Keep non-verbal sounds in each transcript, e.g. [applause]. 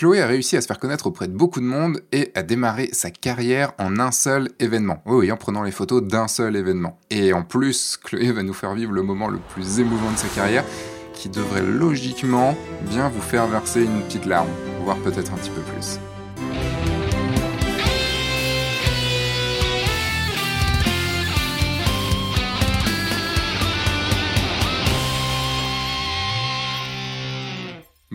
Chloé a réussi à se faire connaître auprès de beaucoup de monde et à démarrer sa carrière en un seul événement. Oui, en prenant les photos d'un seul événement. Et en plus, Chloé va nous faire vivre le moment le plus émouvant de sa carrière qui devrait logiquement bien vous faire verser une petite larme, voire peut-être un petit peu plus.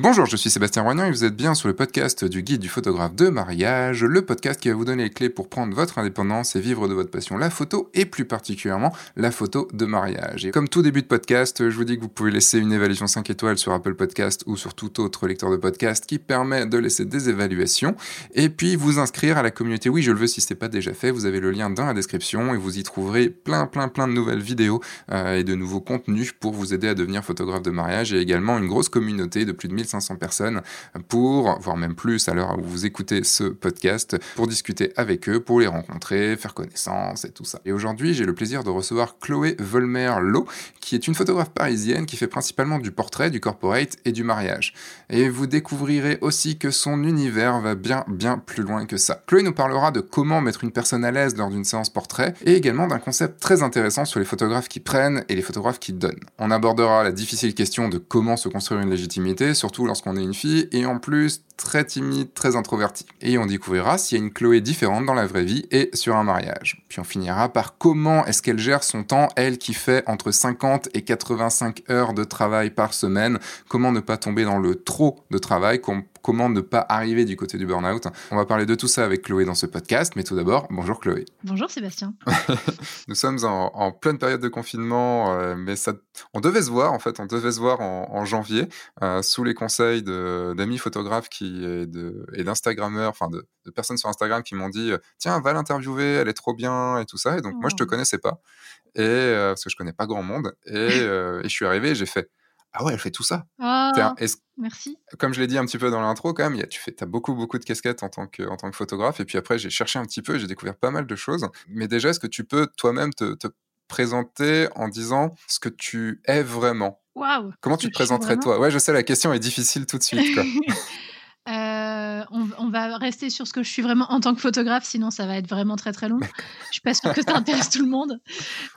Bonjour, je suis Sébastien Roignan et vous êtes bien sur le podcast du guide du photographe de mariage, le podcast qui va vous donner les clés pour prendre votre indépendance et vivre de votre passion, la photo et plus particulièrement la photo de mariage. Et comme tout début de podcast, je vous dis que vous pouvez laisser une évaluation 5 étoiles sur Apple Podcast ou sur tout autre lecteur de podcast qui permet de laisser des évaluations et puis vous inscrire à la communauté. Oui, je le veux si ce n'est pas déjà fait, vous avez le lien dans la description et vous y trouverez plein plein plein de nouvelles vidéos euh, et de nouveaux contenus pour vous aider à devenir photographe de mariage et également une grosse communauté de plus de 1500 500 personnes pour, voire même plus à l'heure où vous écoutez ce podcast, pour discuter avec eux, pour les rencontrer, faire connaissance et tout ça. Et aujourd'hui, j'ai le plaisir de recevoir Chloé Volmer-Lo, qui est une photographe parisienne qui fait principalement du portrait, du corporate et du mariage. Et vous découvrirez aussi que son univers va bien, bien plus loin que ça. Chloé nous parlera de comment mettre une personne à l'aise lors d'une séance portrait et également d'un concept très intéressant sur les photographes qui prennent et les photographes qui donnent. On abordera la difficile question de comment se construire une légitimité, surtout lorsqu'on est une fille, et en plus très timide, très introvertie. Et on découvrira s'il y a une Chloé différente dans la vraie vie et sur un mariage. Puis on finira par comment est-ce qu'elle gère son temps, elle qui fait entre 50 et 85 heures de travail par semaine, comment ne pas tomber dans le trop de travail, comment ne pas arriver du côté du burn-out? On va parler de tout ça avec Chloé dans ce podcast, mais tout d'abord, bonjour Chloé. Bonjour Sébastien. [laughs] Nous sommes en, pleine période de confinement, euh, mais ça, on devait se voir, en fait, on devait se voir en, janvier, euh, sous les conseils d'amis photographes qui, et d'Instagrammeurs, enfin de, personnes sur Instagram qui m'ont dit, tiens, va l'interviewer, elle est trop bien, et tout ça. Et donc moi, je te oh. connaissais pas, et, euh, parce que je connais pas grand monde, et, [laughs] et je suis arrivé et j'ai fait, ah ouais, elle fait tout ça. Ah, merci. Comme je l'ai dit un petit peu dans l'intro, quand même, tu fais, as beaucoup, beaucoup de casquettes en tant que, en tant que photographe. Et puis après, j'ai cherché un petit peu, j'ai découvert pas mal de choses. Mais déjà, est-ce que tu peux toi-même te, présenter en disant ce que tu es vraiment? Waouh Comment tu te présenterais toi? Ouais, je sais, la question est difficile tout de suite. Quoi. [laughs] on, va rester sur ce que je suis vraiment en tant que photographe, sinon ça va être vraiment très très long. Je suis pas sûre que ça [laughs] intéresse tout le monde.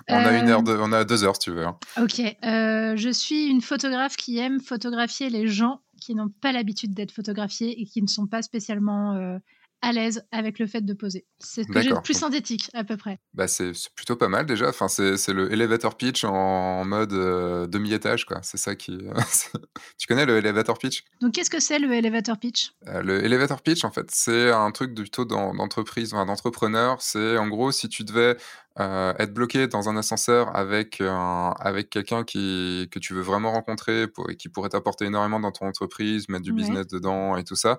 On a une heure, de, on a deux heures si tu veux. Hein. Ok, euh, je suis une photographe qui aime photographier les gens qui n'ont pas l'habitude d'être photographiés et qui ne sont pas spécialement euh, à l'aise avec le fait de poser. C'est ce que j'ai le plus synthétique à peu près. Bah c'est plutôt pas mal déjà. Enfin, c'est le elevator pitch en, mode euh, demi-étage. quoi. C'est ça qui... [laughs] tu connais le elevator pitch? Donc qu'est-ce que c'est le elevator pitch? Euh, Le elevator pitch, en fait, c'est un truc plutôt d'entreprise, d'entrepreneur. C'est en gros, si tu devais euh, être bloqué dans un ascenseur avec, avec quelqu'un qui, que tu veux vraiment rencontrer pour, et qui pourrait t'apporter énormément dans ton entreprise, mettre du business dedans et tout ça,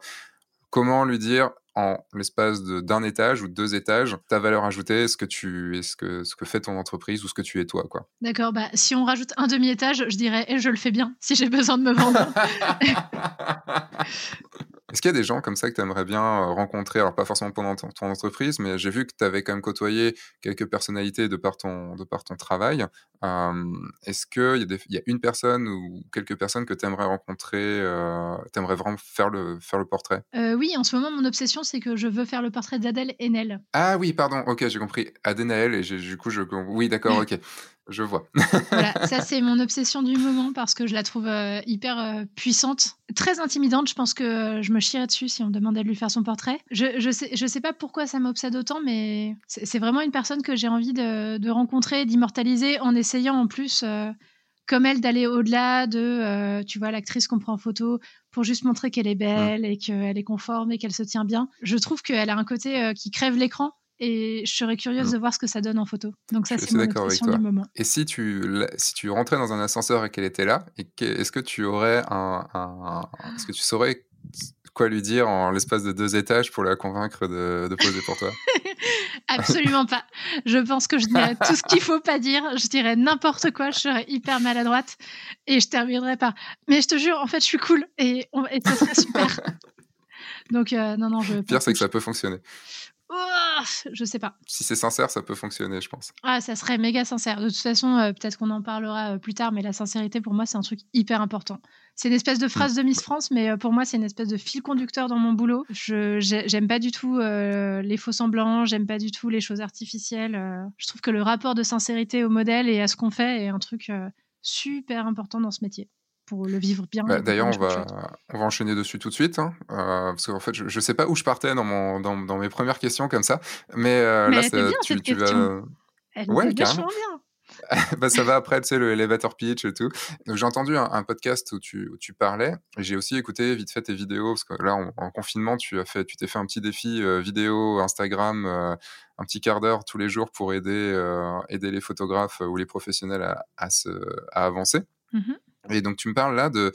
comment lui dire en l'espace d'un étage ou deux étages ta valeur ajoutée, ce que tu, ce que ce que fait ton entreprise ou ce que tu es toi, quoi. D'accord. Bah si on rajoute un demi étage, je dirais et je le fais bien si j'ai besoin de me vendre. [laughs] [laughs] Est-ce qu'il y a des gens comme ça que tu aimerais bien euh, rencontrer? Alors, pas forcément pendant ton, entreprise, mais j'ai vu que tu avais quand même côtoyé quelques personnalités de par ton, de par ton travail. Est-ce qu'il y, y, a une personne ou quelques personnes que tu aimerais rencontrer euh, Tu aimerais vraiment faire le, faire le portrait? Euh, Oui, en ce moment, mon obsession, c'est que je veux faire le portrait d'Adèle Haenel. Ah oui, pardon, ok, j'ai compris. Adèle et du coup, je. Oui, d'accord, [laughs] ok. Je vois. voilà, [laughs] ça c'est mon obsession du moment parce que je la trouve euh, hyper euh, puissante, très intimidante. Je pense que euh, je me chierais dessus si on me demandait de lui faire son portrait. Je, je sais, je sais pas pourquoi ça m'obsède autant, mais c'est vraiment une personne que j'ai envie de, de rencontrer, d'immortaliser en essayant en plus, comme elle, d'aller au-delà de, tu vois, l'actrice qu'on prend en photo pour juste montrer qu'elle est mmh. belle et qu'elle est conforme et qu'elle se tient bien. Je trouve qu'elle a un côté qui crève l'écran et je serais curieuse mmh. de voir ce que ça donne en photo. Donc ça, c'est mon impression du moment. Et si tu, si tu rentrais dans un ascenseur et qu'elle était là, est-ce que tu aurais un, est-ce que tu saurais quoi lui dire en l'espace de deux étages pour la convaincre de, de poser pour toi? [laughs] Absolument pas. Je pense que je dirais tout ce qu'il faut pas dire. Je dirais n'importe quoi. Je serais hyper maladroite et je terminerais par. Mais je te jure, en fait, je suis cool et, et ça serait super. [laughs] Donc euh, non, non, je. Le pire, c'est que ça peut fonctionner. Oh ah, je sais pas. Si c'est sincère, ça peut fonctionner, je pense. Ah, ça serait méga sincère. De toute façon, euh, peut-être qu'on en parlera euh, plus tard, mais la sincérité, pour moi, c'est un truc hyper important. C'est une espèce de mm. phrase de Miss France, mais euh, pour moi, c'est une espèce de fil conducteur dans mon boulot. Je j'aime pas du tout les faux semblants, j'aime pas du tout les choses artificielles. je trouve que le rapport de sincérité au modèle et à ce qu'on fait est un truc super important dans ce métier pour le vivre bien. Bah, d'ailleurs, on va, on va enchaîner dessus tout de suite, hein, euh, parce qu'en fait, je ne sais pas où je partais dans, mon, dans, dans, mes premières questions comme ça, mais, euh, là, bien, tu, cette tu vas... Elle ouais, carrément. bien. [laughs] bah, ça va après, tu sais, le elevator pitch et tout. J'ai entendu un, podcast où tu, où tu parlais. J'ai aussi écouté vite fait tes vidéos parce que là, en confinement, tu as fait, tu t'es fait un petit défi euh, vidéo, Instagram, un petit quart d'heure tous les jours pour aider, aider les photographes ou les professionnels à, à, se, à avancer. Mmh et donc, tu me parles là de,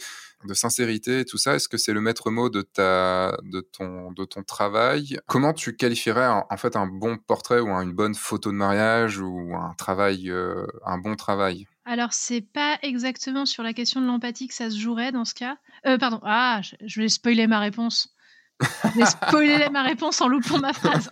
de sincérité et tout ça. Est-ce que c'est le maître mot de, ta, de, ton, de ton travail? Comment tu qualifierais en, fait un bon portrait ou une bonne photo de mariage ou un travail, euh, un bon travail? Alors, c'est pas exactement sur la question de l'empathie que ça se jouerait dans ce cas. Euh, pardon, ah, je vais spoiler ma réponse. Je vais spoiler ma réponse en loupant ma phrase.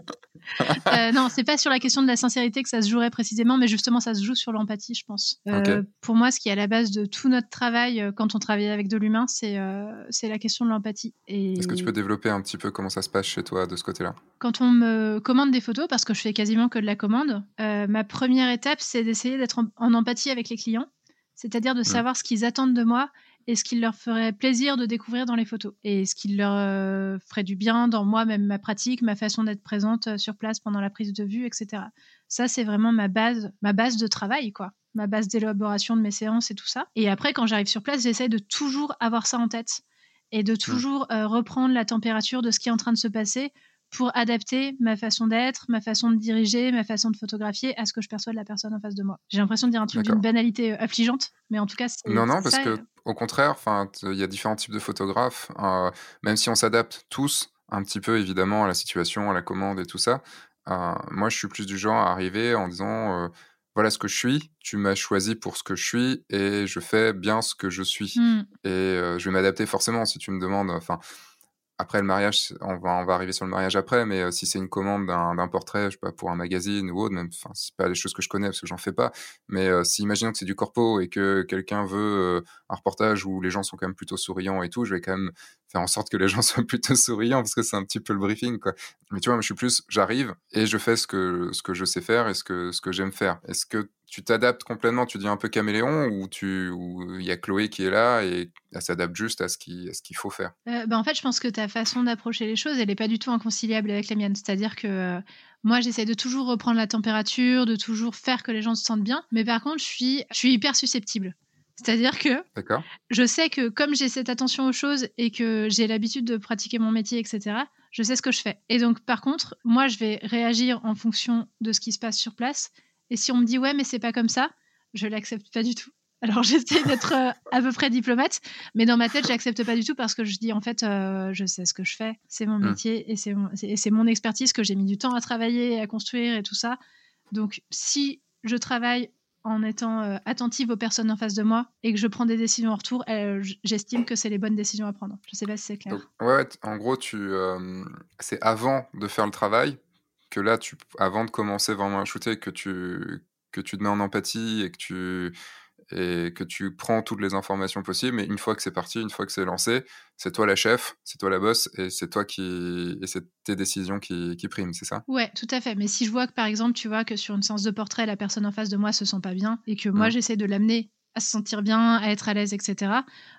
euh, non, c'est pas sur la question de la sincérité que ça se jouerait précisément, mais justement, ça se joue sur l'empathie, je pense. Euh, pour moi, ce qui est à la base de tout notre travail euh, quand on travaille avec de l'humain, c'est euh, c'est la question de l'empathie. Et... Est-ce que tu peux développer un petit peu comment ça se passe chez toi de ce côté-là? Quand on me commande des photos, parce que je fais quasiment que de la commande, ma première étape, c'est d'essayer d'être en, empathie avec les clients, c'est-à-dire de mmh. savoir ce qu'ils attendent de moi et ce qu'il leur ferait plaisir de découvrir dans les photos et ce qui leur euh, ferait du bien dans moi, même ma pratique, ma façon d'être présente euh, sur place pendant la prise de vue, etc. Ça, c'est vraiment ma base, ma base de travail, quoi, ma base d'élaboration de mes séances et tout ça. Et après, quand j'arrive sur place, j'essaie de toujours avoir ça en tête et de toujours euh, reprendre la température de ce qui est en train de se passer pour adapter ma façon d'être, ma façon de diriger, ma façon de photographier à ce que je perçois de la personne en face de moi. J'ai l'impression de dire un truc d'une banalité affligeante, mais en tout cas, c'est. Non, non, parce que au contraire, il y a différents types de photographes. Euh, même si on s'adapte tous un petit peu, évidemment, à la situation, à la commande et tout ça. Euh, moi, je suis plus du genre à arriver en disant, euh, voilà ce que je suis. Tu m'as choisi pour ce que je suis et je fais bien ce que je suis. Mmh. Et je vais m'adapter forcément si tu me demandes. Enfin, après le mariage, on va, on va arriver sur le mariage après, mais euh, si c'est une commande d'un portrait, je sais pas, pour un magazine ou autre, même, enfin, c'est pas des choses que je connais parce que j'en fais pas, mais euh, si imaginons que c'est du corpo et que quelqu'un veut euh, un reportage où les gens sont quand même plutôt souriants et tout, je vais quand même faire en sorte que les gens [laughs] soient plutôt souriants parce que c'est un petit peu le briefing. Mais tu vois, je suis plus, j'arrive et je fais ce que, ce que je sais faire et ce que, ce que j'aime faire. Est-ce que tu t'adaptes complètement, tu dis un peu caméléon, ou tu, il y a Chloé qui est là et elle s'adapte juste à ce qu'il qu'il faut faire? Euh, bah En fait, je pense que ta façon d'approcher les choses, elle n'est pas du tout inconciliable avec la mienne. C'est-à-dire que euh, moi, j'essaie de toujours reprendre la température, de toujours faire que les gens se sentent bien, mais par contre, je suis, je suis hyper susceptible. C'est-à-dire que je sais que comme j'ai cette attention aux choses et que j'ai l'habitude de pratiquer mon métier, etc., je sais ce que je fais. Et donc, par contre, moi, je vais réagir en fonction de ce qui se passe sur place et si on me dit ouais, mais c'est pas comme ça, je l'accepte pas du tout. Alors [laughs] j'essaie d'être euh, à peu près diplomate, mais dans ma tête, j'accepte pas du tout parce que je dis en fait, euh, je sais ce que je fais, c'est mon mmh. métier et c'est mon, mon, expertise que j'ai mis du temps à travailler, à construire et tout ça. Donc si je travaille en étant euh, attentive aux personnes en face de moi et que je prends des décisions en retour, j'estime que c'est les bonnes décisions à prendre. Je sais pas si c'est clair. ouais, en gros, tu, c'est avant de faire le travail que là, tu, avant de commencer vraiment à shooter, que tu, que tu te mets en empathie et que tu, et que tu prends toutes les informations possibles. Mais une fois que c'est parti, une fois que c'est lancé, c'est toi la chef, c'est toi la boss et c'est toi qui et c'est tes décisions qui, qui priment, c'est ça? Ouais, tout à fait. Mais si je vois que par exemple, tu vois que sur une séance de portrait, la personne en face de moi se sent pas bien et que moi mmh. j'essaie de l'amener à se sentir bien, à être à l'aise, etc.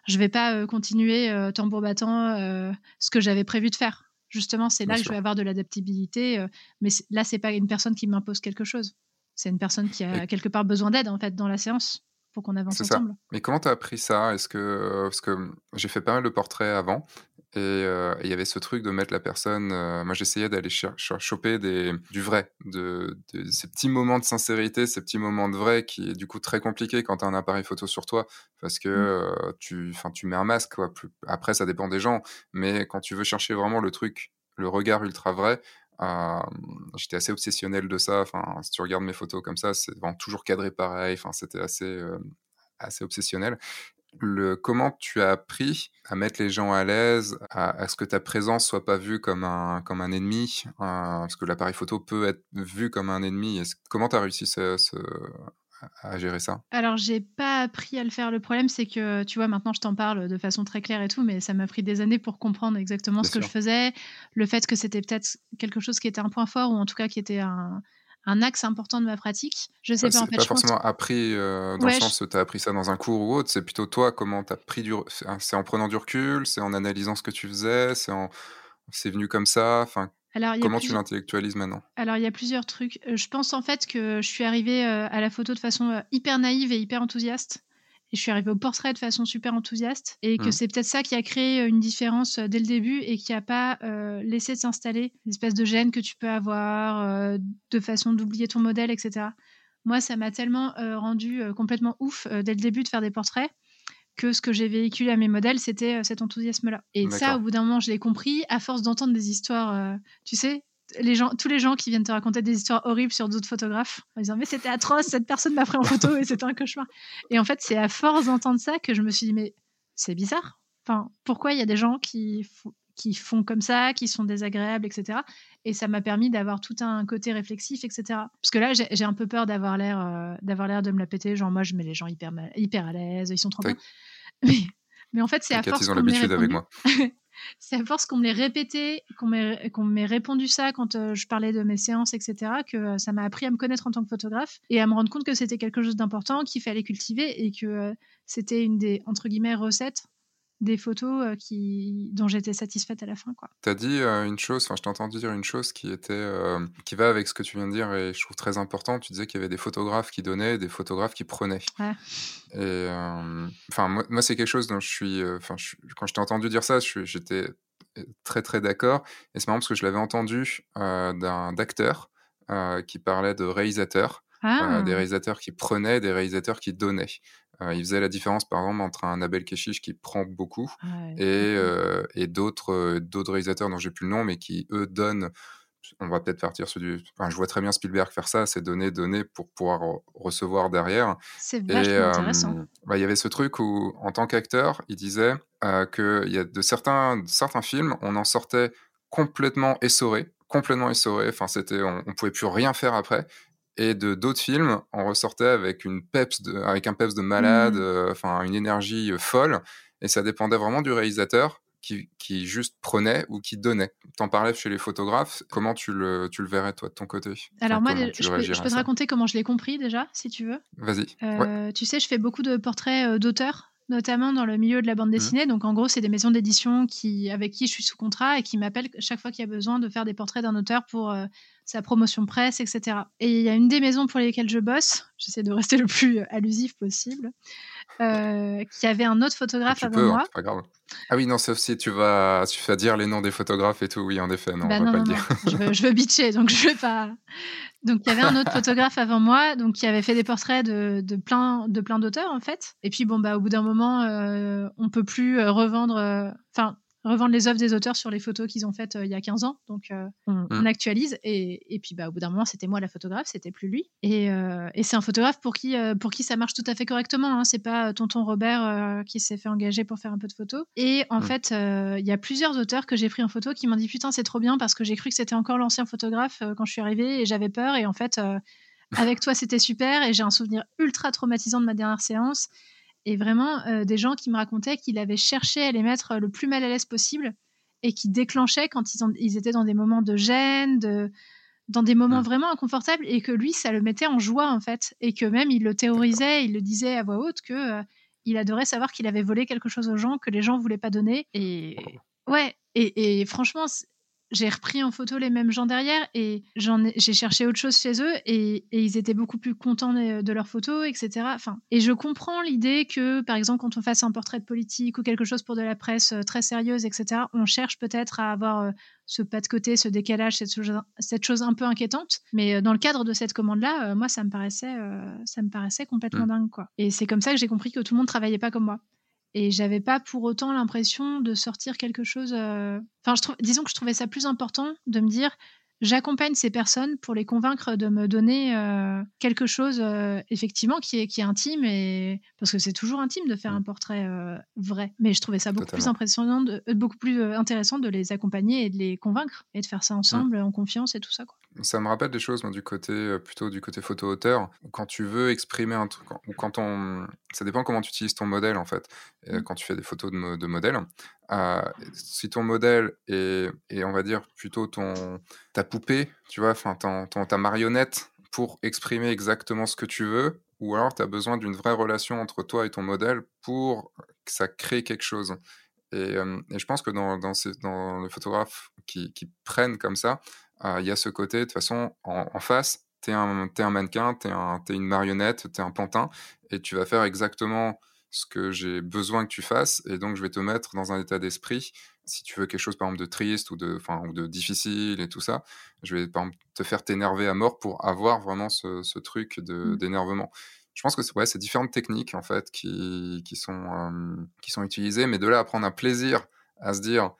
Je vais pas euh, continuer euh, tambour battant euh, ce que j'avais prévu de faire. Justement, c'est là que je vais avoir de l'adaptabilité. Euh, mais là, c'est pas une personne qui m'impose quelque chose. C'est une personne qui a quelque part besoin d'aide en fait dans la séance pour qu'on avance ensemble. Ça. Mais comment tu as appris ça? Est-ce que parce que j'ai fait pas mal de portraits avant euh, et il y avait ce truc de mettre la personne. Euh, moi, j'essayais d'aller choper des, du vrai, de, ces petits moments de sincérité, ces petits moments de vrai qui est du coup très compliqué quand tu as un appareil photo sur toi parce que mmh. euh, tu, tu mets un masque. Quoi. Après, ça dépend des gens, mais quand tu veux chercher vraiment le truc, le regard ultra vrai, j'étais assez obsessionnel de ça. Enfin, si tu regardes mes photos comme ça, c'est toujours cadré pareil. Enfin, c'était assez, assez obsessionnel. Le, comment tu as appris à mettre les gens à l'aise, à, ce que ta présence soit pas vue comme un, comme un ennemi, parce que l'appareil photo peut être vu comme un ennemi. Comment tu as réussi ce, à gérer ça? Alors, j'ai pas appris à le faire. Le problème, c'est que, tu vois, maintenant, je t'en parle de façon très claire et tout, mais ça m'a pris des années pour comprendre exactement ce que je faisais. Le fait que c'était peut-être quelque chose qui était un point fort, ou en tout cas qui était un, un axe important de ma pratique. Je sais pas en fait. Pas forcément appris euh, dans le sens où tu as appris ça dans un cours ou autre, c'est plutôt toi comment tu as pris du. C'est en prenant du recul, c'est en analysant ce que tu faisais, c'est en... venu comme ça? Enfin, comment tu l'intellectualises maintenant? Alors il y a plusieurs trucs. Euh, je pense en fait que je suis arrivée euh, à la photo de façon hyper naïve et hyper enthousiaste je suis arrivée au portrait de façon super enthousiaste et que mmh. c'est peut-être ça qui a créé euh, une différence euh, dès le début et qui n'a pas euh, laissé s'installer l'espèce de gêne que tu peux avoir de façon d'oublier ton modèle, etc. Moi, ça m'a tellement rendu complètement ouf dès le début de faire des portraits que ce que j'ai véhiculé à mes modèles, c'était cet enthousiasme-là. Et ça, au bout d'un moment, je l'ai compris à force d'entendre des histoires, tu sais, les gens, tous les gens qui viennent te raconter des histoires horribles sur d'autres photographes en disant mais c'était atroce, cette personne m'a pris en photo et c'était un cauchemar. Et en fait, c'est à force d'entendre ça que je me suis dit mais c'est bizarre. Enfin, pourquoi il y a des gens qui, qui font comme ça, qui sont désagréables, etc. Et ça m'a permis d'avoir tout un côté réflexif, etc. Parce que là, j'ai un peu peur d'avoir l'air euh, d'avoir l'air de me la péter. Genre moi, je mets les gens hyper, hyper à l'aise, ils sont trop bien. Mais, mais en fait, c'est à force. Ils ont l'habitude avec moi. [laughs] c'est à force qu'on me l'ait répété, qu'on m'ait répondu ça quand euh, je parlais de mes séances, etc., que euh, ça m'a appris à me connaître en tant que photographe et à me rendre compte que c'était quelque chose d'important, qu'il fallait cultiver et que euh, c'était une des, entre guillemets, recettes des photos euh, qui, dont j'étais satisfaite à la fin. Tu as dit euh, une chose, enfin je t'ai entendu dire une chose qui, était, euh, qui va avec ce que tu viens de dire et je trouve très important. Tu disais qu'il y avait des photographes qui donnaient des photographes qui prenaient. Et enfin, moi, moi c'est quelque chose dont je suis. Enfin, quand je t'ai entendu dire ça, j'étais très très d'accord. Et c'est marrant parce que je l'avais entendu d'un d'acteur qui parlait de réalisateurs. Ah. des réalisateurs qui prenaient, des réalisateurs qui donnaient. Euh, il faisait la différence, par exemple, entre un Abel Keshish qui prend beaucoup et, euh, et d'autres, euh, d'autres réalisateurs dont j'ai plus le nom, mais qui, eux, donnent. On va peut-être partir sur du. Enfin, je vois très bien Spielberg faire ça, c'est donner, donner pour pouvoir recevoir derrière. C'est vachement intéressant. Bah, il y avait ce truc où, en tant qu'acteur, il disait qu'il y a de certains, certains films, on en sortait complètement essoré, complètement essoré. Enfin, c'était, on, on pouvait plus rien faire après. Et de d'autres films, on ressortait avec une peps, de, avec un peps de malade, mmh. euh, enfin une énergie euh, folle. Et ça dépendait vraiment du réalisateur qui, qui juste prenait ou qui donnait. T'en parlais chez les photographes. Comment tu le, tu le verrais toi de ton côté? Alors moi, je peux, je peux te raconter comment je l'ai compris déjà, si tu veux. Vas-y. Euh, tu sais, je fais beaucoup de portraits d'auteurs notamment dans le milieu de la bande mmh. dessinée. Donc en gros, c'est des maisons d'édition qui, avec qui je suis sous contrat et qui m'appellent chaque fois qu'il y a besoin de faire des portraits d'un auteur pour sa promotion presse, etc. Et il y a une des maisons pour lesquelles je bosse, j'essaie de rester le plus allusif possible, euh, qui avait un autre photographe tu avant peux, hein, moi. pas grave. Ah oui, non, sauf si tu vas, tu vas dire les noms des photographes et tout. Oui, en effet, non, bah on va pas le dire. je, veux, je veux bitcher, donc je vais pas. Donc il y avait un autre [laughs] photographe avant moi, donc qui avait fait des portraits de, de plein de plein d'auteurs en fait. Et puis bon bah au bout d'un moment, euh, on peut plus euh, revendre. Euh, enfin, revendre les œuvres des auteurs sur les photos qu'ils ont faites euh, il y a 15 ans. Donc, euh, mm. on, actualise. Et, et puis, bah, au bout d'un moment, c'était moi la photographe, c'était plus lui. Et, euh, et c'est un photographe pour qui, pour qui ça marche tout à fait correctement. Hein. C'est pas tonton Robert qui s'est fait engager pour faire un peu de photos. Et en mm. fait, il y a plusieurs auteurs que j'ai pris en photo qui m'ont dit Putain, c'est trop bien parce que j'ai cru que c'était encore l'ancien photographe quand je suis arrivée et j'avais peur. Et en fait, avec toi, c'était super. Et j'ai un souvenir ultra traumatisant de ma dernière séance et vraiment euh, des gens qui me racontaient qu'il avait cherché à les mettre le plus mal à l'aise possible et qui déclenchaient quand ils, étaient dans des moments de gêne, de, dans des moments vraiment inconfortables et que lui, ça le mettait en joie en fait. Et que même il le théorisait, il le disait à voix haute que euh, il adorait savoir qu'il avait volé quelque chose aux gens que les gens voulaient pas donner. Et ouais et, et franchement j'ai repris en photo les mêmes gens derrière et j'ai cherché autre chose chez eux et, ils étaient beaucoup plus contents de, leurs photos, etc. Enfin, et je comprends l'idée que, par exemple, quand on fasse un portrait de politique ou quelque chose pour de la presse euh, très sérieuse, etc., on cherche peut-être à avoir euh, ce pas de côté, ce décalage, cette chose, cette chose un peu inquiétante. Mais euh, dans le cadre de cette commande-là, moi, ça me paraissait, ça me paraissait complètement mmh. dingue, quoi. Et c'est comme ça que j'ai compris que tout le monde travaillait pas comme moi et j'avais pas pour autant l'impression de sortir quelque chose. Euh, enfin, je trouve, disons que je trouvais ça plus important de me dire j'accompagne ces personnes pour les convaincre de me donner euh, quelque chose euh, effectivement qui est, qui est intime et parce que c'est toujours intime de faire Mm. un portrait vrai. Mais je trouvais ça beaucoup plus impressionnant, de- beaucoup plus intéressant de les accompagner et de les convaincre et de faire ça ensemble en confiance et tout ça. Quoi. Ça me rappelle des choses, moi, du côté, plutôt du côté photo-auteur, où quand tu veux exprimer un truc, ou quand on... Ça dépend comment tu utilises ton modèle, en fait, Mm. Quand tu fais des photos de, de modèle. Euh, si ton modèle est, est, on va dire, plutôt ton, ta poupée, tu vois, enfin, ta marionnette pour exprimer exactement ce que tu veux, ou alors tu as besoin d'une vraie relation entre toi et ton modèle pour que ça crée quelque chose. Et, euh, et je pense que dans, dans, ces, dans les photographes qui, qui prennent comme ça, euh, il y a ce côté, de toute façon, en, en face, tu es, un t'es un mannequin, tu es, es une marionnette, tu es un pantin, et tu vas faire exactement ce que j'ai besoin que tu fasses, et donc je vais te mettre dans un état d'esprit. Si tu veux quelque chose, par exemple, de triste ou de, enfin, ou de difficile et tout ça, je vais, par exemple, te faire t'énerver à mort pour avoir vraiment ce, ce truc de- Mm. d'énervement. Je pense que c'est ouais, c'est différentes techniques, en fait, qui, qui, sont, euh, qui sont utilisées, mais de là à prendre un plaisir à se dire,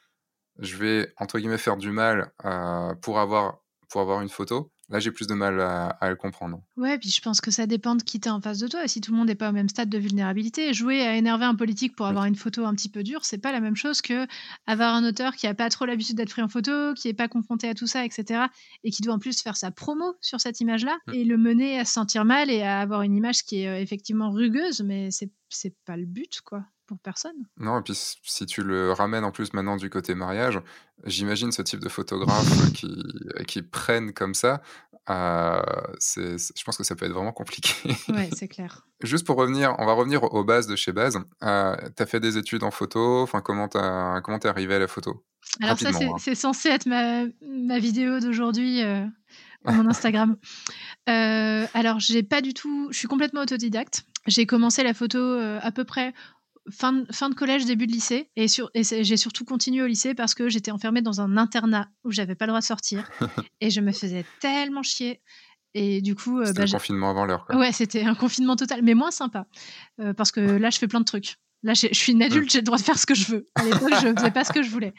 je vais, entre guillemets, faire du mal euh, pour, avoir, pour avoir une photo, là, j'ai plus de mal à, à le comprendre. Ouais, puis je pense que ça dépend de qui t'es en face de toi. Si tout le monde n'est pas au même stade de vulnérabilité, jouer à énerver un politique pour Oui. avoir une photo un petit peu dure, c'est pas la même chose que avoir un auteur qui a pas trop l'habitude d'être pris en photo, qui est pas confronté à tout ça, etc. Et qui doit en plus faire sa promo sur cette image-là Mm. et le mener à se sentir mal et à avoir une image qui est euh, effectivement rugueuse, mais c'est c'est pas le but, quoi, pour personne. Non, et puis si tu le ramènes en plus maintenant du côté mariage, j'imagine ce type de photographes [laughs] qui, qui prennent comme ça, euh, c'est, je pense que ça peut être vraiment compliqué. Ouais, [laughs] c'est clair. Juste pour revenir, on va revenir aux bases de chez Base. Euh, tu as fait des études en photo, enfin comment comment t'es arrivé à la photo? Alors ça, c'est hein. c'est censé être ma, ma vidéo d'aujourd'hui euh, mon [laughs] Instagram. Euh, alors, j'ai pas du tout... Je suis complètement autodidacte. J'ai commencé la photo à peu près fin de, fin de collège, début de lycée. Et, sur, et c'est- j'ai surtout continué au lycée parce que j'étais enfermée dans un internat où j'avais pas le droit de sortir. [laughs] et je me faisais tellement chier. Et du coup... euh, C'était bah, le j'ai- confinement avant l'heure. quoi. Ouais, c'était un confinement total, mais moins sympa. Euh, parce que là, je fais plein de trucs. Là, je suis une adulte, j'ai le droit de faire ce que je veux. À l'époque, je faisais pas ce que je voulais.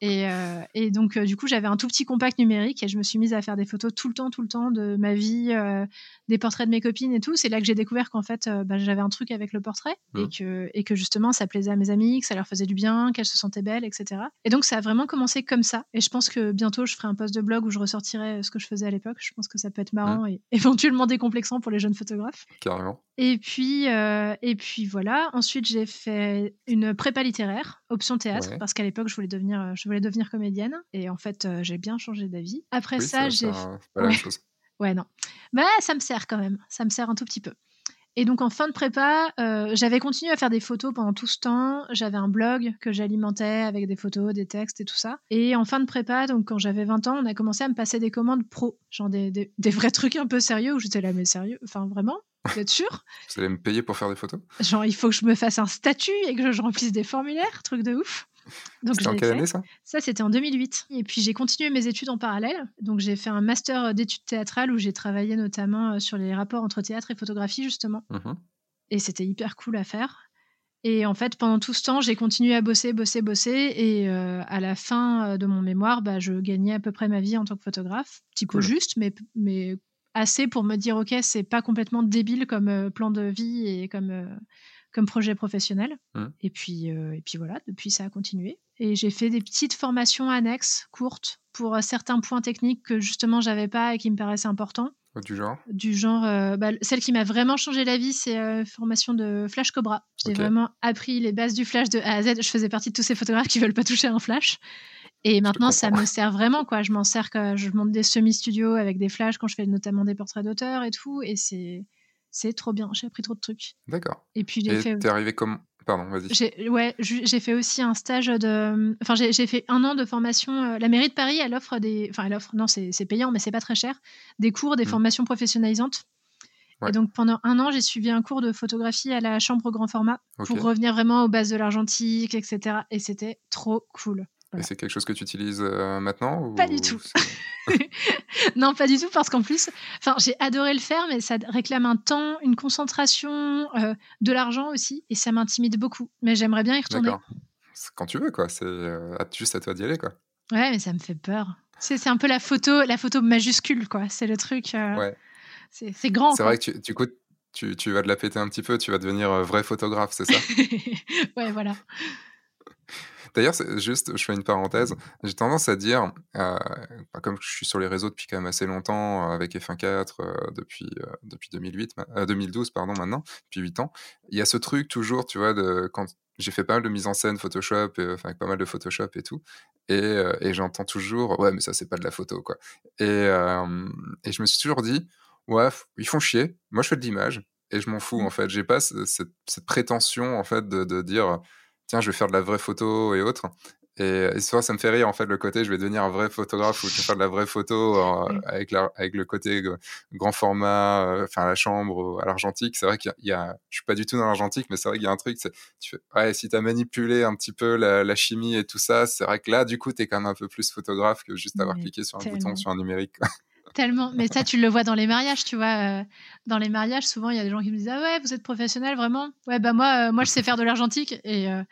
Et, euh, et donc, euh, du coup, j'avais un tout petit compact numérique et je me suis mise à faire des photos tout le temps, tout le temps de ma vie, euh, des portraits de mes copines et tout. C'est là que j'ai découvert qu'en fait, bah, j'avais un truc avec le portrait et, que, et que justement, ça plaisait à mes amis, que ça leur faisait du bien, qu'elles se sentaient belles, etc. Et donc, ça a vraiment commencé comme ça. Et je pense que bientôt, je ferai un post de blog où je ressortirai ce que je faisais à l'époque. Je pense que ça peut être marrant et [laughs] éventuellement décomplexant pour les jeunes photographes. Carrément. Et puis, et puis voilà. Ensuite, j'ai fait une prépa littéraire, option théâtre, Ouais. parce qu'à l'époque, je voulais devenir, euh, je voulais devenir comédienne. Et en fait, euh, j'ai bien changé d'avis. Après Oui, ça, j'ai. pas la Ouais. chose. [laughs] Ouais, non. Bah, ça me sert quand même. Ça me sert un tout petit peu. Et donc, en fin de prépa, euh, j'avais continué à faire des photos pendant tout ce temps. J'avais un blog que j'alimentais avec des photos, des textes et tout ça. Et en fin de prépa, donc quand j'avais 20 ans, on a commencé à me passer des commandes pro. Genre des, des, des vrais trucs un peu sérieux où j'étais là, mais sérieux? Enfin, vraiment? Vous êtes sûr? Vous allez me payer pour faire des photos? Genre, il faut que je me fasse un statut et que je remplisse des formulaires, truc de ouf. C'était en quelle année ça? Ça, c'était en 2008. Et puis, j'ai continué mes études en parallèle. Donc, j'ai fait un master d'études théâtrales où j'ai travaillé notamment euh, sur les rapports entre théâtre et photographie, justement. Mhm. Et c'était hyper cool à faire. Et en fait, pendant tout ce temps, j'ai continué à bosser, bosser, bosser. Et euh, à la fin euh, de mon mémoire, bah, je gagnais à peu près ma vie en tant que photographe. Petit peu Cool. juste, mais, mais assez pour me dire, OK, c'est pas complètement débile comme euh, plan de vie et comme, euh, comme projet professionnel. Mhm. Et, puis, euh, et puis voilà, depuis, ça a continué. Et j'ai fait des petites formations annexes, courtes, pour certains points techniques que justement j'avais pas et qui me paraissaient importants Du genre? Du genre bah, celle qui m'a vraiment changé la vie c'est euh, formation de flash cobra j'ai vraiment appris les bases du flash de A à Z je faisais partie de tous ces photographes qui veulent pas toucher un flash et maintenant ça me sert vraiment quoi je m'en sers quand je monte des semi studios avec des flashs quand je fais notamment des portraits d'auteurs et tout et c'est c'est trop bien j'ai appris trop de trucs D'accord. et puis j'ai fait t'es arrivé comme. Pardon, vas-y. j'ai ouais, j'ai fait aussi un stage de. Enfin, j'ai fait un an de formation. euh, La mairie de Paris, elle offre des. Enfin, elle offre. Non, c'est payant, mais c'est pas très cher. Des cours, des Mm. formations professionnalisantes. Ouais. Et donc, pendant un an, j'ai suivi un cours de photographie à la chambre grand format pour revenir vraiment aux bases de l'argentique, etc. Et c'était trop cool. Et c'est quelque chose que tu utilises euh, maintenant ou Pas du tout. [laughs] non, pas du tout, parce qu'en plus, enfin, j'ai adoré le faire, mais ça réclame un temps, une concentration, euh, de l'argent aussi, et ça m'intimide beaucoup. Mais j'aimerais bien y retourner. Quand tu veux, quoi. C'est euh, à- juste à toi d'y aller, quoi. Ouais, mais ça me fait peur. C'est un peu la photo, la photo majuscule, quoi. C'est le truc. ouais. C'est grand. C'est vrai que tu, tu, tu, vas te la péter un petit peu, tu vas devenir vrai photographe, c'est ça? [laughs] Ouais, voilà. D'ailleurs, juste, je fais une parenthèse. J'ai tendance à dire, euh, comme je suis sur les réseaux depuis quand même assez longtemps, euh, avec F1.4 euh, depuis, depuis 2008, 2012, pardon, maintenant, depuis 8 ans, il y a ce truc toujours, tu vois, de, quand j'ai fait pas mal de mise en scène Photoshop, et, enfin, pas mal de Photoshop et tout, et, et j'entends toujours, ouais, mais ça, c'est pas de la photo, quoi. Et, et je me suis toujours dit, ouais, ils font chier, moi, je fais de l'image, et je m'en fous, mmh. en fait. J'ai pas cette, cette, prétention, en fait, de, de dire tiens, je vais faire de la vraie photo et autres. Et, soit ça me fait rire, en fait, le côté, je vais devenir un vrai photographe ou je vais faire de la vraie photo avec, avec le côté grand format, euh, enfin, la chambre, à l'argentique. C'est vrai qu'il y, a, je suis pas du tout dans l'argentique, mais c'est vrai qu'il y a un truc, tu fais, ouais, si tu as manipulé un petit peu la, chimie et tout ça, c'est vrai que là, du coup, tu es quand même un peu plus photographe que juste avoir cliqué sur un bouton sur un numérique. Tellement. Mais ça, tu le vois dans les mariages, tu vois. Euh, dans les mariages, souvent, il y a des gens qui me disent Ah ouais, vous êtes professionnel, vraiment? Ouais, bah moi, euh, moi je sais faire de l'argentique. Et, euh,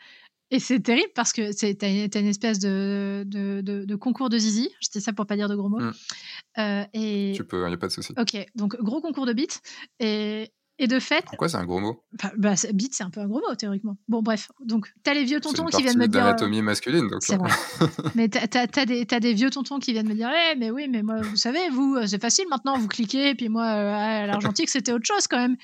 et c'est terrible parce que tu as, une espèce de, de, de, concours de zizi. Je dis ça pour pas dire de gros mots. Mm. et... Tu peux, il n'y a pas de souci. Ok, donc gros concours de beats. Et, et de fait. Pourquoi c'est un gros mot? bah, bah Bite, c'est un peu un gros mot, théoriquement. Bon, bref. Donc, t'as les vieux tontons qui viennent me dire. l'anatomie masculine, donc C'est vrai. [laughs] mais t'as as, des, des vieux tontons qui viennent me dire Eh, mais oui, mais moi, vous savez, vous, euh, c'est facile maintenant, vous cliquez, puis moi, euh, à l'argentique, c'était autre chose quand même.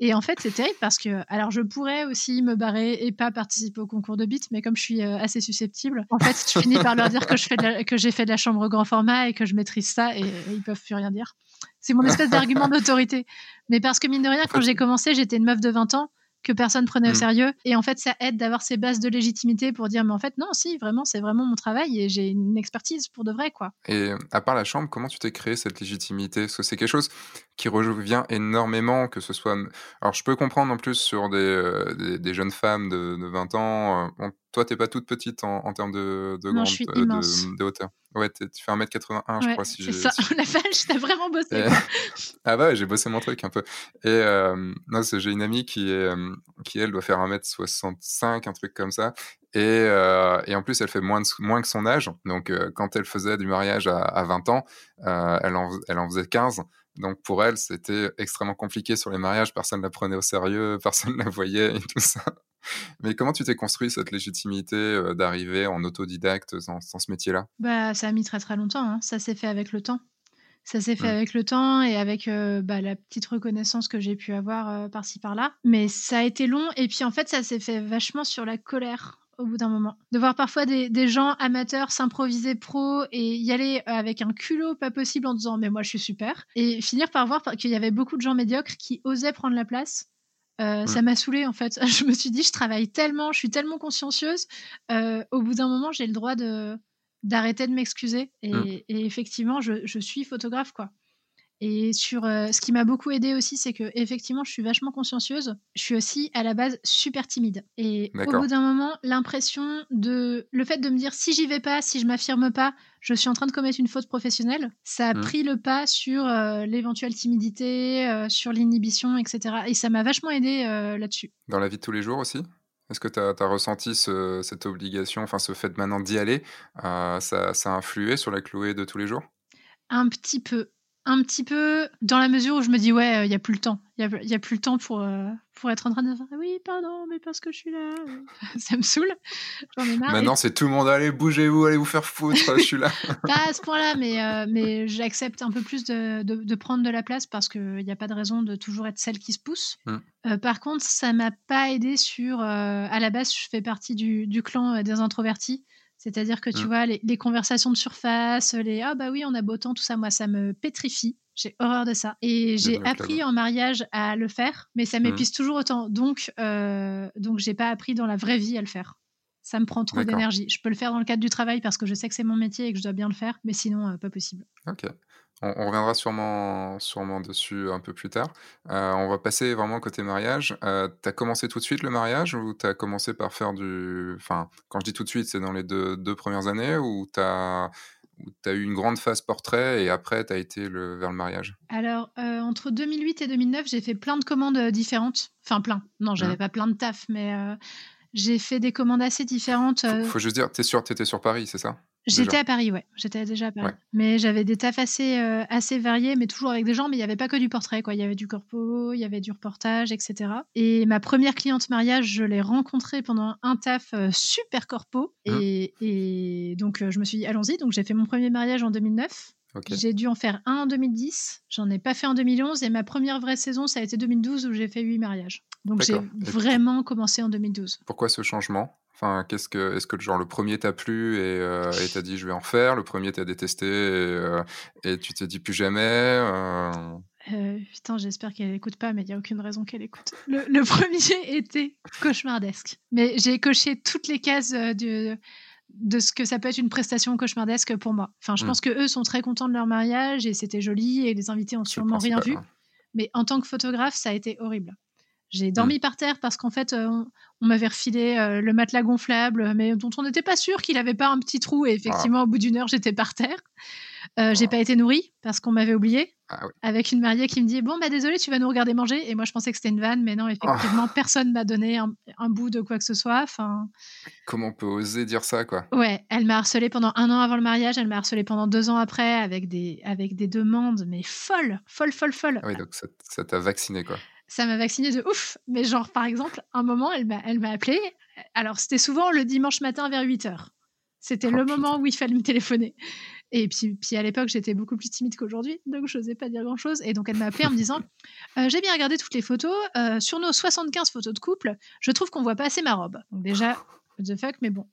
Et en fait, c'est terrible parce que, alors, je pourrais aussi me barrer et pas participer au concours de beat, mais comme je suis euh, assez susceptible, en fait, je finis par leur dire que, je fais que j'ai fait de la chambre grand format et que je maîtrise ça et, et ils peuvent plus rien dire. C'est mon espèce [laughs] d'argument d'autorité. Mais parce que, mine de rien, quand j'ai commencé, j'étais une meuf de 20 ans que personne prenait au mm. sérieux. Et en fait, ça aide d'avoir ces bases de légitimité pour dire, mais en fait, non, si, vraiment, c'est vraiment mon travail et j'ai une expertise pour de vrai, quoi. Et à part la chambre, comment tu t'es créé cette légitimité? Parce que c'est quelque chose qui revient énormément, que ce soit... Alors, je peux comprendre en plus sur des, euh, des, jeunes femmes de, 20 ans. Euh, toi, t'es pas toute petite en, termes de, de, grande, euh, de, hauteur. Ouais, tu fais 1m81, je crois. Si c'est ça, [laughs] la vache, t'as vraiment bossé. [laughs] ah bah, j'ai bossé mon truc un peu. Et euh, j'ai une amie qui, est, euh, qui, elle, doit faire 1m65, un truc comme ça. Et, euh, et en plus, elle fait moins, moins que son âge. Donc, quand elle faisait du mariage à, à 20 ans, elle, en, elle en faisait 15. Donc pour elle, c'était extrêmement compliqué sur les mariages, personne ne la prenait au sérieux, [laughs] personne ne la voyait et tout ça. Mais comment tu t'es construit cette légitimité euh, d'arriver en autodidacte dans, ce métier-là? Bah, ça a mis très très longtemps. Hein. Ça s'est fait avec le temps. Ça s'est fait mmh. avec le temps et avec euh, bah, la petite reconnaissance que j'ai pu avoir euh, par-ci par-là. Mais ça a été long et puis en fait, ça s'est fait vachement sur la colère au bout d'un moment. De voir parfois des, des gens amateurs s'improviser pro et y aller avec un culot pas possible en disant mais moi je suis super. Et finir par voir qu'il y avait beaucoup de gens médiocres qui osaient prendre la place euh, ça m'a saoulée en fait. [laughs] Je me suis dit, je travaille tellement, je suis tellement consciencieuse. Euh, au bout d'un moment, j'ai le droit de d'arrêter de m'excuser. Et, mmh. et, effectivement, je, je, suis photographe quoi. Et sur euh, ce qui m'a beaucoup aidé aussi, c'est que effectivement, je suis vachement consciencieuse. Je suis aussi à la base super timide. Et au bout d'un moment, l'impression de le fait de me dire si j'y vais pas, si je m'affirme pas, je suis en train de commettre une faute professionnelle. Ça a mmh. pris le pas sur euh, l'éventuelle timidité, euh, sur l'inhibition, etc. Et ça m'a vachement aidé là-dessus. Dans la vie de tous les jours aussi? Est-ce que tu as, ressenti cette obligation, enfin ce fait maintenant d'y aller, ça, ça, a influé sur la Chloé de tous les jours? Un petit peu un petit peu dans la mesure où je me dis ouais il euh, y a plus le temps. Il y a, plus le temps pour euh, pour être en train de faire oui pardon mais parce que je suis là. [laughs] Ça me saoule. J'en ai marre. Maintenant c'est tout le monde. Allez bougez-vous allez vous faire foutre je suis là. [laughs] Pas à ce point-là mais euh, mais j'accepte un peu plus de, de, prendre de la place parce que il n'y a pas de raison de toujours être celle qui se pousse. Mmh. par contre ça m'a pas aidé sur à la base je fais partie du, du clan des introvertis c'est-à-dire que tu mmh. vois, les, conversations de surface, les ah bah oui, on a beau temps, tout ça, moi, ça me pétrifie. J'ai horreur de ça. Et j'ai appris en mariage à le faire, mais ça mmh. m'épuise toujours autant. Donc, euh, donc j'ai pas appris dans la vraie vie à le faire. Ça me prend trop d'énergie. Je peux le faire dans le cadre du travail parce que je sais que c'est mon métier et que je dois bien le faire, mais sinon, euh, pas possible. Ok. On, reviendra sûrement, sûrement dessus un peu plus tard. Euh, on va passer vraiment côté mariage. Euh, tu as commencé tout de suite le mariage ou tu as commencé par faire du... Enfin, quand je dis tout de suite, c'est dans les deux, deux premières années ou tu as tu as eu une grande phase portrait et après tu as été le, vers le mariage? Alors, euh, entre 2008 et 2009, j'ai fait plein de commandes différentes. Enfin, plein. Non, j'avais mmh. pas plein de taf, mais j'ai fait des commandes assez différentes. Faut, faut juste dire, tu étais sur Paris, c'est ça? J'étais à Paris, ouais. J'étais déjà à Paris. Mais j'avais des tafs assez, euh, assez variés, mais toujours avec des gens. Mais il n'y avait pas que du portrait, quoi. Il y avait du corpo, il y avait du reportage, etc. Et ma première cliente mariage, je l'ai rencontrée pendant un taf euh, super corpo. Mmh. Et, et, donc, euh, je me suis dit, allons-y. Donc, j'ai fait mon premier mariage en 2009. J'ai dû en faire un en 2010. J'en ai pas fait en 2011. Et ma première vraie saison, ça a été 2012 où j'ai fait huit mariages. Donc, j'ai vraiment commencé en 2012. Pourquoi ce changement? Enfin, qu'est-ce que, est-ce que genre le premier t'a plu et euh, t'as dit je vais en faire, le premier t'as détesté et, euh, et, tu te dis plus jamais. Euh... putain, j'espère qu'elle écoute pas, mais il y a aucune raison qu'elle écoute. Le, [laughs] premier était cauchemardesque, mais j'ai coché toutes les cases de, de ce que ça peut être une prestation cauchemardesque pour moi. Enfin, je mmh. pense que eux sont très contents de leur mariage et c'était joli et les invités ont sûrement rien vu. Mais en tant que photographe, ça a été horrible. J'ai dormi mmh. par terre parce qu'en fait, euh, on, m'avait refilé euh, le matelas gonflable, mais dont on n'était pas sûr qu'il n'avait pas un petit trou. Et effectivement, au bout d'une heure, j'étais par terre. Euh, J'ai pas été nourrie parce qu'on m'avait oublié. Ah Avec une mariée qui me dit Bon, bah désolé, tu vas nous regarder manger. Et moi, je pensais que c'était une vanne, mais non, effectivement, personne m'a donné un, bout de quoi que ce soit. Enfin. Comment on peut oser dire ça, quoi? Ouais, elle m'a harcelé pendant un an avant le mariage, elle m'a harcelé pendant deux ans après avec des, avec des demandes, mais folles, folles, folles, folles. Ah oui, donc ça t'a vacciné, quoi ça m'a vacciné de ouf. Mais genre, par exemple, un moment, elle m'a, elle m'a appelé. Alors, c'était souvent le dimanche matin vers 8 h C'était le oh, moment où il fallait me téléphoner. Et puis, puis à l'époque, j'étais beaucoup plus timide qu'aujourd'hui, donc je n'osais pas dire grand-chose. Et donc, elle m'a appelé en me disant euh, J'ai bien regardé toutes les photos. Euh, sur nos 75 photos de couple, je trouve qu'on voit pas assez ma robe. Donc, déjà, what the fuck, mais bon,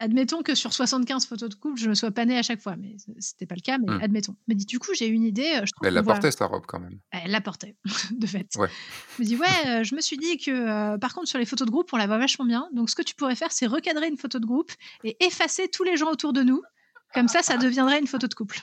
admettons que sur 75 photos de couple, je me sois panée à chaque fois, mais c'était pas le cas, mais hmm. admettons. Mais dit, du coup, j'ai une idée. Euh, je elle la portait, sa robe, quand même. Elle la portait, de fait. Ouais. Je me dis, ouais, euh, je me suis dit que, euh, par contre, sur les photos de groupe, on la voit vachement bien. Donc, ce que tu pourrais faire, c'est recadrer une photo de groupe et effacer tous les gens autour de nous. Comme ça, ça [laughs] deviendrait une photo de couple.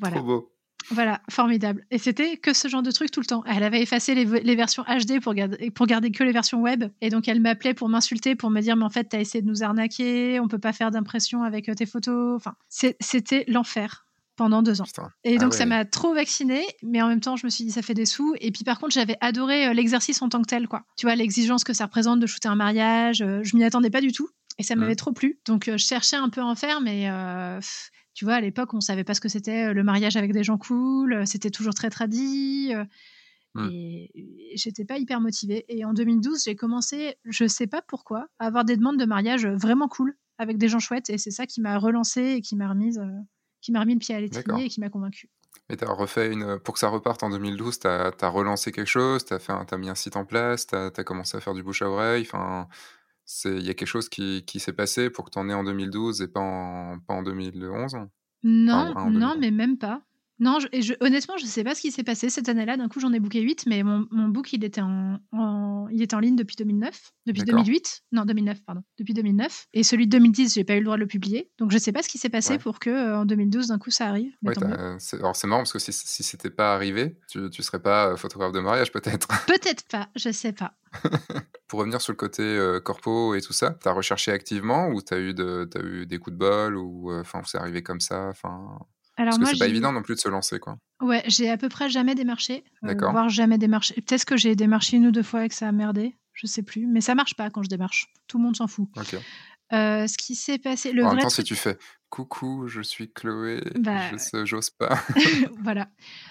Voilà. Trop beau. Voilà, formidable. Et c'était que ce genre de truc tout le temps. Elle avait effacé les, versions HD pour garder, pour garder que les versions web. Et donc, elle m'appelait pour m'insulter, pour me dire, mais en fait, t'as essayé de nous arnaquer, on peut pas faire d'impression avec euh, tes photos. Enfin, c'était l'enfer pendant deux ans. Et ah donc, ça m'a trop vaccinée, mais en même temps, je me suis dit, ça fait des sous. Et puis, par contre, j'avais adoré euh, l'exercice en tant que tel, quoi. Tu vois, l'exigence que ça représente de shooter un mariage, euh, je m'y attendais pas du tout. Et ça m'avait mmh. trop plu. Donc, je cherchais un peu à en faire, mais tu vois, à l'époque, on savait pas ce que c'était euh, le mariage avec des gens cool, euh, c'était toujours très tradit. Mmh. Et, j'étais pas hyper motivée. Et en 2012, j'ai commencé, je sais pas pourquoi, à avoir des demandes de mariage vraiment cool avec des gens chouettes. Et c'est ça qui m'a relancé et qui m'a remise, qui m'a remis le pied à l'étrier et qui m'a convaincue. Mais tu as refait une. Pour que ça reparte en 2012, tu as, relancé quelque chose, tu as, as, mis un site en place, tu as, as, commencé à faire du bouche à oreille. Enfin, il y a quelque chose qui, qui s'est passé pour que tu en aies en 2012 et pas en, pas en 2011 Non, non, mais même pas. Non, je, je, honnêtement, je ne sais pas ce qui s'est passé cette année-là. D'un coup, j'en ai booké 8, mais mon, mon book, il était en, il était en ligne depuis 2009. Depuis 2008 Non, 2009, pardon. Depuis 2009. Et celui de 2010, j'ai pas eu le droit de le publier. Donc, je ne sais pas ce qui s'est passé pour que euh, en 2012, d'un coup, ça arrive. alors, c'est marrant parce que si, si c'était pas arrivé, tu ne serais pas euh, photographe de mariage, peut-être [laughs] Peut-être pas, je sais pas. [laughs] Pour revenir sur le côté euh, corpo et tout ça, tu as recherché activement ou tu as, eu de, as eu des coups de bol ou enfin c'est arrivé comme ça enfin? Alors Parce que c'est pas évident non plus de se lancer, quoi. Ouais, j'ai à peu près jamais démarché, euh, voire jamais démarché. Peut-être que j'ai démarché une ou deux fois et que ça a merdé, je sais plus. Mais ça marche pas quand je démarche. Tout le monde s'en fout. Euh, ce qui s'est passé, le en même temps, si tu fais coucou, je suis Chloé, bah, je j'ose pas. [laughs] voilà.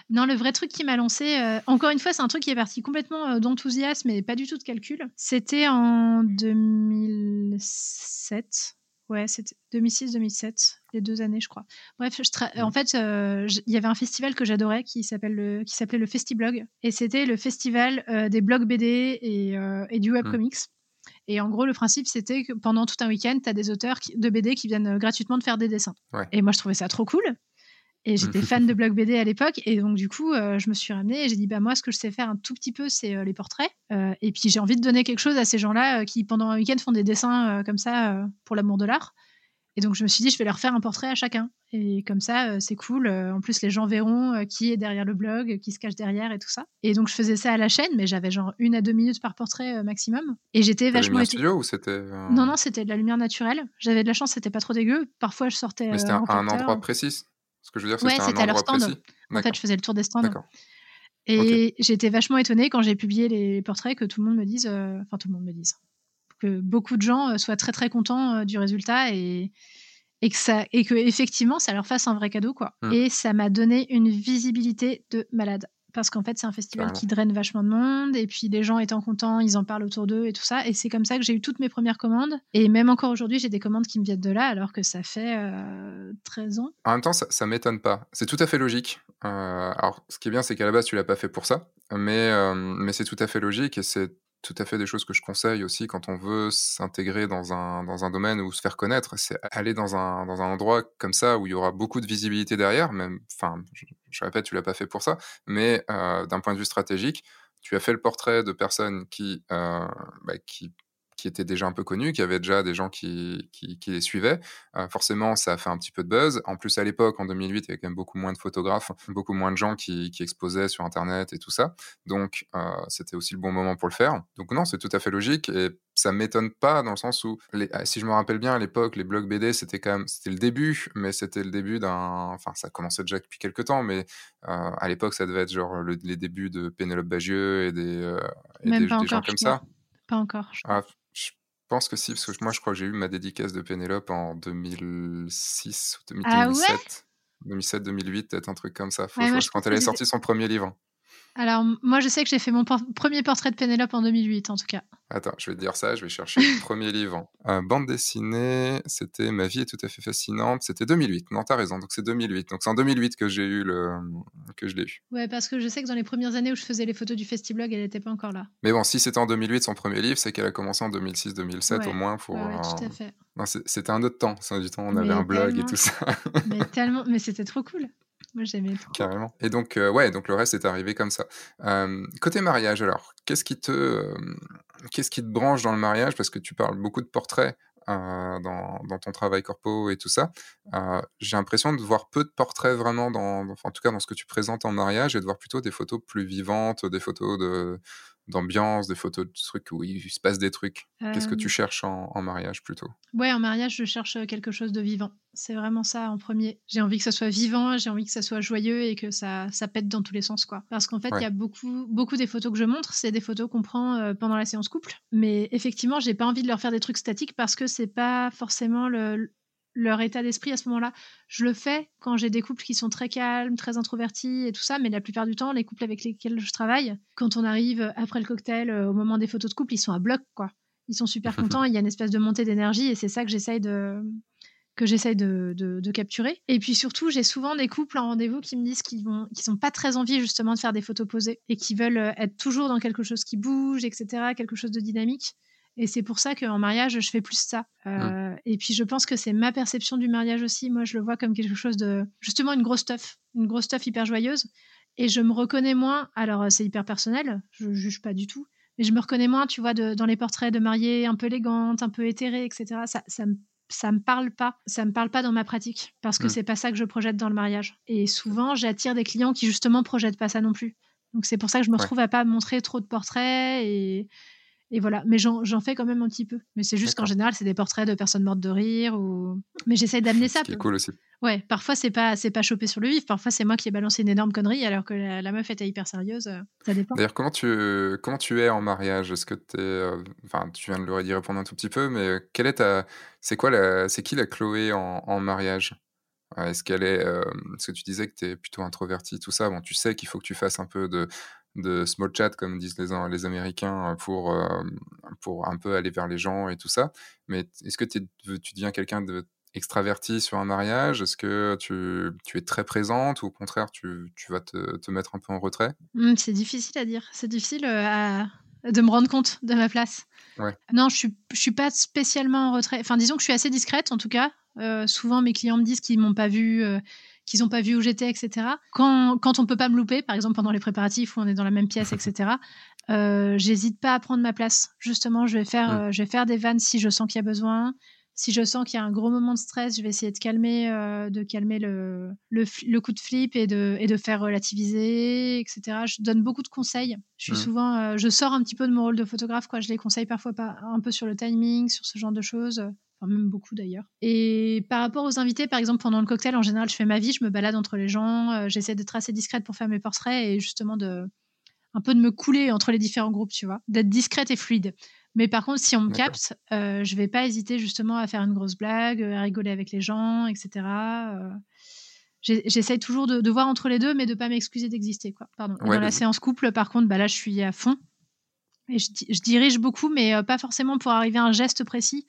Non, le vrai truc qui m'a lancé, euh, encore une fois, c'est un truc qui est parti complètement d'enthousiasme et pas du tout de calcul. C'était en 2007. Ouais, c'était 2006-2007, les deux années, je crois. Bref, en fait, euh, il y avait un festival que j'adorais qui s'appelait le, qui le Festiblog. Et c'était le festival euh, des blogs BD et, euh, et du webcomics. Mmh. Et en gros, le principe, c'était que pendant tout un week-end, tu as des auteurs de BD qui viennent gratuitement te faire des dessins. Et moi, je trouvais ça trop cool. Et j'étais [laughs] fan de blog BD à l'époque. Et donc, du coup, euh, je me suis ramenée et j'ai dit, bah, moi, ce que je sais faire un tout petit peu, c'est euh, les portraits. Euh, et puis, j'ai envie de donner quelque chose à ces gens-là qui, pendant un week-end, font des dessins comme ça pour l'amour de l'art. Et donc, je me suis dit, je vais leur faire un portrait à chacun. Et comme ça, c'est cool. en plus, les gens verront qui est derrière le blog, qui se cache derrière et tout ça. Et donc, je faisais ça à la chaîne, mais j'avais genre une à deux minutes par portrait maximum. Et j'étais vachement. Lumière studio ou c'était. Non, non, c'était de la lumière naturelle. J'avais de la chance, c'était pas trop dégueu. Parfois, je sortais. Mais c'était un endroit précis ce que je veux dire, ouais, c'était à leur stand. En fait, je faisais le tour des stands. Et j'étais vachement étonnée quand j'ai publié les portraits que tout le monde me dise, euh, enfin tout le monde me dise, que beaucoup de gens euh, soient très très contents euh, du résultat et, et que ça et que effectivement ça leur fasse un vrai cadeau quoi. Mm. Et ça m'a donné une visibilité de malade parce qu'en fait c'est un festival qui draine vachement de monde et puis les gens étant contents ils en parlent autour d'eux et tout ça et c'est comme ça que j'ai eu toutes mes premières commandes et même encore aujourd'hui j'ai des commandes qui me viennent de là alors que ça fait euh, 13 ans En même temps, ça, ça m'étonne pas. C'est tout à fait logique. Euh, alors, ce qui est bien, c'est qu'à la base, tu l'as pas fait pour ça, mais, euh, mais c'est tout à fait logique et c'est tout à fait des choses que je conseille aussi quand on veut s'intégrer dans un, domaine ou se faire connaître. C'est aller dans un, endroit comme ça où il y aura beaucoup de visibilité derrière. Même, enfin, je, répète, tu l'as pas fait pour ça, mais euh, d'un point de vue stratégique, tu as fait le portrait de personnes qui, euh, bah, qui qui étaient déjà un peu connus, qui avaient déjà des gens qui, qui, qui les suivaient. Euh, forcément, ça a fait un petit peu de buzz. En plus, à l'époque, en 2008, il y avait quand même beaucoup moins de photographes, beaucoup moins de gens qui, qui exposaient sur Internet et tout ça. Donc, euh, c'était aussi le bon moment pour le faire. Donc, non, c'est tout à fait logique et ça m'étonne pas dans le sens où, les, ah, si je me rappelle bien, à l'époque, les blogs BD, c'était quand même, c'était le début, mais c'était le début d'un, enfin, ça commençait déjà depuis quelques temps, mais euh, à l'époque, ça devait être genre le, les débuts de Pénélope Bagieux et des, et même des, pas des gens encore comme ça. pas encore je. Ah, pense que si, parce que moi, je crois que j'ai eu ma dédicace de Pénélope en 2006 ou 2000 ah ouais? 2007. 2007-2008, peut-être un truc comme ça. Faut Ouais, je je quand elle a sorti son premier livre. Alors moi je sais que j'ai fait mon por- premier portrait de Pénélope en 2008 en tout cas Attends, je vais te dire ça, je vais chercher le [laughs] premier livre. Euh, bande dessinée, c'était Ma vie est tout à fait fascinante, c'était 2008. Non, t'as raison, donc c'est 2008. Donc c'est en 2008 que j'ai eu le que je l'ai eu. ouais parce que je sais que dans les premières années où je faisais les photos du Festiblog elle n'était pas encore là Mais bon, si c'était en 2008 son premier livre, c'est qu'elle a commencé en 2006-2007 Ouais, au moins pour. ouais, ouais, tout euh, à fait c'était un autre temps. Ça, du temps, on avait un blog et tout ça. mais tellement mais c'était trop cool moi j'aimais trop Carrément. Et donc, euh, ouais, donc le reste est arrivé comme ça. Euh, côté mariage, alors, qu'est-ce qui te, euh, qu'est-ce qui te branche dans le mariage? Parce que tu parles beaucoup de portraits dans, ton travail corpo et tout ça. J'ai l'impression de voir peu de portraits vraiment en tout cas dans ce que tu présentes en mariage et de voir plutôt des photos plus vivantes, des photos de d'ambiance, des photos de trucs où il se passe des trucs. Qu'est-ce que Euh, tu cherches en, en mariage plutôt? Ouais, en mariage, je cherche quelque chose de vivant. C'est vraiment ça en premier. J'ai envie que ça soit vivant, j'ai envie que ça soit joyeux et que ça, ça pète dans tous les sens, quoi. Parce qu'en fait, il Ouais. y a beaucoup, beaucoup des photos que je montre, c'est des photos qu'on prend euh, pendant la séance couple. Mais effectivement, j'ai pas envie de leur faire des trucs statiques parce que c'est pas forcément le, leur état d'esprit à ce moment-là. Je le fais quand j'ai des couples qui sont très calmes, très introvertis et tout ça, mais la plupart du temps, les couples avec lesquels je travaille, quand on arrive après le cocktail, euh, au moment des photos de couple, ils sont à bloc, quoi. Ils sont super [laughs] contents, il y a une espèce de montée d'énergie et c'est ça que j'essaye de que j'essaye de, de- de capturer. Et puis surtout, j'ai souvent des couples en rendez-vous qui me disent qu'ils vont, qu'ils n'ont pas très envie justement de faire des photos posées et qui veulent euh, être toujours dans quelque chose qui bouge, etc., quelque chose de dynamique. Et c'est pour ça qu'en mariage, je fais plus ça. Euh, Et puis je pense que c'est ma perception du mariage aussi. Moi, je le vois comme quelque chose de justement une grosse stuff, une grosse stuff hyper joyeuse. Et je me reconnais moins. Alors euh, c'est hyper personnel, je juge pas du tout. Mais je me reconnais moins, tu vois, de- dans les portraits de mariées un peu élégantes, un peu éthérées, etc. Ça, ça me ça me parle pas, ça me parle pas dans ma pratique parce que Mm. c'est pas ça que je projette dans le mariage. Et souvent, j'attire des clients qui justement projettent pas ça non plus. Donc c'est pour ça que je me Ouais. retrouve à pas montrer trop de portraits et et voilà. Mais j'en fais quand même un petit peu. Mais c'est juste qu'en général, c'est des portraits de personnes mortes de rire ou. Mais j'essaie d'amener ça. Ce qui est cool aussi. Ouais, parfois c'est pas c'est pas chopé sur le vif. Parfois c'est moi qui ai balancé une énorme connerie alors que la, la meuf était hyper sérieuse. euh, Ça dépend. D'ailleurs, comment tu, comment tu es en mariage? Est-ce que tu es. Enfin, tu viens de le d'y répondre un tout petit peu, mais euh, quelle est ta. C'est quoi la. C'est qui la Chloé en, en mariage? Euh, Est-ce qu'elle est. euh, Parce que tu disais que tu es plutôt introverti, tout ça? Bon, tu sais qu'il faut que tu fasses un peu de, de small chat, comme disent les, les Américains, pour, euh, pour un peu aller vers les gens et tout ça. Mais est-ce que t'es- tu deviens quelqu'un de extraverti sur un mariage? Est-ce que tu, tu es très présente ou au contraire tu, tu vas te, te mettre un peu en retrait? Hum, c'est difficile à dire. C'est difficile euh, à- de me rendre compte de ma place. Ouais. Non, je suis, je suis pas spécialement en retrait. Enfin, disons que je suis assez discrète en tout cas. Euh, souvent, mes clients me disent qu'ils m'ont pas vu, euh, qu'ils n'ont pas vu où j'étais, etc. Quand, quand on peut pas me louper, par exemple pendant les préparatifs où on est dans la même pièce, etc. [laughs] Euh, J'hésite pas à prendre ma place. Justement, je vais faire, euh, je vais faire des vannes si je sens qu'il y a besoin. Si je sens qu'il y a un gros moment de stress, je vais essayer de calmer, euh, de calmer le, le, coup de flip et de, et de faire relativiser, etc. Je donne beaucoup de conseils. Je suis souvent, je sors un petit peu de mon rôle de photographe, quoi. Je les conseille parfois pas, un peu sur le timing, sur ce genre de choses. Enfin, même beaucoup d'ailleurs. Et par rapport aux invités, par exemple, pendant le cocktail, en général, je fais ma vie, je me balade entre les gens, euh, j'essaie d'être assez discrète pour faire mes portraits et justement de un peu de me couler entre les différents groupes, tu vois, d'être discrète et fluide. Mais par contre, si on me capte, euh, je vais pas hésiter justement à faire une grosse blague, à rigoler avec les gens, etc. J'essaye toujours de, voir entre les deux, mais de pas m'excuser d'exister. Quoi. Pardon. Dans la séance couple, par contre, bah là, je suis à fond. Et je, je dirige beaucoup, mais pas forcément pour arriver à un geste précis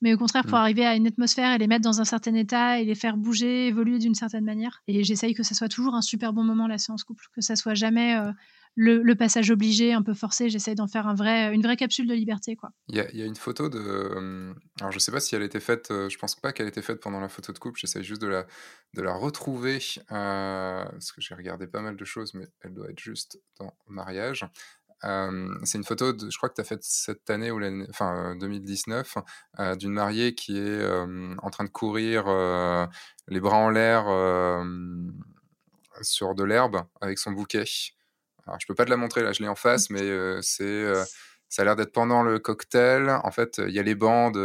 mais au contraire pour mm. arriver à une atmosphère et les mettre dans un certain état et les faire bouger, évoluer d'une certaine manière. Et j'essaye que ça soit toujours un super bon moment la séance couple, que ça soit jamais euh, le, passage obligé, un peu forcé. J'essaye d'en faire un vrai, une vraie capsule de liberté, quoi. Il y a, une photo de, euh, alors je sais pas si elle était faite, euh, je pense pas qu'elle était faite pendant la photo de couple. J'essaye juste de la de la retrouver parce que j'ai regardé pas mal de choses, mais elle doit être juste dans mariage c'est une photo, de, je crois que tu as faite cette année, ou enfin 2019, euh, d'une mariée qui est en train de courir les bras en l'air sur de l'herbe avec son bouquet. Alors, je peux pas te la montrer là, je l'ai en face, mais c'est ça a l'air d'être pendant le cocktail. En fait, il y a les bandes,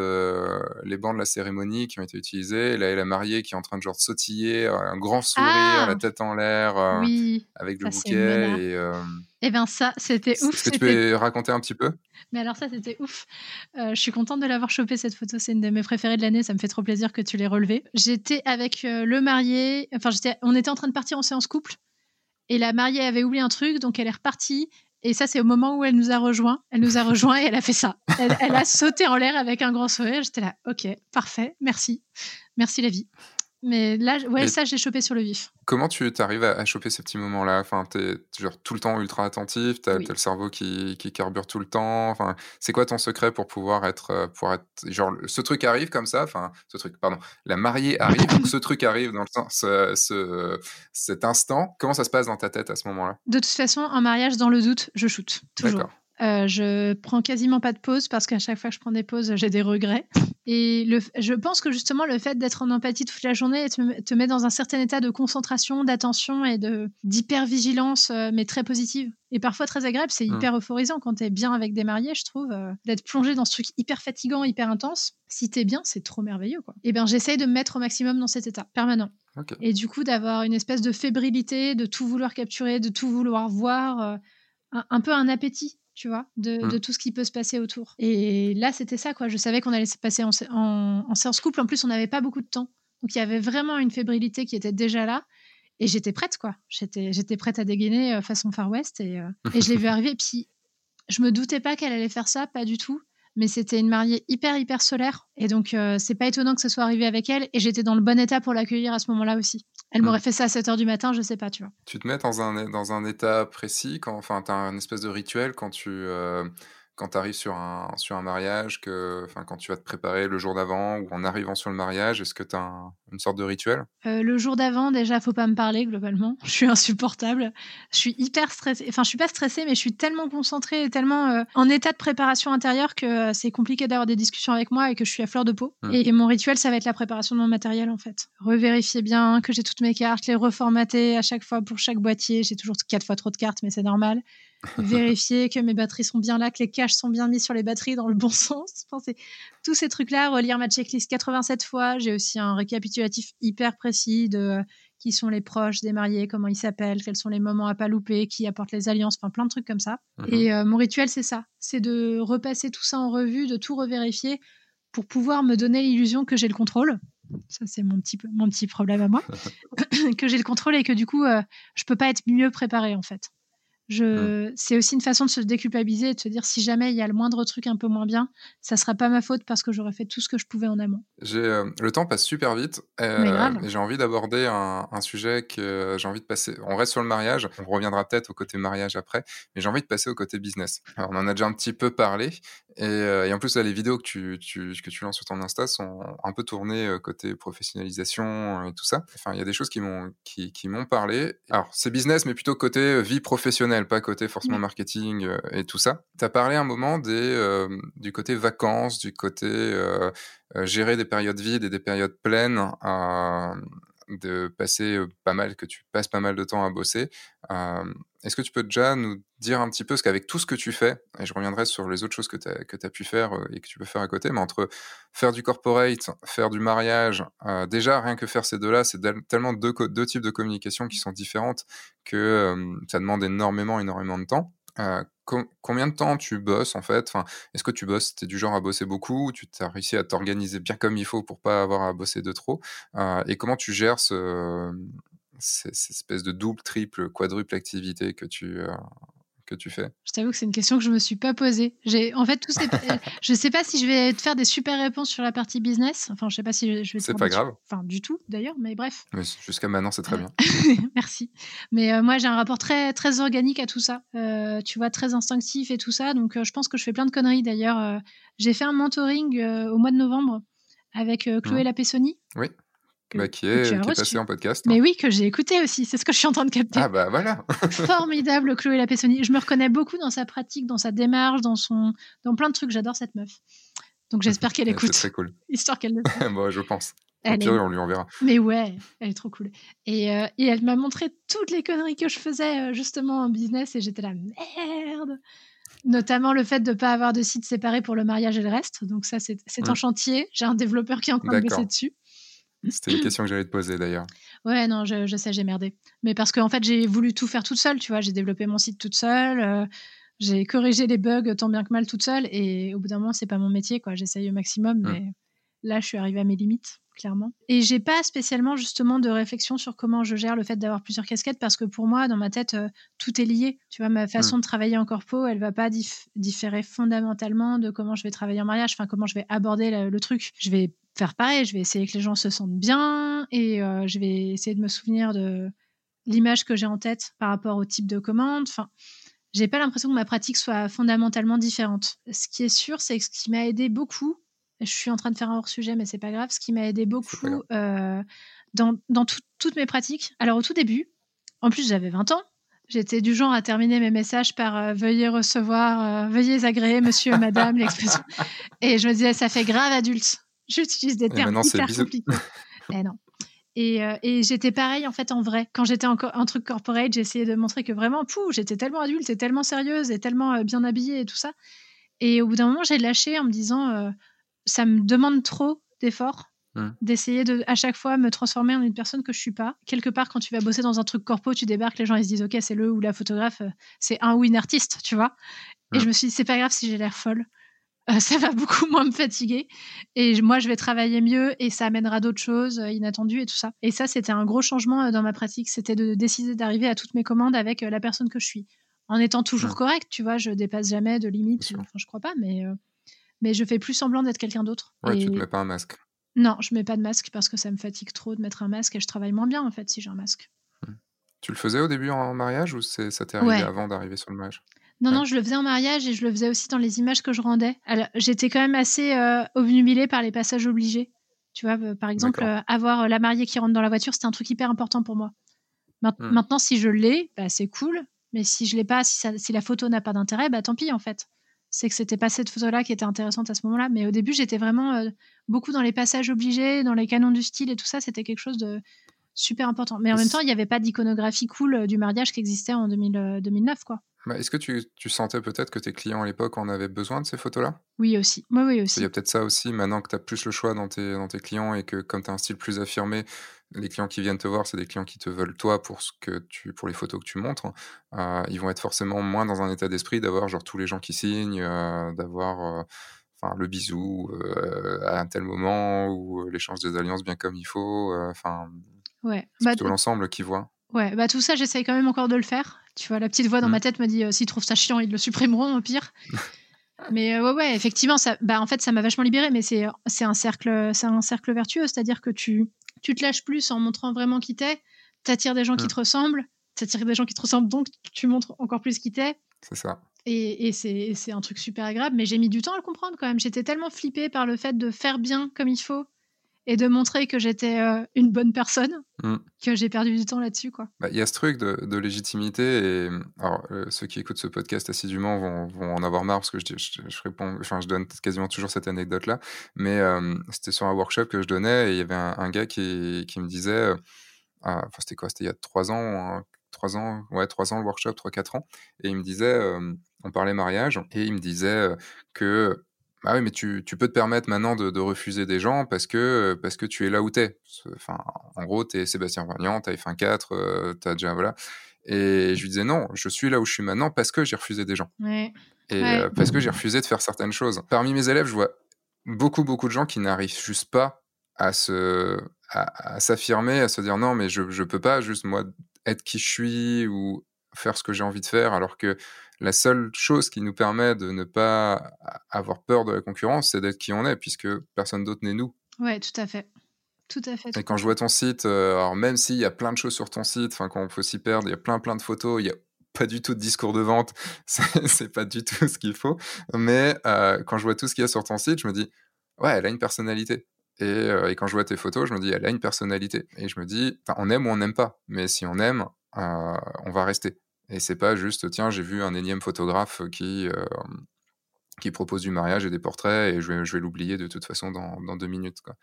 les bancs de la cérémonie qui ont été utilisés. là, il y a la mariée qui est en train de genre sautiller, un grand sourire, la ah! tête en l'air, avec le bouquet. Et, eh bien ça, c'était ouf. Est-ce que tu peux raconter un petit peu? Mais alors ça, c'était ouf. Euh, je suis contente de l'avoir chopé cette photo. C'est une de mes préférées de l'année. Ça me fait trop plaisir que tu l'aies relevée. J'étais avec euh, le marié. Enfin, on était en train de partir en séance couple. Et la mariée avait oublié un truc, donc elle est repartie. Et ça, c'est au moment où elle nous a rejoint. Elle nous a rejoint et elle a fait ça. Elle, elle a sauté en l'air avec un grand sourire. J'étais là, ok, parfait, merci, merci la vie. Mais là, ouais, ça, j'ai chopé sur le vif. Comment tu arrives à, choper ces petits moments-là? Enfin, t'es genre tout le temps ultra attentif, t'as as le cerveau qui, qui, carbure tout le temps. Enfin, c'est quoi ton secret pour pouvoir être, euh, pour être, genre, ce truc arrive comme ça? Enfin, ce truc, pardon, la mariée arrive, ce truc arrive dans le sens, ce, ce, cet instant? Comment ça se passe dans ta tête à ce moment-là? De toute façon, en mariage, dans le doute, je shoot toujours. Euh, je prends quasiment pas de pause parce qu'à chaque fois que je prends des pauses, j'ai des regrets. Et le, je pense que justement, le fait d'être en empathie toute la journée te, te, met dans un certain état de concentration, d'attention et d'hyper-vigilance, euh, mais très positive. Et parfois très agréable. C'est mmh. hyper euphorisant quand tu es bien avec des mariés, je trouve, euh, d'être plongé dans ce truc hyper fatigant, hyper intense. Si tu es bien, c'est trop merveilleux. Quoi. Et bien, j'essaye de me mettre au maximum dans cet état permanent. Et du coup, d'avoir une espèce de fébrilité, de tout vouloir capturer, de tout vouloir voir, un peu un appétit tu vois, mmh. de, tout ce qui peut se passer autour. Et là, c'était ça, quoi. Je savais qu'on allait se passer en, en, séance couple. En plus, on n'avait pas beaucoup de temps. Donc, il y avait vraiment une fébrilité qui était déjà là. Et j'étais prête, quoi. J'étais prête à dégainer euh, façon Far West. Et, euh, et je l'ai vu [laughs] arriver. Et puis, je me doutais pas qu'elle allait faire ça, pas du tout mais c'était une mariée hyper hyper solaire et donc euh, c'est pas étonnant que ce soit arrivé avec elle et j'étais dans le bon état pour l'accueillir à ce moment-là aussi. Elle hmm. m'aurait fait ça à 7 h du matin, je sais pas, tu vois. Tu te mets dans un, dans un état précis, quand, enfin, tu as un espèce de rituel quand tu, euh, quand tu arrives sur un, sur un mariage, que, quand tu vas te préparer le jour d'avant ou en arrivant sur le mariage, est-ce que tu as une sorte de rituel? Euh, Le jour d'avant, déjà, faut pas me parler globalement. [laughs] Je suis insupportable. Je suis hyper stressée. Enfin, je suis pas stressée, mais je suis tellement concentrée et tellement euh, en état de préparation intérieure que euh, c'est compliqué d'avoir des discussions avec moi et que je suis à fleur de peau. Mmh. Et, mon rituel, ça va être la préparation de mon matériel en fait. Revérifier bien que j'ai toutes mes cartes, les reformater à chaque fois pour chaque boîtier. J'ai toujours quatre fois trop de cartes, mais c'est normal vérifier que mes batteries sont bien là, que les caches sont bien mis sur les batteries dans le bon [laughs] sens. Enfin, tous ces trucs-là, relire ma checklist 87 fois. J'ai aussi un récapitulatif hyper précis de euh, qui sont les proches des mariés, comment ils s'appellent, quels sont les moments à pas louper, qui apporte les alliances, enfin plein de trucs comme ça. Mhm. Et euh, mon rituel, c'est ça, c'est de repasser tout ça en revue, de tout revérifier pour pouvoir me donner l'illusion que j'ai le contrôle. Ça, c'est mon petit, mon petit problème à moi. [laughs] [coughs] que j'ai le contrôle et que du coup, euh, je peux pas être mieux préparée en fait. Je... Mmh. C'est aussi une façon de se déculpabiliser et de se dire si jamais il y a le moindre truc un peu moins bien, ça sera pas ma faute parce que j'aurais fait tout ce que je pouvais en amont. Euh, le temps passe super vite euh, et j'ai envie d'aborder un, sujet que j'ai envie de passer. On reste sur le mariage, on reviendra peut-être au côté mariage après, mais j'ai envie de passer au côté business. Alors, on en a déjà un petit peu parlé et, euh, et en plus là, les vidéos que tu, tu, que tu lances sur ton Insta sont un peu tournées côté professionnalisation et tout ça. Enfin, il y a des choses qui m'ont qui, qui m'ont parlé. Alors, c'est business, mais plutôt côté vie professionnelle pas côté forcément marketing euh, et tout ça. Tu as parlé un moment des, euh, du côté vacances, du côté euh, gérer des périodes vides et des périodes pleines, de passer pas mal, que tu passes pas mal de temps à bosser. Est-ce que tu peux déjà nous dire un petit peu, ce qu'avec tout ce que tu fais, et je reviendrai sur les autres choses que tu as, que pu faire et que tu peux faire à côté, mais entre faire du corporate, faire du mariage, déjà rien que faire ces deux-là, c'est tellement deux, deux, types de communication qui sont différentes que ça demande énormément, énormément de temps. Combien de temps tu bosses en fait? Enfin, Est-ce que tu bosses, tu es du genre à bosser beaucoup ou tu as réussi à t'organiser bien comme il faut pour pas avoir à bosser de trop Et comment tu gères ce, cette espèce de double, triple, quadruple activité que tu, que tu fais Je t'avoue que c'est une question que je me suis pas posée. J'ai, en fait, tout ces... [laughs] je sais pas si je vais te faire des super réponses sur la partie business. Enfin, je sais pas si je vais. C'est pas grave. Enfin, du tout d'ailleurs, mais bref. jusqu'à maintenant, c'est très bien. [laughs] Merci. Mais euh, moi, j'ai un rapport très très organique à tout ça. Euh, tu vois, très instinctif et tout ça. Donc, euh, je pense que je fais plein de conneries. D'ailleurs, j'ai fait un mentoring au mois de novembre avec Chloé mmh. Lapessoni. Oui. Bah, qui est, passé en podcast. Mais oui, que j'ai écouté aussi. C'est ce que je suis en train de capter. Ah bah voilà. [laughs] Formidable, Chloé Lapessoni. Je me reconnais beaucoup dans sa pratique, dans sa démarche, dans son, dans plein de trucs. J'adore cette meuf. Donc j'espère [laughs] qu'elle écoute. C'est très cool. [laughs] Histoire qu'elle le Bon, je pense. Elle pire, on lui enverra. Mais ouais, elle est trop cool. Et, euh, et elle m'a montré toutes les conneries que je faisais euh, justement en business et j'étais là, merde Notamment le fait de ne pas avoir de site séparé pour le mariage et le reste. Donc ça, c'est un mmh. chantier. J'ai un développeur qui est en train de bosser dessus. C'était une question que j'allais te poser d'ailleurs. Ouais, non, je, sais, j'ai merdé. Mais parce qu'en fait, j'ai voulu tout faire toute seule, tu vois. J'ai développé mon site toute seule, euh, j'ai corrigé les bugs tant bien que mal toute seule. Et au bout d'un moment, c'est pas mon métier, quoi. J'essaye au maximum, mmh. mais là, je suis arrivée à mes limites, clairement. Et j'ai pas spécialement, justement, de réflexion sur comment je gère le fait d'avoir plusieurs casquettes, parce que pour moi, dans ma tête, euh, tout est lié. Tu vois, ma façon mmh. de travailler en corpo, elle va pas différer fondamentalement de comment je vais travailler en mariage, enfin, comment je vais aborder le, le truc. Je vais faire pareil. Je vais essayer que les gens se sentent bien et euh, je vais essayer de me souvenir de l'image que j'ai en tête par rapport au type de commande. Enfin, j'ai pas l'impression que ma pratique soit fondamentalement différente. Ce qui est sûr, c'est que ce qui m'a aidé beaucoup, je suis en train de faire un hors sujet, mais c'est pas grave. Ce qui m'a aidé beaucoup euh, dans, dans toutes mes pratiques. Alors au tout début, en plus j'avais 20 ans. J'étais du genre à terminer mes messages par euh, veuillez recevoir, veuillez agréer monsieur, madame, [laughs] l'expression. Et je me disais, ça fait grave adulte. J'utilise des termes hyper compliqués. [laughs] Eh non. Et, euh, et j'étais pareil en fait en vrai. Quand j'étais en, en, truc corporate, j'essayais de montrer que vraiment, pou, j'étais tellement adulte et tellement sérieuse et tellement euh, bien habillée et tout ça. Et au bout d'un moment, j'ai lâché en me disant, euh, ça me demande trop d'efforts mmh. d'essayer de à chaque fois me transformer en une personne que je suis pas. Quelque part, quand tu vas bosser dans un truc corpo, tu débarques, les gens ils se disent, ok, c'est le ou la photographe, c'est un ou une artiste, tu vois. Et mmh. je me suis dit, c'est pas grave si j'ai l'air folle. Euh, ça va beaucoup [laughs] moins me fatiguer. Et moi, je vais travailler mieux et ça amènera d'autres choses euh, inattendues et tout ça. Et ça, c'était un gros changement euh, dans ma pratique. C'était de décider d'arriver à toutes mes commandes avec la personne que je suis. En étant toujours correct, tu vois, je dépasse jamais de limites. Enfin, je crois pas, mais, mais je fais plus semblant d'être quelqu'un d'autre. Ouais, tu te mets pas un masque. Non, je mets pas de masque parce que ça me fatigue trop de mettre un masque et je travaille moins bien en fait si j'ai un masque. Mmh. Tu le faisais au début en mariage ou ça t'est arrivé avant d'arriver sur le mariage? Non, non, je le faisais en mariage et je le faisais aussi dans les images que je rendais. Alors, j'étais quand même assez euh, obnubilée par les passages obligés. Tu vois, euh, par exemple, euh, avoir la mariée qui rentre dans la voiture, c'était un truc hyper important pour moi. Hmm. Maintenant, si je l'ai, bah, c'est cool. Mais si je l'ai pas, si, si la photo n'a pas d'intérêt, bah tant pis en fait. C'est que c'était pas cette photo-là qui était intéressante à ce moment-là. Mais au début, j'étais vraiment beaucoup dans les passages obligés, dans les canons du style et tout ça. C'était quelque chose de super important. Mais en même temps, il n'y avait pas d'iconographie cool du mariage qui existait en 2009, quoi. Bah, est-ce que tu, tu sentais peut-être que tes clients à l'époque en avaient besoin de ces photos-là? Oui, aussi. Moi, oui, aussi. Il y a peut-être ça aussi, maintenant que tu as plus le choix dans tes, dans tes clients et que comme tu as un style plus affirmé, les clients qui viennent te voir, c'est des clients qui te veulent toi pour, ce que tu, pour les photos que tu montres. Euh, ils vont être forcément moins dans un état d'esprit d'avoir genre tous les gens qui signent, euh, d'avoir euh, enfin le bisou à un tel moment ou l'échange des alliances bien comme il faut. Enfin, ouais. c'est bah, plutôt l'ensemble qui voit. Ouais, bah tout ça, j'essaye quand même encore de le faire. Tu vois, la petite voix dans ma mmh. tête me dit euh, s'ils trouvent ça chiant, ils le supprimeront au pire. [laughs] mais euh, ouais, ouais, effectivement, ça, bah, en fait, ça m'a vachement libéré, mais c'est, un cercle, c'est un cercle vertueux, c'est-à-dire que tu, tu te lâches plus en montrant vraiment qui t'es, t'attires des gens qui mmh. te ressemblent, t'attires des gens qui te ressemblent, donc tu montres encore plus qui t'es. C'est ça. Et, et c'est, c'est un truc super agréable, mais j'ai mis du temps à le comprendre quand même. J'étais tellement flippée par le fait de faire bien comme il faut et de montrer que j'étais euh, une bonne personne, mm. que j'ai perdu du temps là-dessus. Bah, il y a ce truc de, légitimité, et alors, euh, ceux qui écoutent ce podcast assidûment vont, vont, en avoir marre parce que je, je, réponds, enfin, je donne quasiment toujours cette anecdote-là, mais euh, c'était sur un workshop que je donnais, et il y avait un, gars qui, qui, me disait, enfin, c'était quoi? C'était il y a trois ans, trois ans, ouais, trois ans le workshop, trois, quatre ans, et il me disait, on parlait mariage, et il me disait que bah oui, mais tu, tu, peux te permettre maintenant de, de, refuser des gens parce que, parce que tu es là où tu es. Enfin, en gros, tu es Sébastien Vagnant, tu as F1.4, tu as déjà. Voilà. Et je lui disais non, je suis là où je suis maintenant parce que j'ai refusé des gens. Ouais. Et Ouais. euh, parce que j'ai refusé de faire certaines choses. Parmi mes élèves, je vois beaucoup, beaucoup de gens qui n'arrivent juste pas à se, à, à s'affirmer, à se dire non, mais je, je peux pas juste moi être qui je suis ou faire ce que j'ai envie de faire, alors que la seule chose qui nous permet de ne pas avoir peur de la concurrence, c'est d'être qui on est, puisque personne d'autre n'est nous. Ouais, tout à fait. Tout à fait. Et quand je vois ton site, euh, alors même s'il y a plein de choses sur ton site, enfin quand on peut s'y perdre, il y a plein plein de photos, il y a pas du tout de discours de vente, [laughs] c'est pas du tout ce qu'il faut. Mais euh, quand je vois tout ce qu'il y a sur ton site, je me dis, ouais, elle a une personnalité. Et, euh, et quand je vois tes photos, je me dis, elle a une personnalité. Et je me dis, on aime ou on n'aime pas. Mais si on aime, euh, on va rester. Et c'est pas juste, tiens, j'ai vu un énième photographe qui, euh, qui propose du mariage et des portraits et je vais, je vais l'oublier de toute façon dans, dans deux minutes. Quoi.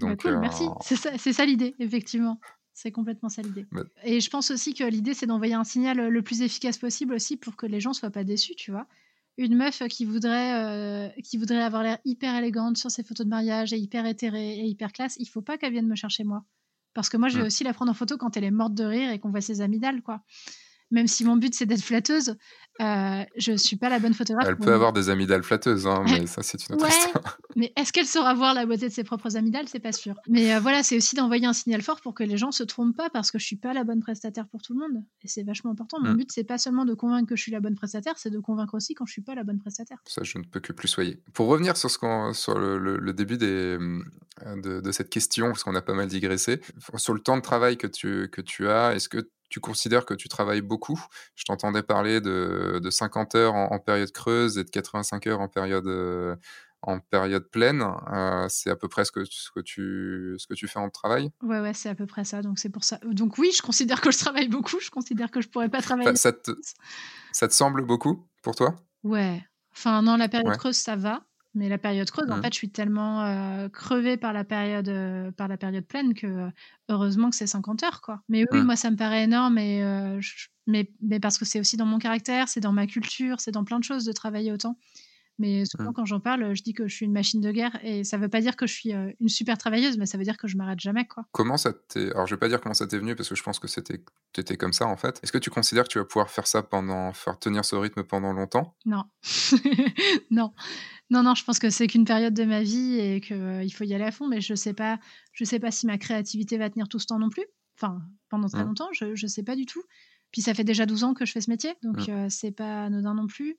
Bah, cool, euh, merci. C'est ça, c'est ça l'idée, effectivement. C'est complètement ça l'idée. Bah- Et je pense aussi que l'idée, c'est d'envoyer un signal euh, le plus efficace possible aussi pour que les gens soient pas déçus, tu vois. Une meuf qui voudrait, euh, qui voudrait avoir l'air hyper élégante sur ses photos de mariage et hyper éthérée et hyper classe, il faut pas qu'elle vienne me chercher moi. Parce que moi, je vais Mm. aussi la prendre en photo quand elle est morte de rire et qu'on voit ses amygdales, quoi. Même si mon but, c'est d'être flatteuse, euh, je suis pas la bonne photographe. Elle peut avoir des amygdales flatteuses, hein, mais [laughs] ça, c'est une autre Ouais. histoire. [laughs] Mais est-ce qu'elle saura voir la beauté de ses propres amygdales C'est pas sûr. Mais euh, voilà, c'est aussi d'envoyer un signal fort pour que les gens se trompent pas parce que je suis pas la bonne prestataire pour tout le monde. Et c'est vachement important. Mon Mm. but, c'est pas seulement de convaincre que je suis la bonne prestataire, c'est de convaincre aussi quand je suis pas la bonne prestataire. Ça, je ne peux que plus soyer. Pour revenir sur, ce qu'on- sur le, le- le début des, euh, de, de cette question, parce qu'on a pas mal digressé, sur le temps de travail que tu, que tu as, est-ce que tu considères que tu travailles beaucoup Je t'entendais parler de, de 50 heures en, en période creuse et de 85 heures en période, euh, en période pleine. Euh, c'est à peu près ce que, ce, que tu, ce que tu fais en travail? Ouais, ouais, c'est à peu près ça. Donc c'est pour ça. Donc oui, je considère que je travaille beaucoup. Je considère que je pourrais pas travailler. Enfin, ça, te, ça te semble beaucoup pour toi? Ouais. Enfin, non, la période Ouais. creuse, ça va. Mais la période creuse, en Mhm. fait, je suis tellement euh, crevée par la période, euh, par la période pleine que euh, heureusement que c'est 50 heures, quoi. Mais oui, moi, ça me paraît énorme, et, je- mais, mais parce que c'est aussi dans mon caractère, c'est dans ma culture, c'est dans plein de choses de travailler autant. Mais souvent, Mhm. quand j'en parle, je dis que je suis une machine de guerre, et ça veut pas dire que je suis une super travailleuse, mais ça veut dire que je m'arrête jamais, quoi. Comment ça t'est... Alors, je vais pas dire comment ça t'est venu parce que je pense que c'était t'étais comme ça en fait. Est-ce que tu considères que tu vas pouvoir faire ça pendant, faire tenir ce rythme pendant longtemps? Non. [laughs] non. Non, non, je pense que c'est qu'une période de ma vie et qu'il faut y aller à fond, mais je sais pas, je sais pas si ma créativité va tenir tout ce temps non plus. Enfin, pendant très Mm. longtemps, je, je sais pas du tout. Puis ça fait déjà 12 ans que je fais ce métier, donc Mm. euh, c'est pas anodin non plus.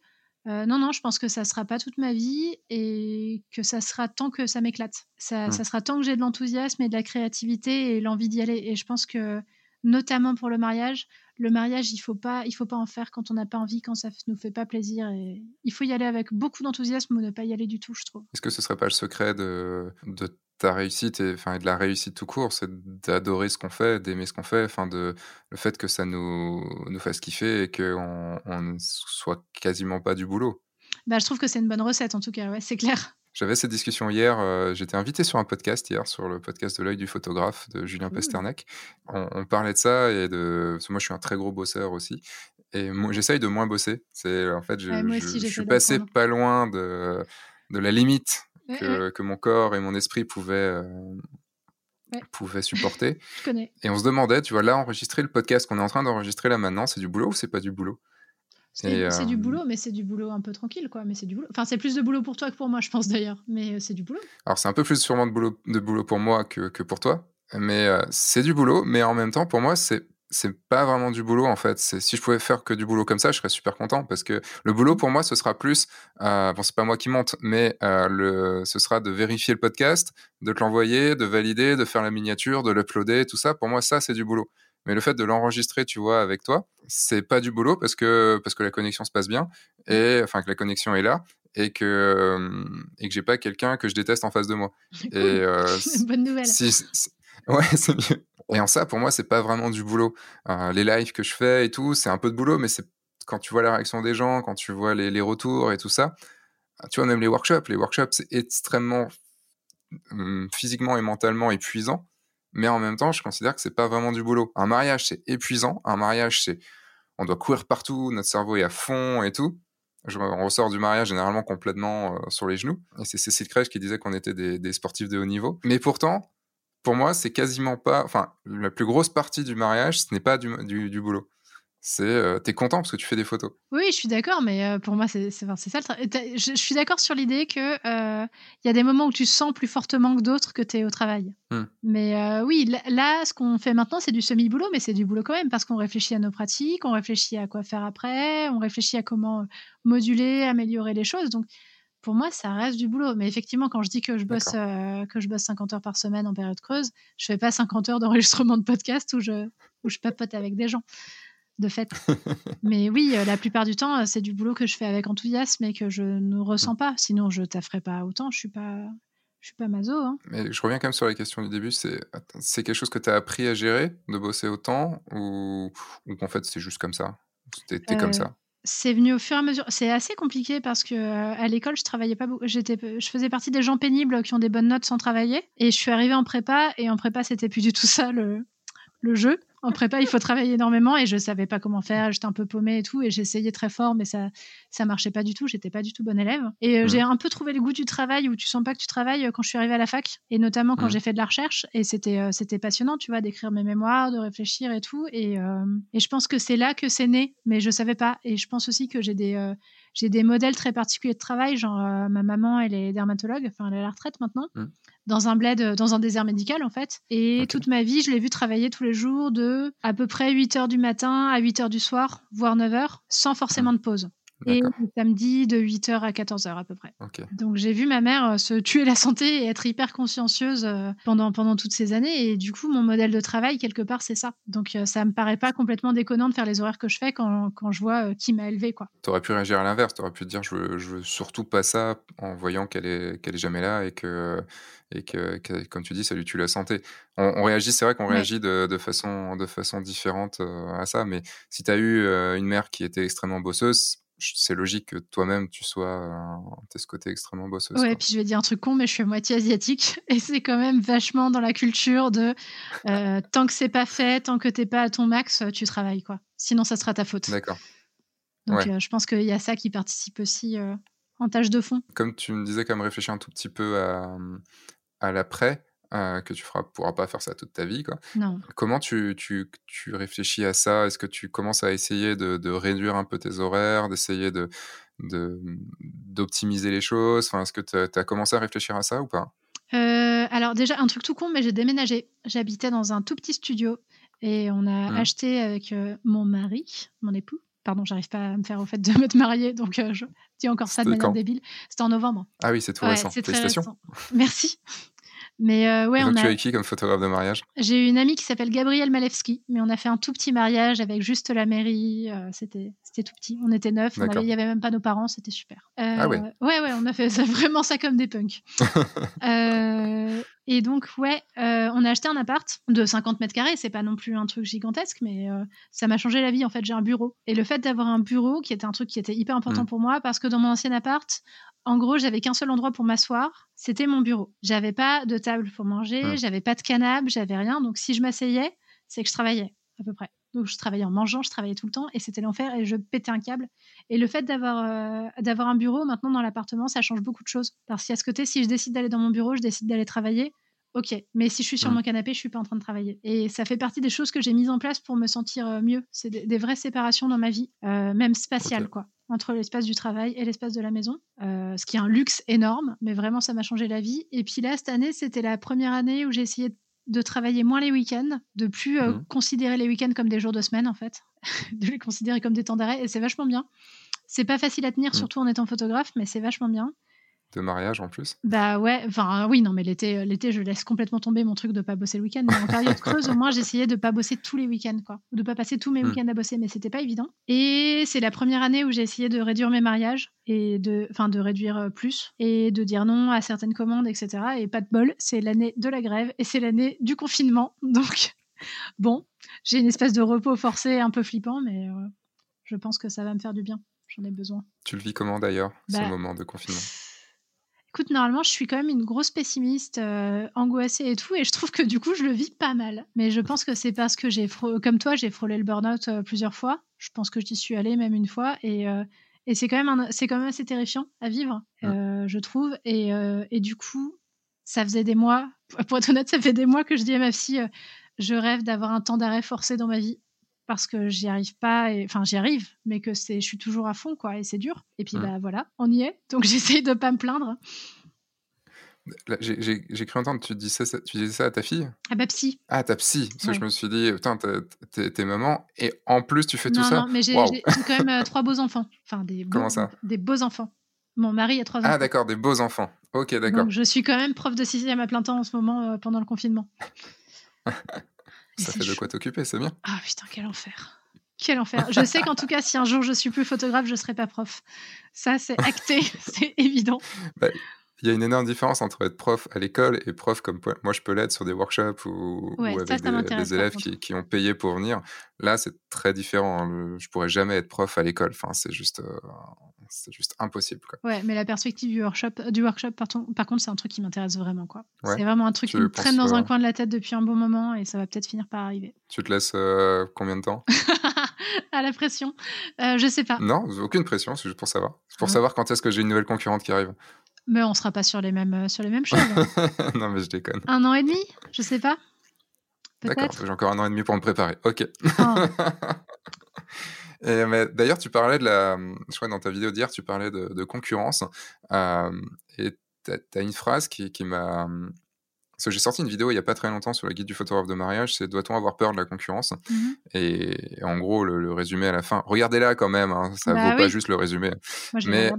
Euh, non, non, je pense que ça sera pas toute ma vie et que ça sera tant que ça m'éclate. Ça, Mm. ça sera tant que j'ai de l'enthousiasme et de la créativité et l'envie d'y aller. Et je pense que, notamment pour le mariage, le mariage, il faut pas, il faut pas en faire quand on n'a pas envie, quand ça nous fait pas plaisir. Et il faut y aller avec beaucoup d'enthousiasme ou ne pas y aller du tout, je trouve. Est-ce que ce serait pas le secret de, de ta réussite et, enfin, de la réussite tout court C'est d'adorer ce qu'on fait, d'aimer ce qu'on fait, enfin, de, le fait que ça nous, nous fasse kiffer et qu'on on ne soit quasiment pas du boulot. Bah, je trouve que c'est une bonne recette, en tout cas, ouais, c'est clair. J'avais cette discussion hier. euh, J'étais invité sur un podcast hier, sur le podcast de l'œil du photographe de Julien Cool. Pasternak. On, on parlait de ça et de. Parce que moi, je suis un très gros bosseur aussi. Et moi, j'essaye de moins bosser. C'est en fait, je, Ouais, je- je suis passé pas loin de, de la limite Que, mon corps et mon esprit pouvaient, euh, Ouais. [laughs] supporter. je connais. Et on se demandait, tu vois, là, enregistrer le podcast qu'on est en train d'enregistrer là maintenant, c'est du boulot ou c'est pas du boulot? C'est du euh, boulot, mais c'est du boulot un peu tranquille, quoi. Mais c'est du boulot. Enfin, c'est plus de boulot pour toi que pour moi, je pense d'ailleurs. Mais euh, c'est du boulot. Alors, c'est un peu plus sûrement de boulot, de boulot pour moi que, que pour toi, mais euh, c'est du boulot, mais en même temps, pour moi, c'est c'est pas vraiment du boulot en fait. Si je pouvais faire que du boulot comme ça, je serais super content parce que le boulot pour moi, ce sera plus euh, bon, c'est pas moi qui monte, mais euh, le ce sera de vérifier le podcast, de te l'envoyer, de valider, de faire la miniature, de l'uploader, tout ça. Pour moi, ça c'est du boulot. Mais le fait de l'enregistrer, tu vois, avec toi, c'est pas du boulot parce que parce que la connexion se passe bien et enfin que la connexion est là et que euh, et que j'ai pas quelqu'un que je déteste en face de moi. [laughs] Et euh, [laughs] Bonne nouvelle. si- si- ouais, [laughs] c'est mieux. Et en ça, pour moi, c'est pas vraiment du boulot. Euh, les lives que je fais et tout, c'est un peu de boulot, mais c'est quand tu vois la réaction des gens, quand tu vois les, les retours et tout ça. euh, Tu vois, même les workshops, les workshops, c'est extrêmement hum, physiquement et mentalement épuisant. Mais en même temps, je considère que c'est pas vraiment du boulot. Un mariage, c'est épuisant. Un mariage, c'est on doit courir partout, notre cerveau est à fond et tout. Je- on ressort du mariage généralement complètement euh, sur les genoux. Et c'est Cécile Crèche qui disait qu'on était des, des sportifs de haut niveau. Mais pourtant, pour moi, c'est quasiment pas. Enfin, la plus grosse partie du mariage, ce n'est pas du, du, du boulot. c'est euh, t'es content parce que tu fais des photos. Oui, je suis d'accord, mais euh, pour moi, c'est ça. Le je, je, suis d'accord sur l'idée que il y a des moments où tu sens plus fortement que d'autres que tu es au travail. Hmm. Mais oui, là, ce qu'on fait maintenant, c'est du semi-boulot, mais c'est du boulot quand même parce qu'on réfléchit à nos pratiques, on réfléchit à quoi faire après, on réfléchit à comment moduler, améliorer les choses. Donc, pour moi, ça reste du boulot. Mais effectivement, quand je dis que je bosse, que je bosse 50 heures par semaine en période creuse, je fais pas 50 heures d'enregistrement de podcast où je, où je papote avec des gens de fait. [laughs] mais oui, euh, la plupart du temps, euh, c'est du boulot que je fais avec enthousiasme et que je ne ressens mm. pas. Sinon, je tafferais pas autant. Je suis pas, je suis pas maso. Hein. Mais je reviens quand même sur la question du début. C'est, c'est quelque chose que tu as appris à gérer, de bosser autant, ou, ou qu'en fait c'est juste comme ça? Comme euh, ça? C'est venu au fur et à mesure. C'est assez compliqué parce que à l'école, je travaillais pas beaucoup. J'étais, je faisais partie des gens pénibles qui ont des bonnes notes sans travailler. Et je suis arrivée en prépa et en prépa, c'était plus du tout [laughs] ça le, le jeu en prépa, il faut travailler énormément et je savais pas comment faire. J'étais un peu paumée et tout et j'essayais très fort, mais ça ça marchait pas du tout. J'étais pas du tout bonne élève. Et euh, j'ai un peu trouvé le goût du travail où tu sens pas que tu travailles euh, quand je suis arrivée à la fac et notamment quand j'ai fait de la recherche. Et c'était euh, c'était passionnant, tu vois, d'écrire mes mémoires, de réfléchir et tout. Et, et je pense que c'est là que c'est né, mais je savais pas. Et je pense aussi que j'ai des j'ai des modèles très particuliers de travail. Genre ma maman, elle est dermatologue, enfin elle est à la retraite maintenant. Mmh dans un bled, euh, dans un désert médical en fait. Et toute ma vie, je l'ai vu travailler tous les jours de à peu près 8 heures du matin à 8 heures du soir, voire 9 heures, sans forcément de pause et le samedi de 8h à 14h à peu près. Donc j'ai vu ma mère euh, se tuer la santé et être hyper consciencieuse euh, pendant, pendant toutes ces années. Et du coup, mon modèle de travail, quelque part, c'est ça. Donc euh, ça me paraît pas complètement déconnant de faire les horaires que je fais quand, quand je vois qui m'a élevé. Tu aurais pu réagir à l'inverse. Tu aurais pu te dire je veux, je veux surtout pas ça en voyant qu'elle est, qu'elle est jamais là et que, et que, comme tu dis, ça lui tue la santé. On, réagit, c'est vrai qu'on réagit de, de, façon, de façon différente à ça. Mais si tu as eu une mère qui était extrêmement bosseuse, c'est logique que toi-même tu sois t'es ce côté extrêmement bosseuse. Ouais, puis je vais dire un truc con, mais je suis moitié asiatique [laughs] et c'est quand même vachement dans la culture de euh, tant que c'est pas fait, tant que t'es pas à ton max, tu travailles quoi. Sinon, ça sera ta faute. D'accord. Donc euh, je pense qu'il y a ça qui participe aussi euh, en tâche de fond. Comme tu me disais, comme réfléchir un tout petit peu à, à l'après. Euh, que tu ne pourras pas faire ça toute ta vie. Quoi. Non. Comment tu, tu, tu, réfléchis à ça? Est-ce que tu commences à essayer de, de réduire un peu tes horaires, d'essayer de, d'optimiser les choses? Enfin, Est-ce que tu as, commencé à réfléchir à ça ou pas? Euh, Alors déjà, un truc tout con, mais j'ai déménagé. J'habitais dans un tout petit studio et on a mmh. acheté avec euh, mon mari, mon époux. Pardon, j'arrive pas à me faire au fait de me marier, donc je dis encore ça de manière débile. C'était en novembre. Ah oui, c'est tout récent. Félicitations. Merci. Mais euh, ouais, on tu as qui comme photographe de mariage? J'ai une amie qui s'appelle Gabrielle Malewski, mais on a fait un tout petit mariage avec juste la mairie. Euh, c'était c'était tout petit. On était neuf, il n'y avait même pas nos parents, c'était super. Euh, ah ouais. Ouais ouais, on a fait ça, [laughs] vraiment ça comme des punks. [laughs] et donc ouais, on a acheté un appart de 50 mètres carrés. C'est pas non plus un truc gigantesque, mais ça m'a changé la vie. En fait, j'ai un bureau et le fait d'avoir un bureau qui était un truc qui était hyper important mmh. pour moi parce que dans mon ancien appart, en gros, j'avais qu'un seul endroit pour m'asseoir, c'était mon bureau. J'avais pas de table pour manger, j'avais pas de canapé, j'avais rien. Donc si je m'asseyais, c'est que je travaillais à peu près. Donc je travaillais en mangeant, je travaillais tout le temps et c'était l'enfer et je pétais un câble. Et le fait d'avoir euh, d'avoir un bureau maintenant dans l'appartement, ça change beaucoup de choses. Parce qu'à ce côté, si je décide d'aller dans mon bureau, je décide d'aller travailler. Ok, mais si je suis sur mon canapé, je suis pas en train de travailler. Et ça fait partie des choses que j'ai mises en place pour me sentir euh, mieux. C'est des, vraies séparations dans ma vie, euh, même spatiales, quoi entre l'espace du travail et l'espace de la maison, euh, ce qui est un luxe énorme, mais vraiment ça m'a changé la vie. Et puis là, cette année, c'était la première année où j'ai essayé de travailler moins les week-ends, de plus euh, mmh. considérer les week-ends comme des jours de semaine en fait, [laughs] de les considérer comme des temps d'arrêt, et c'est vachement bien. C'est pas facile à tenir, mmh. surtout en étant photographe, mais c'est vachement bien de mariage en plus Bah ouais, enfin oui, non, mais l'été, euh, l'été, je laisse complètement tomber mon truc de pas bosser le week-end. Mais en période [laughs] creuse, au moins, j'essayais de pas bosser tous les week-ends, quoi. Ou de pas passer tous mes hmm. week-ends à bosser, mais c'était pas évident. Et c'est la première année où j'ai essayé de réduire mes mariages et de, enfin, de réduire euh, plus et de dire non à certaines commandes, etc. Et pas de bol, c'est l'année de la grève et c'est l'année du confinement. [laughs] Donc, bon, j'ai une espèce de repos forcé un peu flippant, mais euh, je pense que ça va me faire du bien. J'en ai besoin. Tu le vis comment d'ailleurs, ce bah, moment de confinement? Écoute, normalement, je suis quand même une grosse pessimiste, euh, angoissée et tout, et je trouve que du coup, je le vis pas mal. Mais je pense que c'est parce que j'ai, comme toi, j'ai frôlé le burn-out euh, plusieurs fois. Je pense que j'y suis allée même une fois, et, euh, et c'est quand même, c'est quand même assez terrifiant à vivre, je trouve. Et, et, du coup, ça faisait des mois, [laughs] pour être honnête, ça fait des mois que je dis à ma fille, je rêve d'avoir un temps d'arrêt forcé dans ma vie parce que j'y arrive pas, enfin j'y arrive, mais que c'est, je suis toujours à fond, quoi, et c'est dur. Et puis, bah voilà, on y est. Donc [laughs] j'essaye de pas me plaindre. J'ai cru entendre, tu, dis ça, tu disais ça à ta fille? À ma psy. Ah, ta psy. Parce que je me suis dit, putain, t'es maman, et en plus tu fais tout ça. Non, mais j'ai quand même euh, trois beaux enfants. Enfin, des beaux, Comment ça? Des beaux enfants. Mon mari a trois ah, enfants. Ah, d'accord, des beaux enfants. Ok, d'accord. je suis quand même prof de sixième à plein temps en ce moment euh, pendant le confinement. [laughs] ça fait de quoi t'occuper, c'est bien. Ah putain, quel enfer. Quel enfer. Je sais qu'en tout cas, si un jour je suis plus photographe, je serai pas prof. Ça, c'est acté, [laughs] c'est évident. Bah, il y a une énorme différence entre être prof à l'école et prof comme moi je peux l'être sur des workshops ou, avec des, élèves qui, ont payé pour venir. Là, c'est très différent. Hein. Je pourrais jamais être prof à l'école. Enfin, c'est juste, euh, c'est juste impossible. Quoi. Ouais, mais la perspective du workshop, du workshop par, par contre, c'est un truc qui m'intéresse vraiment. Quoi. c'est vraiment un truc qui me traîne dans un coin de la tête depuis un bon moment et ça va peut-être finir par arriver. Tu te laisses euh, combien de temps? [laughs] À la pression euh, Je sais pas. Non, aucune pression, c'est juste pour savoir. C'est pour ah. savoir quand est-ce que j'ai une nouvelle concurrente qui arrive. Mais on sera pas sur les mêmes, euh, sur les mêmes choses. [laughs] non, mais je déconne. Un an et demi Je sais pas. D'accord, j'ai encore un an et demi pour me préparer. Ok. Oh. [laughs] D'ailleurs, tu parlais de la. Je crois dans ta vidéo d'hier, tu parlais de, concurrence. Euh, et tu as, une phrase qui, qui m'a j'ai sorti une vidéo il n'y a pas très longtemps sur le guide du photographe de mariage, c'est Doit-on avoir peur de la concurrence? Mmh et, en gros, le, résumé à la fin, regardez-la quand même, hein, ça ne bah vaut pas juste le résumé. Mais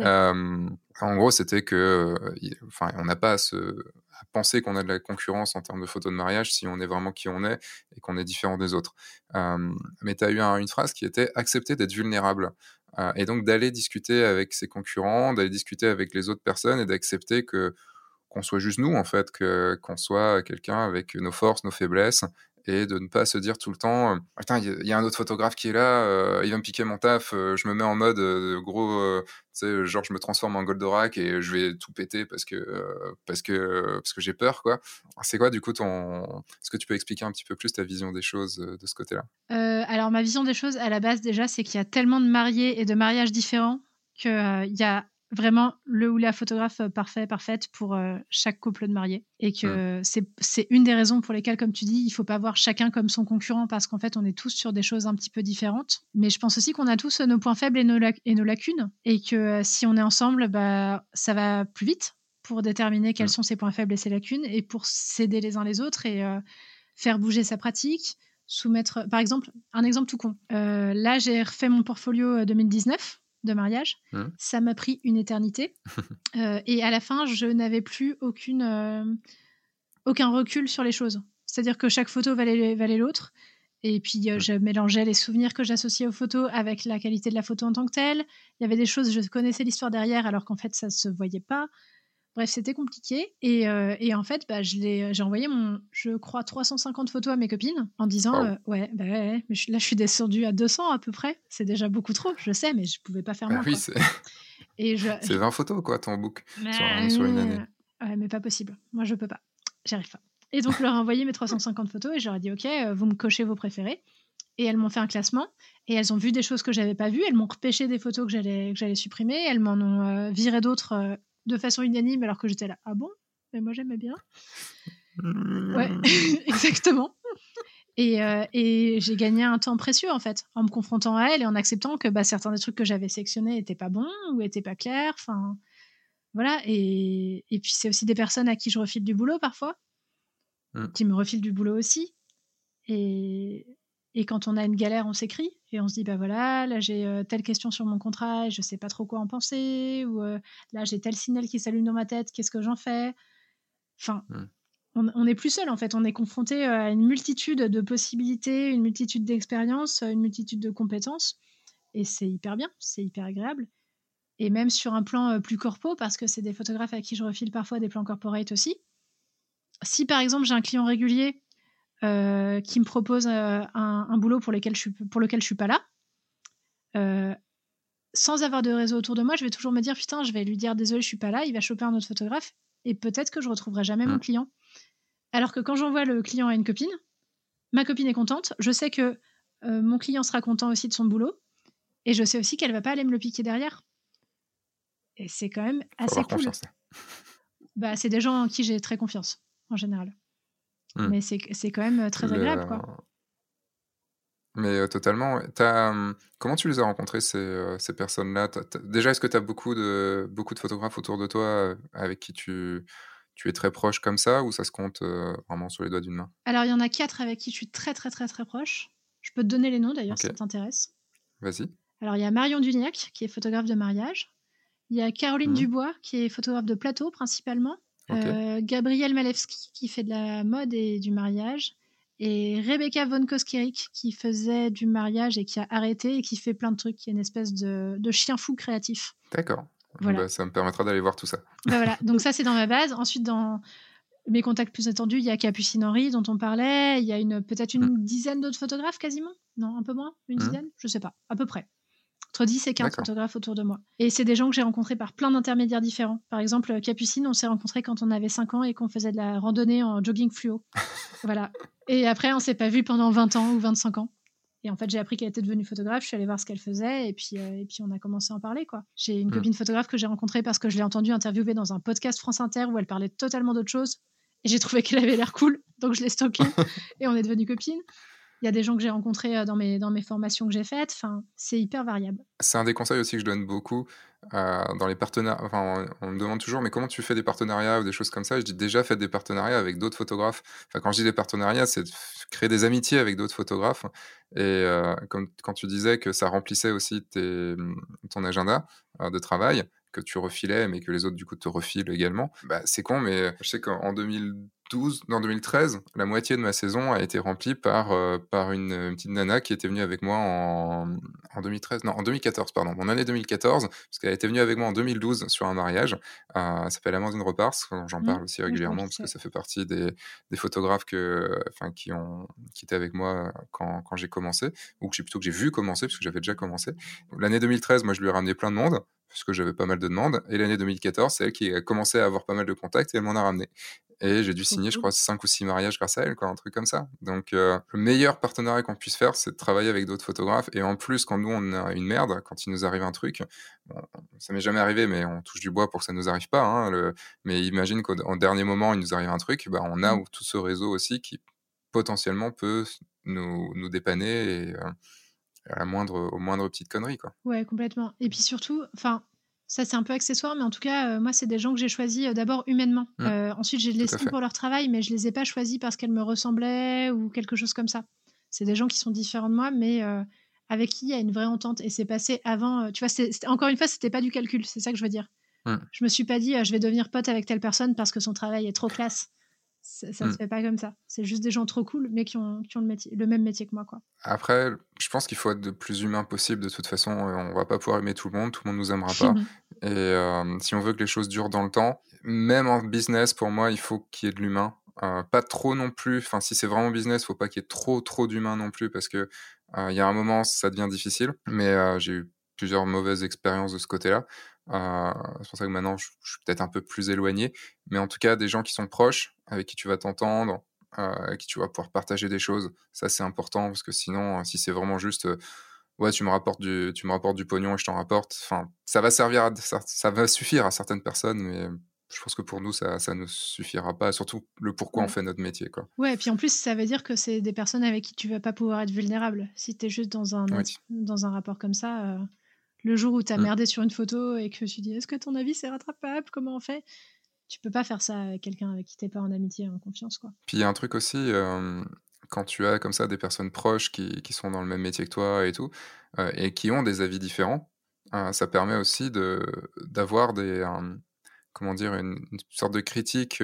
en gros, c'était que, enfin, on n'a pas à, se, penser qu'on a de la concurrence en termes de photos de mariage si on est vraiment qui on est et qu'on est différent des autres. mais tu as eu une phrase qui était accepter d'être vulnérable. et donc d'aller discuter avec ses concurrents, d'aller discuter avec les autres personnes et d'accepter que qu'on soit juste nous, en fait, que, qu'on soit quelqu'un avec nos forces, nos faiblesses, et de ne pas se dire tout le temps Attends, il y, a un autre photographe qui est là, euh, il va me piquer mon taf, euh, je me mets en mode euh, gros, tu sais, genre je me transforme en Goldorak et je vais tout péter parce que, parce que, parce que j'ai peur, quoi. C'est quoi, du coup, ton. Est-ce que tu peux expliquer un petit peu plus ta vision des choses de ce côté-là? Alors, ma vision des choses, à la base, déjà, c'est qu'il y a tellement de mariés et de mariages différents qu'il il y a vraiment le ou la photographe euh, parfait, parfaite pour euh, chaque couple de mariés. Et que c'est une des raisons pour lesquelles, comme tu dis, il faut pas voir chacun comme son concurrent parce qu'en fait, on est tous sur des choses un petit peu différentes. Mais je pense aussi qu'on a tous nos points faibles et nos, et nos lacunes. Et que euh, si on est ensemble, bah, ça va plus vite pour déterminer quels sont ses points faibles et ses lacunes et pour s'aider les uns les autres et faire bouger sa pratique. Soumettre, par exemple, un exemple tout con. là, j'ai refait mon portfolio 2019 de mariage. Mmh. Ça m'a pris une éternité. [laughs] Euh, et à la fin, je n'avais plus aucune, euh, aucun recul sur les choses. C'est-à-dire que chaque photo valait, valait l'autre. Et puis, euh, mmh. je mélangeais les souvenirs que j'associais aux photos avec la qualité de la photo en tant que telle. Il y avait des choses, je connaissais l'histoire derrière, alors qu'en fait, ça ne se voyait pas. Bref, c'était compliqué. Et, euh, et, en fait, bah, j'ai envoyé mon, je crois, 350 photos à mes copines en disant euh, Ouais, bah ouais, mais là, je suis descendue à 200 à peu près. C'est déjà beaucoup trop, je sais, mais je pouvais pas faire bah moins. oui, c'est [laughs] 20 photos, quoi, ton book sur, une année. Ouais, mais pas possible. Moi, je peux pas. J'y arrive pas. Et donc, je leur ai envoyé mes 350 photos et je leur ai dit Ok, euh, vous me cochez vos préférés. Et elles m'ont fait un classement et elles ont vu des choses que j'avais pas vues. Elles m'ont repêché des photos que j'allais supprimer. Elles m'en ont viré d'autres de façon unanime alors que j'étais là. Ah bon? Mais moi j'aimais bien. Ouais, mmh. [laughs] exactement. Et, euh, et j'ai gagné un temps précieux en fait en me confrontant à elle et en acceptant que bah, certains des trucs que j'avais sélectionnés n'étaient pas bons ou n'étaient pas clairs. Enfin, voilà. Et, et puis c'est aussi des personnes à qui je refile du boulot parfois, mmh. qui me refilent du boulot aussi. Et, et quand on a une galère, on s'écrit et on se dit bah voilà, là j'ai euh, telle question sur mon contrat et je sais pas trop quoi en penser ou euh, là j'ai tel signal qui s'allume dans ma tête, qu'est-ce que j'en fais? Enfin, mmh. on n'est plus seul en fait, on est confronté euh, à une multitude de possibilités, une multitude d'expériences, une multitude de compétences et c'est hyper bien, c'est hyper agréable. Et même sur un plan plus corpo, parce que c'est des photographes à qui je refile parfois des plans corporate aussi. Si par exemple j'ai un client régulier euh, qui me propose euh, un, boulot pour, lequel je suis, pour lequel je suis pas là, euh, sans avoir de réseau autour de moi, je vais toujours me dire putain, je vais lui dire désolé, je suis pas là, il va choper un autre photographe et peut-être que je retrouverai jamais mon mm. client. Alors que quand j'envoie le client à une copine, ma copine est contente, je sais que mon client sera content aussi de son boulot et je sais aussi qu'elle va pas aller me le piquer derrière. Et c'est quand même assez cool. Bah, c'est des gens en qui j'ai très confiance en général. Mmh. Mais c'est quand même très agréable, quoi. Mais totalement. As, comment tu les as rencontrés, ces, ces personnes-là? Déjà, est-ce que tu as beaucoup de, beaucoup de photographes autour de toi avec qui tu, tu es très proche comme ça ou ça se compte vraiment sur les doigts d'une main? Alors, il y en a quatre avec qui je suis très, très, très, très proche. Je peux te donner les noms d'ailleurs si ça t'intéresse. Vas-y. Alors, il y a Marion Duniac, qui est photographe de mariage. Il y a Caroline mmh. Dubois, qui est photographe de plateau principalement. Gabriel Malewski, qui fait de la mode et du mariage et Rebecca von Koskirik qui faisait du mariage et qui a arrêté et qui fait plein de trucs, qui est une espèce de, chien fou créatif. D'accord. Bah, ça me permettra d'aller voir tout ça. Bah, voilà, donc ça c'est dans ma base. Ensuite, dans mes contacts plus attendus, il y a Capucine Henry dont on parlait, il y a une, peut-être une hmm. dizaine d'autres photographes quasiment? Non, un peu moins? Une hmm. dizaine? Je sais pas, à peu près entre 10 et 15 photographes autour de moi. Et c'est des gens que j'ai rencontrés par plein d'intermédiaires différents. Par exemple, Capucine, on s'est rencontrés quand on avait 5 ans et qu'on faisait de la randonnée en jogging fluo. [laughs] voilà. Et après, on s'est pas vu pendant 20 ans ou 25 ans. Et en fait, j'ai appris qu'elle était devenue photographe, je suis allée voir ce qu'elle faisait, et puis, euh, et puis on a commencé à en parler. quoi. J'ai une hmm. copine photographe que j'ai rencontrée parce que je l'ai entendue interviewer dans un podcast France Inter où elle parlait totalement d'autre chose. Et j'ai trouvé qu'elle avait l'air cool, donc je l'ai stockée, [laughs] et on est devenues copines. Il y a des gens que j'ai rencontrés euh, dans mes, dans mes formations que j'ai faites. Enfin, c'est hyper variable. C'est un des conseils aussi que je donne beaucoup euh, dans les partenariats. Enfin, on, me demande toujours, mais comment tu fais des partenariats ou des choses comme ça? Je dis déjà, faites des partenariats avec d'autres photographes. Enfin, quand je dis des partenariats, c'est créer des amitiés avec d'autres photographes. Et euh, comme quand tu disais que ça remplissait aussi tes, ton agenda de travail, que tu refilais, mais que les autres, du coup, te refilent également. Bah, c'est con, mais je sais qu'en 2012, en 2013, la moitié de ma saison a été remplie par, euh, par une, petite nana qui était venue avec moi en, en 2013, non, en 2014, pardon, mon année 2014, parce qu'elle était venue avec moi en 2012 sur un mariage. Euh, elle s'appelle Amandine Repars, j'en mmh. parle aussi régulièrement, parce que ça fait partie des, des photographes que, enfin, qui, ont, qui étaient avec moi quand, quand j'ai commencé, ou que plutôt que j'ai vu commencer, puisque j'avais déjà commencé. L'année 2013, moi, je lui ai ramené plein de monde puisque j'avais pas mal de demandes. Et l'année 2014, c'est elle qui a commencé à avoir pas mal de contacts et elle m'en a ramené. Et j'ai dû signer, je crois, 5 ou 6 mariages grâce à elle, quoi, un truc comme ça. Donc, euh, le meilleur partenariat qu'on puisse faire, c'est de travailler avec d'autres photographes. Et en plus, quand nous, on a une merde, quand il nous arrive un truc, bon, ça m'est jamais arrivé, mais on touche du bois pour que ça nous arrive pas. Hein, le... Mais imagine qu'au dernier moment, il nous arrive un truc, bah, on a mmh. tout ce réseau aussi qui potentiellement peut nous, nous dépanner et, euh, à la moindre, au moindre petite connerie. Quoi. Ouais, complètement. Et puis surtout, enfin, ça c'est un peu accessoire, mais en tout cas, euh, moi, c'est des gens que j'ai choisis euh, d'abord humainement. Mmh. Euh, ensuite, j'ai de l'estime pour leur travail, mais je les ai pas choisis parce qu'elles me ressemblaient ou quelque chose comme ça. C'est des gens qui sont différents de moi, mais avec qui il y a une vraie entente. Et c'est passé avant. tu vois, encore une fois, c'était pas du calcul, c'est ça que je veux dire. Mmh. Je me suis pas dit, je vais devenir pote avec telle personne parce que son travail est trop classe ça, ne se mmh. fait pas comme ça. C'est juste des gens trop cool, mais qui ont, qui ont le, métier, le même métier que moi. Quoi. Après, je pense qu'il faut être le plus humain possible. De toute façon, on va pas pouvoir aimer tout le monde, tout le monde nous aimera pas. [laughs] Et euh, si on veut que les choses durent dans le temps, même en business, pour moi, il faut qu'il y ait de l'humain. Euh, pas trop non plus. Enfin, si c'est vraiment business, faut pas qu'il y ait trop, trop d'humain non plus, parce que euh, il y a un moment, ça devient difficile. Mais j'ai eu plusieurs mauvaises expériences de ce côté-là. Euh, c'est pour ça que maintenant, je, suis peut-être un peu plus éloigné. Mais en tout cas, des gens qui sont proches, avec qui tu vas t'entendre, euh, avec qui tu vas pouvoir partager des choses, ça c'est important parce que sinon, si c'est vraiment juste, euh, ouais, tu me rapportes du, tu me rapportes du pognon et je t'en rapporte, enfin, ça va servir, à, ça, va suffire à certaines personnes, mais je pense que pour nous, ça, ça ne suffira pas. Surtout le pourquoi on fait notre métier. Quoi. Ouais, et puis en plus, ça veut dire que c'est des personnes avec qui tu vas pas pouvoir être vulnérable. Si tu es juste dans un, dans un rapport comme ça, le jour où tu as mmh. merdé sur une photo et que tu dis est-ce que ton avis c'est rattrapable? Comment on fait? Tu peux pas faire ça avec quelqu'un avec qui t'es pas en amitié, en confiance. quoi. Puis il y a un truc aussi, quand tu as comme ça des personnes proches qui, qui, sont dans le même métier que toi et tout, euh, et qui ont des avis différents, euh, ça permet aussi d'avoir des. comment dire, une, sorte de critique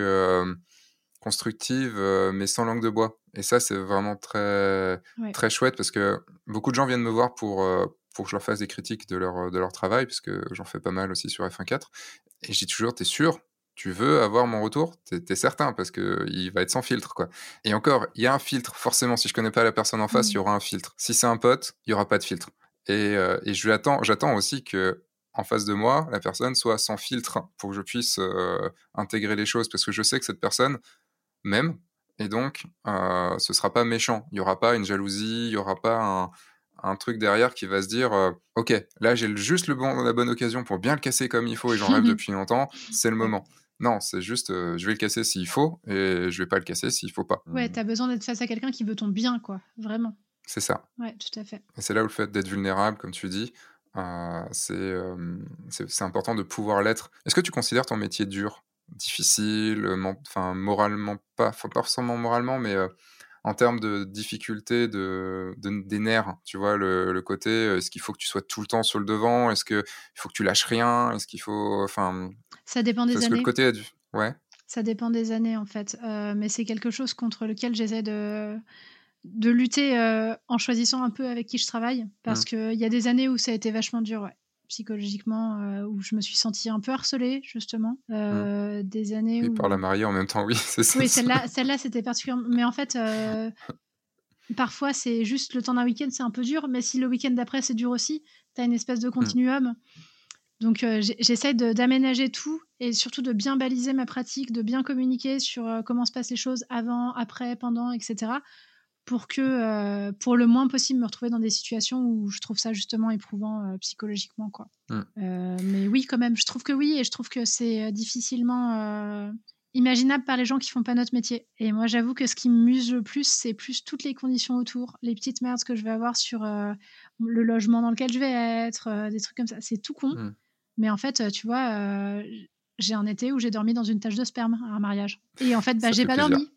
constructive, mais sans langue de bois. Et ça, c'est vraiment très, très chouette parce que beaucoup de gens viennent me voir pour, pour que je leur fasse des critiques de leur, de leur travail, puisque j'en fais pas mal aussi sur F1.4. Et je dis toujours, t'es sûr? Tu veux avoir mon retour? T'es es certain parce que il va être sans filtre quoi. Et encore, il y a un filtre forcément. Si je connais pas la personne en face, il y mmh. aura un filtre. Si c'est un pote, il y aura pas de filtre. Et, euh, et je l'attends. J'attends aussi que en face de moi, la personne soit sans filtre pour que je puisse euh, intégrer les choses parce que je sais que cette personne m'aime et donc euh, ce sera pas méchant. Il y aura pas une jalousie, il y aura pas un un truc derrière qui va se dire euh, ok là j'ai juste le bon la bonne occasion pour bien le casser comme il faut et j'en rêve [laughs] depuis longtemps c'est le moment non c'est juste euh, je vais le casser s'il faut et je vais pas le casser s'il faut pas ouais t'as besoin d'être face à quelqu'un qui veut ton bien quoi vraiment C'est ça. Ouais, tout à fait. Et c'est là où le fait d'être vulnérable, comme tu dis, euh, c'est c'est important de pouvoir l'être. Est-ce que tu considères ton métier dur, difficile, enfin moralement pas, pas forcément moralement, mais en termes de difficulté de, des nerfs, tu vois, le, le côté, est-ce qu'il faut que tu sois tout le temps sur le devant? Est-ce qu'il faut que tu lâches rien? Est-ce qu'il faut. Enfin. Ça dépend des années. Que le côté. Ouais. Ça dépend des années, en fait. Euh, mais c'est quelque chose contre lequel j'essaie de, de lutter euh, en choisissant un peu avec qui je travaille. Parce mmh. qu'il y a des années où ça a été vachement dur, ouais psychologiquement euh, où je me suis sentie un peu harcelée justement mmh. des années et par la mariée en même temps oui [laughs] c'est ça oui celle-là celle-là c'était particulièrement mais en fait parfois c'est juste le temps d'un week-end c'est un peu dur mais si le week-end d'après c'est dur aussi tu as une espèce de mmh. continuum donc j'essaie d'aménager tout et surtout de bien baliser ma pratique, de bien communiquer sur comment se passent les choses avant, après, pendant, etc. Pour que, pour le moins possible, me retrouver dans des situations où je trouve ça justement éprouvant psychologiquement. Quoi. Mmh. mais oui, quand même, je trouve que oui et je trouve que c'est difficilement imaginable par les gens qui font pas notre métier. Et moi, j'avoue que ce qui me muse le plus, c'est plus toutes les conditions autour, les petites merdes que je vais avoir sur le logement dans lequel je vais être, des trucs comme ça. C'est tout con. Mmh. Mais en fait, tu vois, j'ai un été où j'ai dormi dans une tache de sperme à un mariage. Et en fait, bah, j'ai pas dormi.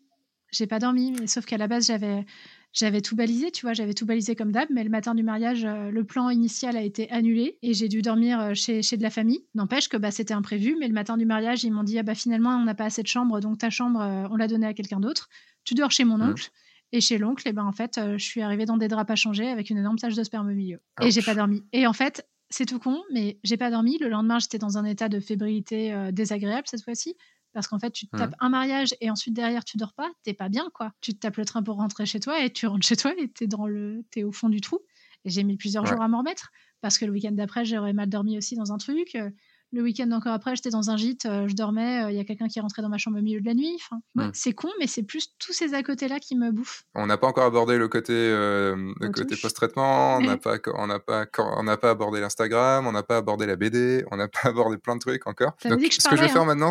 J'ai pas dormi, mais sauf qu'à la base, j'avais j'avais tout balisé, tu vois, j'avais tout balisé comme d'hab, mais le matin du mariage, le plan initial a été annulé et j'ai dû dormir chez, chez de la famille. N'empêche que bah, c'était imprévu, mais le matin du mariage, ils m'ont dit ah bah finalement on n'a pas assez de chambre, donc ta chambre on l'a donnée à quelqu'un d'autre. Tu dors chez mon mmh. oncle. Et chez l'oncle, et ben en fait, je suis arrivée dans des draps à changer avec une énorme tache de sperme au milieu. Et j'ai pas dormi. Et en fait, c'est tout con, mais j'ai pas dormi. Le lendemain, j'étais dans un état de fébrilité euh, désagréable cette fois-ci. Parce qu'en fait, tu te mmh. tapes un mariage et ensuite derrière, tu dors pas. T'es pas bien, quoi. Tu te tapes le train pour rentrer chez toi et tu rentres chez toi et t'es, dans le... es au fond du trou. Et j'ai mis plusieurs jours à m'en remettre. Parce que le week-end d'après, j'aurais mal dormi aussi dans un truc. Euh, le week-end encore après, j'étais dans un gîte, euh, je dormais, il y a quelqu'un qui est rentré dans ma chambre au milieu de la nuit. Enfin, mmh. C'est con, mais c'est plus tous ces à côté-là qui me bouffent. On n'a pas encore abordé le côté, euh, côté post-traitement, on n'a pas, on n'a pas, on n'a pas abordé l'Instagram, on n'a pas abordé la BD, on n'a [laughs] pas abordé plein de trucs encore. Donc, que ce que je vais faire hein. maintenant,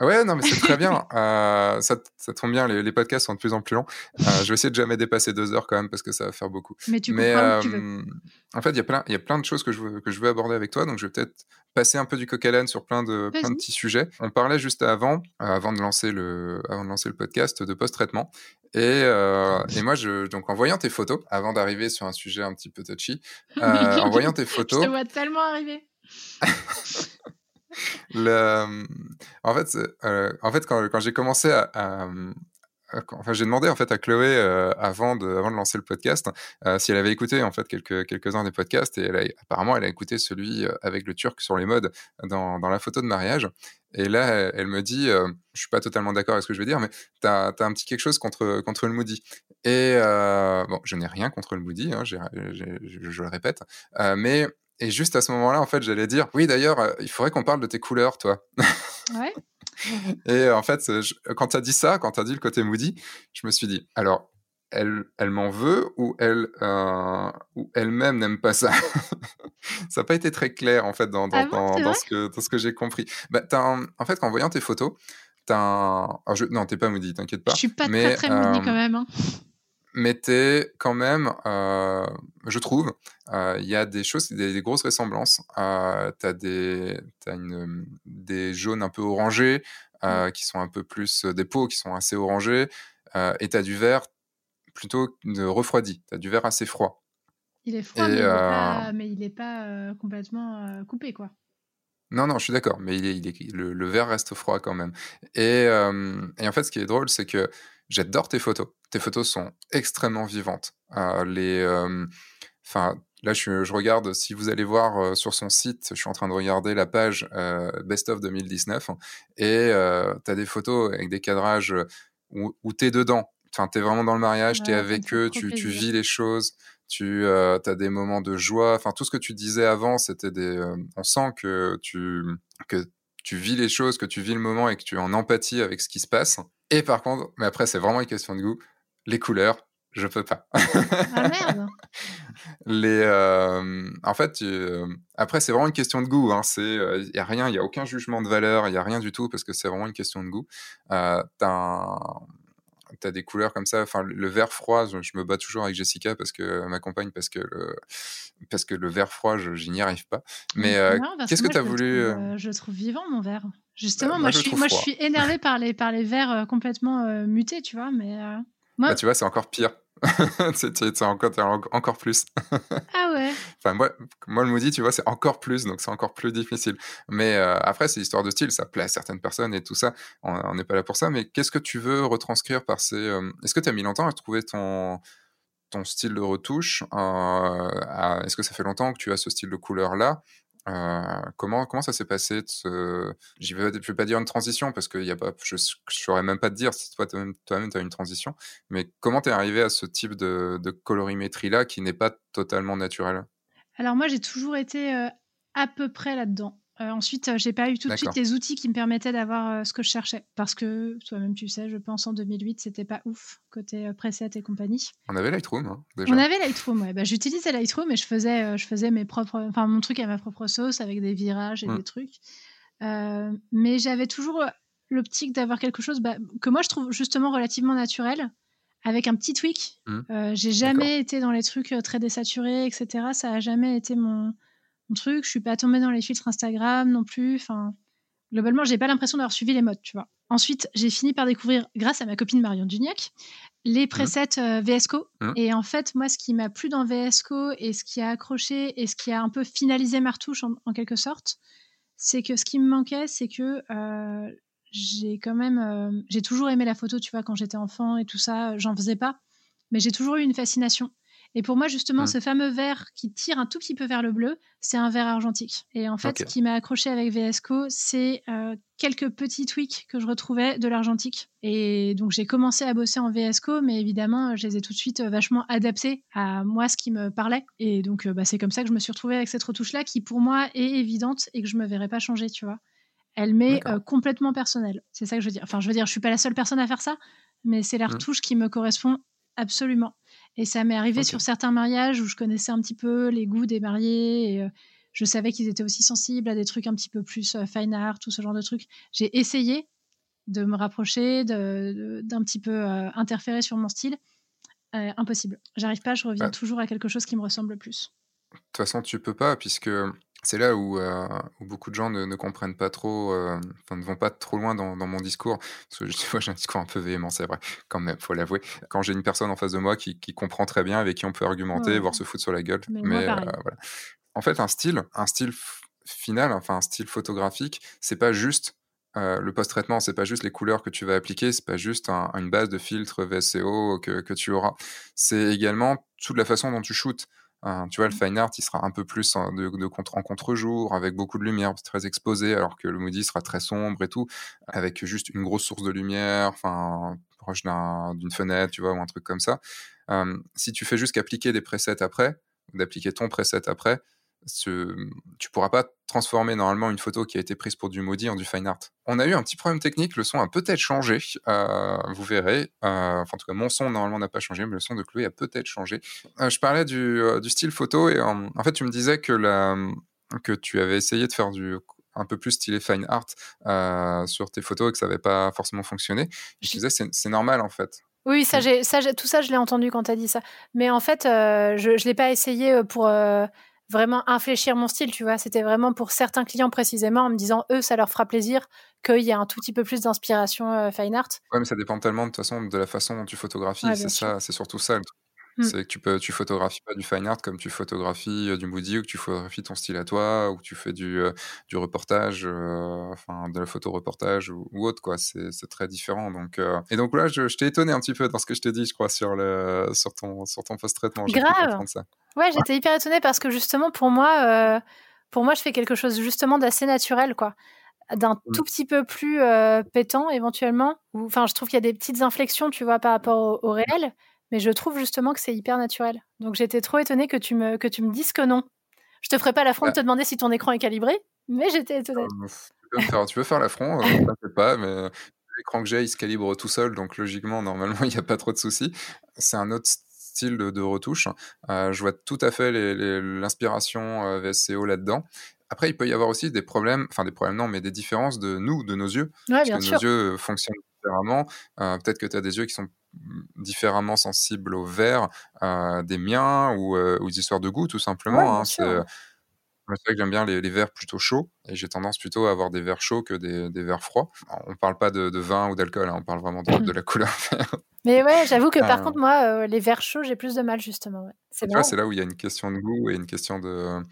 Ouais, non, mais c'est très bien. [laughs] Euh, ça, ça, tombe bien, les, les, podcasts sont de plus en plus longs. Euh, je vais essayer de jamais dépasser deux heures quand même parce que ça va faire beaucoup. Mais tu mais, euh, En fait, il y, a plein, y a plein de choses que je, veux, que je veux aborder avec toi, donc je vais peut-être passer un peu du coq à l'âne sur plein de, plein de petits sujets. On parlait juste avant, euh, avant, de lancer le, avant de lancer le podcast, de post-traitement. Et, euh, et, moi, je, donc en voyant tes photos, avant d'arriver sur un sujet un petit peu touchy, en voyant tes [laughs] photos. je te vois tellement arriver. [laughs] en fait, euh, en fait quand, j'ai commencé à, enfin, j'ai demandé en fait à Chloé euh, avant de avant de lancer le podcast euh, si elle avait écouté en fait quelques uns des podcasts et elle apparemment elle a écouté celui avec le turc sur les modes dans, la photo de mariage. Et là elle, me dit je suis pas totalement d'accord avec ce que je veux dire mais tu as, un petit quelque chose contre contre le Moody. Et bon je n'ai rien contre le Moody hein, je, le répète mais et juste à ce moment-là, en fait, j'allais dire, oui, d'ailleurs, euh, il faudrait qu'on parle de tes couleurs, toi. Ouais. [laughs] et en fait, quand tu as dit ça, quand tu as dit le côté moody, je me suis dit, alors, elle, elle m'en veut ou elle, euh, ou elle-même n'aime pas ça? [laughs] ça n'a pas été très clair, en fait, dans, dans, ah dans, dans ce que j'ai compris. Bah, en fait, en voyant tes photos, t'as un... Alors, je... Non, t'es pas moody, t'inquiète pas. Je suis pas très, très moody quand même. Hein mais quand même, euh, je trouve, euh, il y a des choses, des, grosses ressemblances. Euh, tu as, des, as une, des jaunes un peu orangés, mmh. qui sont un peu plus des peaux qui sont assez orangées, et tu as du vert plutôt refroidi. Tu as du vert assez froid. Il est froid, mais, il n'est pas, complètement coupé, quoi. Non, non, je suis d'accord, mais il est, il est, le, le, vert reste froid quand même. Et, et en fait, ce qui est drôle, c'est que J'adore tes photos. Tes photos sont extrêmement vivantes. Euh, les, euh, enfin, là, je, je, regarde. Si vous allez voir euh, sur son site, je suis en train de regarder la page Best of 2019 et tu as des photos avec des cadrages où, où tu es dedans. Enfin, tu es vraiment dans le mariage, tu es avec eux, tu, tu, vis les choses, tu as des moments de joie. Enfin, tout ce que tu disais avant, c'était des. on sent que tu que tu vis les choses, que tu vis le moment et que tu es en empathie avec ce qui se passe. Et par contre, mais après, c'est vraiment une question de goût. Les couleurs, je peux pas. ah merde [laughs] Les, euh, en fait, euh, après, c'est vraiment une question de goût. Hein. C'est, il euh, a rien, il y a aucun jugement de valeur, il y a rien du tout parce que c'est vraiment une question de goût. t'as un, tu as des couleurs comme ça. Enfin, le vert froid, je, me bats toujours avec Jessica parce que ma compagne, parce que le, parce que le vert froid, je, n'y arrive pas. Mais qu'est-ce que tu as voulu Je trouve vivant mon vert. Justement, moi, je suis, moi je suis énervée [laughs] par les, par les verts complètement mutés, tu vois. Mais moi... Bah, tu vois, c'est encore pire. [laughs] c'est encore, encore plus. [laughs] ah ouais Enfin, moi, moi, le Moody, tu vois, c'est encore plus, donc c'est encore plus difficile. Mais euh, après, c'est histoire de style, ça plaît à certaines personnes et tout ça. On n'est pas là pour ça. Mais qu'est-ce que tu veux retranscrire par ces. Euh, est-ce que tu as mis longtemps à trouver ton, ton style de retouche euh, Est-ce que ça fait longtemps que tu as ce style de couleur-là? Euh, comment, comment ça s'est passé. Je ne vais, pas dire une transition parce que y a pas, je ne saurais même pas te dire si toi, toi-même, tu as une transition, mais comment tu es arrivé à ce type de, de colorimétrie-là qui n'est pas totalement naturel Alors moi, j'ai toujours été euh, à peu près là-dedans. Euh, ensuite, euh, j'ai pas eu tout de suite les outils qui me permettaient d'avoir euh, ce que je cherchais. Parce que, toi-même, tu sais, je pense en 2008, c'était pas ouf côté preset et compagnie. On avait Lightroom, hein, déjà. On avait Lightroom, ouais. Bah, j'utilisais Lightroom et je faisais, je faisais mes propres, enfin, mon truc à ma propre sauce avec des virages et mmh. des trucs. mais j'avais toujours l'optique d'avoir quelque chose bah, que moi je trouve justement relativement naturel avec un petit tweak. Mmh. j'ai jamais été dans les trucs très désaturés, etc. Ça a jamais été mon, truc. Je suis pas tombée dans les filtres Instagram non plus. Enfin, globalement, j'ai pas l'impression d'avoir suivi les modes, tu vois. Ensuite, j'ai fini par découvrir, grâce à ma copine Marion Duniac, les mmh. presets euh, VSCO. Mmh. Et en fait, moi, ce qui m'a plu dans VSCO et ce qui a accroché et ce qui a un peu finalisé ma retouche en, quelque sorte, c'est que ce qui me manquait, c'est que euh, j'ai quand même, euh, j'ai toujours aimé la photo, tu vois, quand j'étais enfant et tout ça, j'en faisais pas, mais j'ai toujours eu une fascination et pour moi, justement, mmh. ce fameux vert qui tire un tout petit peu vers le bleu, c'est un vert argentique. Et en fait, ce qui m'a accroché avec VSCO, c'est euh, quelques petits tweaks que je retrouvais de l'argentique. Et donc, j'ai commencé à bosser en VSCO, mais évidemment, je les ai tout de suite euh, vachement adaptés à moi, ce qui me parlait. Et donc, euh, bah, c'est comme ça que je me suis retrouvée avec cette retouche-là, qui pour moi est évidente et que je me verrais pas changer, tu vois. Elle m'est complètement personnelle. C'est ça que je veux dire. Enfin, je veux dire, je suis pas la seule personne à faire ça, mais c'est la mmh. retouche qui me correspond absolument. Et ça m'est arrivé sur certains mariages où je connaissais un petit peu les goûts des mariés et euh, je savais qu'ils étaient aussi sensibles à des trucs un petit peu plus euh, fine art, tout ce genre de trucs. J'ai essayé de me rapprocher, d'un petit peu euh, interférer sur mon style. impossible. J'arrive pas, je reviens toujours à quelque chose qui me ressemble plus. De toute façon, tu peux pas, puisque c'est là où, euh, où, beaucoup de gens ne, ne comprennent pas trop, euh, enfin, ne vont pas trop loin dans, dans mon discours. Parce que je, [laughs] j'ai un discours un peu véhément, c'est vrai, quand même, faut l'avouer. Quand j'ai une personne en face de moi qui, qui, comprend très bien, avec qui on peut argumenter, voire se foutre sur la gueule. Mais, euh, voilà. En fait, un style, un style final, enfin un style photographique, c'est pas juste euh, le post-traitement, c'est pas juste les couleurs que tu vas appliquer, c'est pas juste une base de filtre VSCO que, que tu auras. C'est également toute la façon dont tu shootes tu vois, le mmh. fine art, il sera un peu plus en, de, de contre, en contre-jour, avec beaucoup de lumière, très exposé, alors que le Moody sera très sombre et tout, avec juste une grosse source de lumière, enfin, proche d'une fenêtre, tu vois, ou un truc comme ça. si tu fais juste qu'appliquer des presets après, d'appliquer ton preset après, ce, tu pourras pas transformer normalement une photo qui a été prise pour du maudit en du fine art. On a eu un petit problème technique, le son a peut-être changé, euh, vous verrez. Euh, enfin, en tout cas, mon son normalement n'a pas changé, mais le son de Chloé a peut-être changé. Euh, je parlais du, du, style photo et en fait, tu me disais que, la, que tu avais essayé de faire du un peu plus stylé fine art sur tes photos et que ça n'avait pas forcément fonctionné. Je disais, c'est normal en fait. Oui, ça, ça, tout ça, je l'ai entendu quand tu as dit ça. Mais en fait, je ne l'ai pas essayé pour vraiment infléchir mon style, tu vois. C'était vraiment pour certains clients précisément, en me disant, eux, ça leur fera plaisir qu'il y ait un tout petit peu plus d'inspiration euh, fine art. Ouais, mais ça dépend tellement de toute façon de la façon dont tu photographies. c'est ça, c'est surtout ça le truc. Mmh. C'est que tu peux, tu photographies pas du fine art comme tu photographies du moody ou que tu photographies ton style à toi ou que tu fais du, du reportage, enfin de la photo reportage ou, autre quoi. C'est, très différent. Donc et donc là, je, t'ai étonné un petit peu dans ce que je t'ai dit, je crois sur le sur ton sur ton post traitement. Grave. Ça. Ouais, j'étais hyper étonnée parce que justement pour moi, pour moi, je fais quelque chose justement d'assez naturel quoi d'un mmh. tout petit peu plus pétant éventuellement. Enfin, je trouve qu'il y a des petites inflexions, tu vois, par rapport au réel. Mais je trouve justement que c'est hyper naturel. Donc j'étais trop étonnée que tu, me, que tu me dises que non. Je te ferai pas l'affront de te demander si ton écran est calibré, mais j'étais étonnée. Euh, tu, peux faire, l'affront, euh, pas, mais l'écran que j'ai, il se calibre tout seul, donc logiquement, normalement, [laughs] il n'y a pas trop de soucis. C'est un autre style de, retouche. Euh, je vois tout à fait l'inspiration VSCO là-dedans. Après, il peut y avoir aussi des problèmes, enfin des problèmes non, mais des différences de nous, de nos yeux. Ouais, parce que nos yeux fonctionnent différemment. Peut-être que tu as des yeux qui sont différemment sensible au vert des miens ou aux histoires de goût, tout simplement. Hein, c'est vrai que j'aime bien les, verres plutôt chauds et j'ai tendance plutôt à avoir des verres chauds que des, verres froids. On parle pas de, vin ou d'alcool, hein, on parle vraiment de, de [laughs] la couleur [laughs] Mais ouais, j'avoue que par contre, moi, les verres chauds, j'ai plus de mal justement. C'est c'est là où il y a une question de goût et une question de.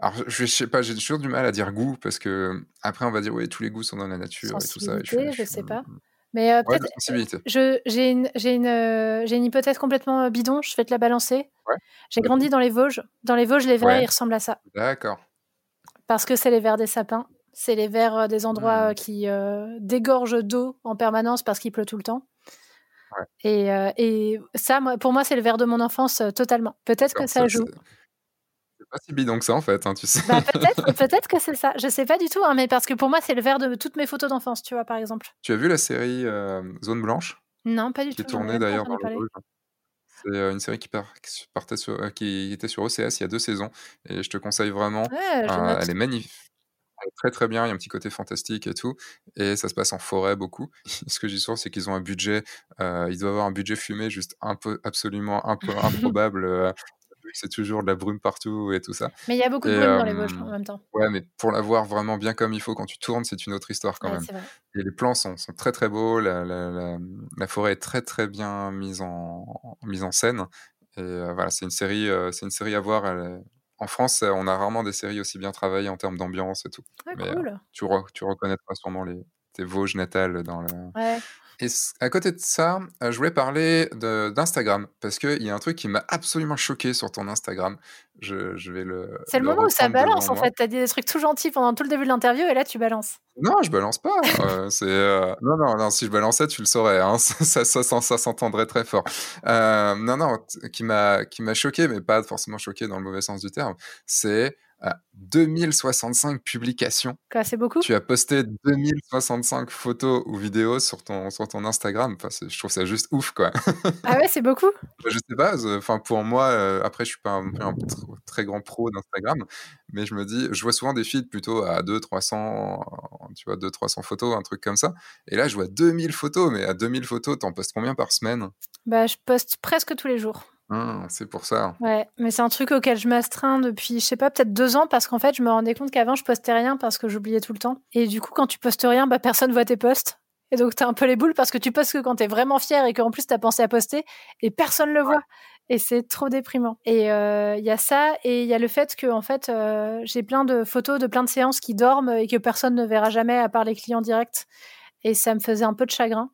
Alors, je, sais pas, j'ai toujours du mal à dire goût parce que après, on va dire, oui, tous les goûts sont dans la nature et tout ça. je, je, sais pas. Mais euh, peut-être, j'ai une, une, euh, une, hypothèse complètement euh, bidon, je vais te la balancer. J'ai grandi dans les Vosges. Dans les Vosges, les vers, ils ressemblent à ça. D'accord. Parce que c'est les vers des sapins. C'est les vers des endroits mmh. qui dégorgent d'eau en permanence parce qu'il pleut tout le temps. Et, et, ça, pour moi, c'est le vers de mon enfance totalement. Peut-être que ça joue pas si bidon que ça en fait, hein, tu sais. Bah, [laughs] peut-être, que c'est ça. Je sais pas du tout, hein, mais parce que pour moi, c'est le vert de toutes mes photos d'enfance, tu vois, par exemple. Tu as vu la série euh, Zone Blanche? Non, pas du tout. Qui tournée d'ailleurs dans le C'est euh, une série qui, partait sur, euh, qui était sur OCS il y a deux saisons. Et je te conseille vraiment. elle est magnifique. très très bien, il y a un petit côté fantastique et tout, et ça se passe en forêt beaucoup. [laughs] Ce que j'y souvent, c'est qu'ils ont un budget, ils doivent avoir un budget fumé juste un peu absolument un peu [laughs] improbable c'est toujours de la brume partout et tout ça. Mais il y a beaucoup de brume dans les Vosges en même temps. Ouais, mais pour la voir vraiment bien comme il faut quand tu tournes, c'est une autre histoire quand même. Et les plans sont, sont, très très beaux, la, la, la, forêt est très très bien mise en, mise en scène. Et voilà, c'est une série, c'est une série à voir. en France, on a rarement des séries aussi bien travaillées en termes d'ambiance et tout. mais cool. tu, tu reconnaîtras sûrement les, tes Vosges natales dans le. Ouais. Et à côté de ça, euh, je voulais parler d'Instagram parce qu'il y a un truc qui m'a absolument choqué sur ton Instagram. Je, je vais le. C'est le, moment où ça balance en fait. Tu as dit des trucs tout gentils pendant tout le début de l'interview et là tu balances. Non, je balance pas. Euh, euh, non, non, non. Si je balançais, tu le saurais. Hein. [laughs] Ça, ça, ça, ça s'entendrait très fort. non, non. Qui m'a qui m'a choqué, mais pas forcément choqué dans le mauvais sens du terme. C'est 2065 publications. c'est beaucoup? Tu as posté 2065 photos ou vidéos sur ton, sur ton Instagram. Enfin, je trouve ça juste ouf, quoi. ah ouais, c'est beaucoup? Bah, Je sais pas. Enfin, pour moi, euh, après, je suis pas un, très grand pro d'Instagram, mais je me dis, je vois souvent des feeds plutôt à 2 300, tu vois, 2 300 photos, un truc comme ça. Et là, je vois 2000 photos, mais à 2000 photos, t'en postes combien par semaine? Bah, je poste presque tous les jours. Ah, c'est pour ça. Ouais, mais c'est un truc auquel je m'astreins depuis, je sais pas, peut-être deux ans, parce qu'en fait, je me rendais compte qu'avant, je postais rien parce que j'oubliais tout le temps. Et du coup, quand tu postes rien, bah, personne voit tes posts. Et donc, t'as un peu les boules parce que tu postes que quand t'es vraiment fier et qu'en plus, t'as pensé à poster et personne le voit. Et c'est trop déprimant. Et il euh, y a ça, et il y a le fait que, en fait, euh, j'ai plein de photos de plein de séances qui dorment et que personne ne verra jamais à part les clients directs. Et ça me faisait un peu de chagrin.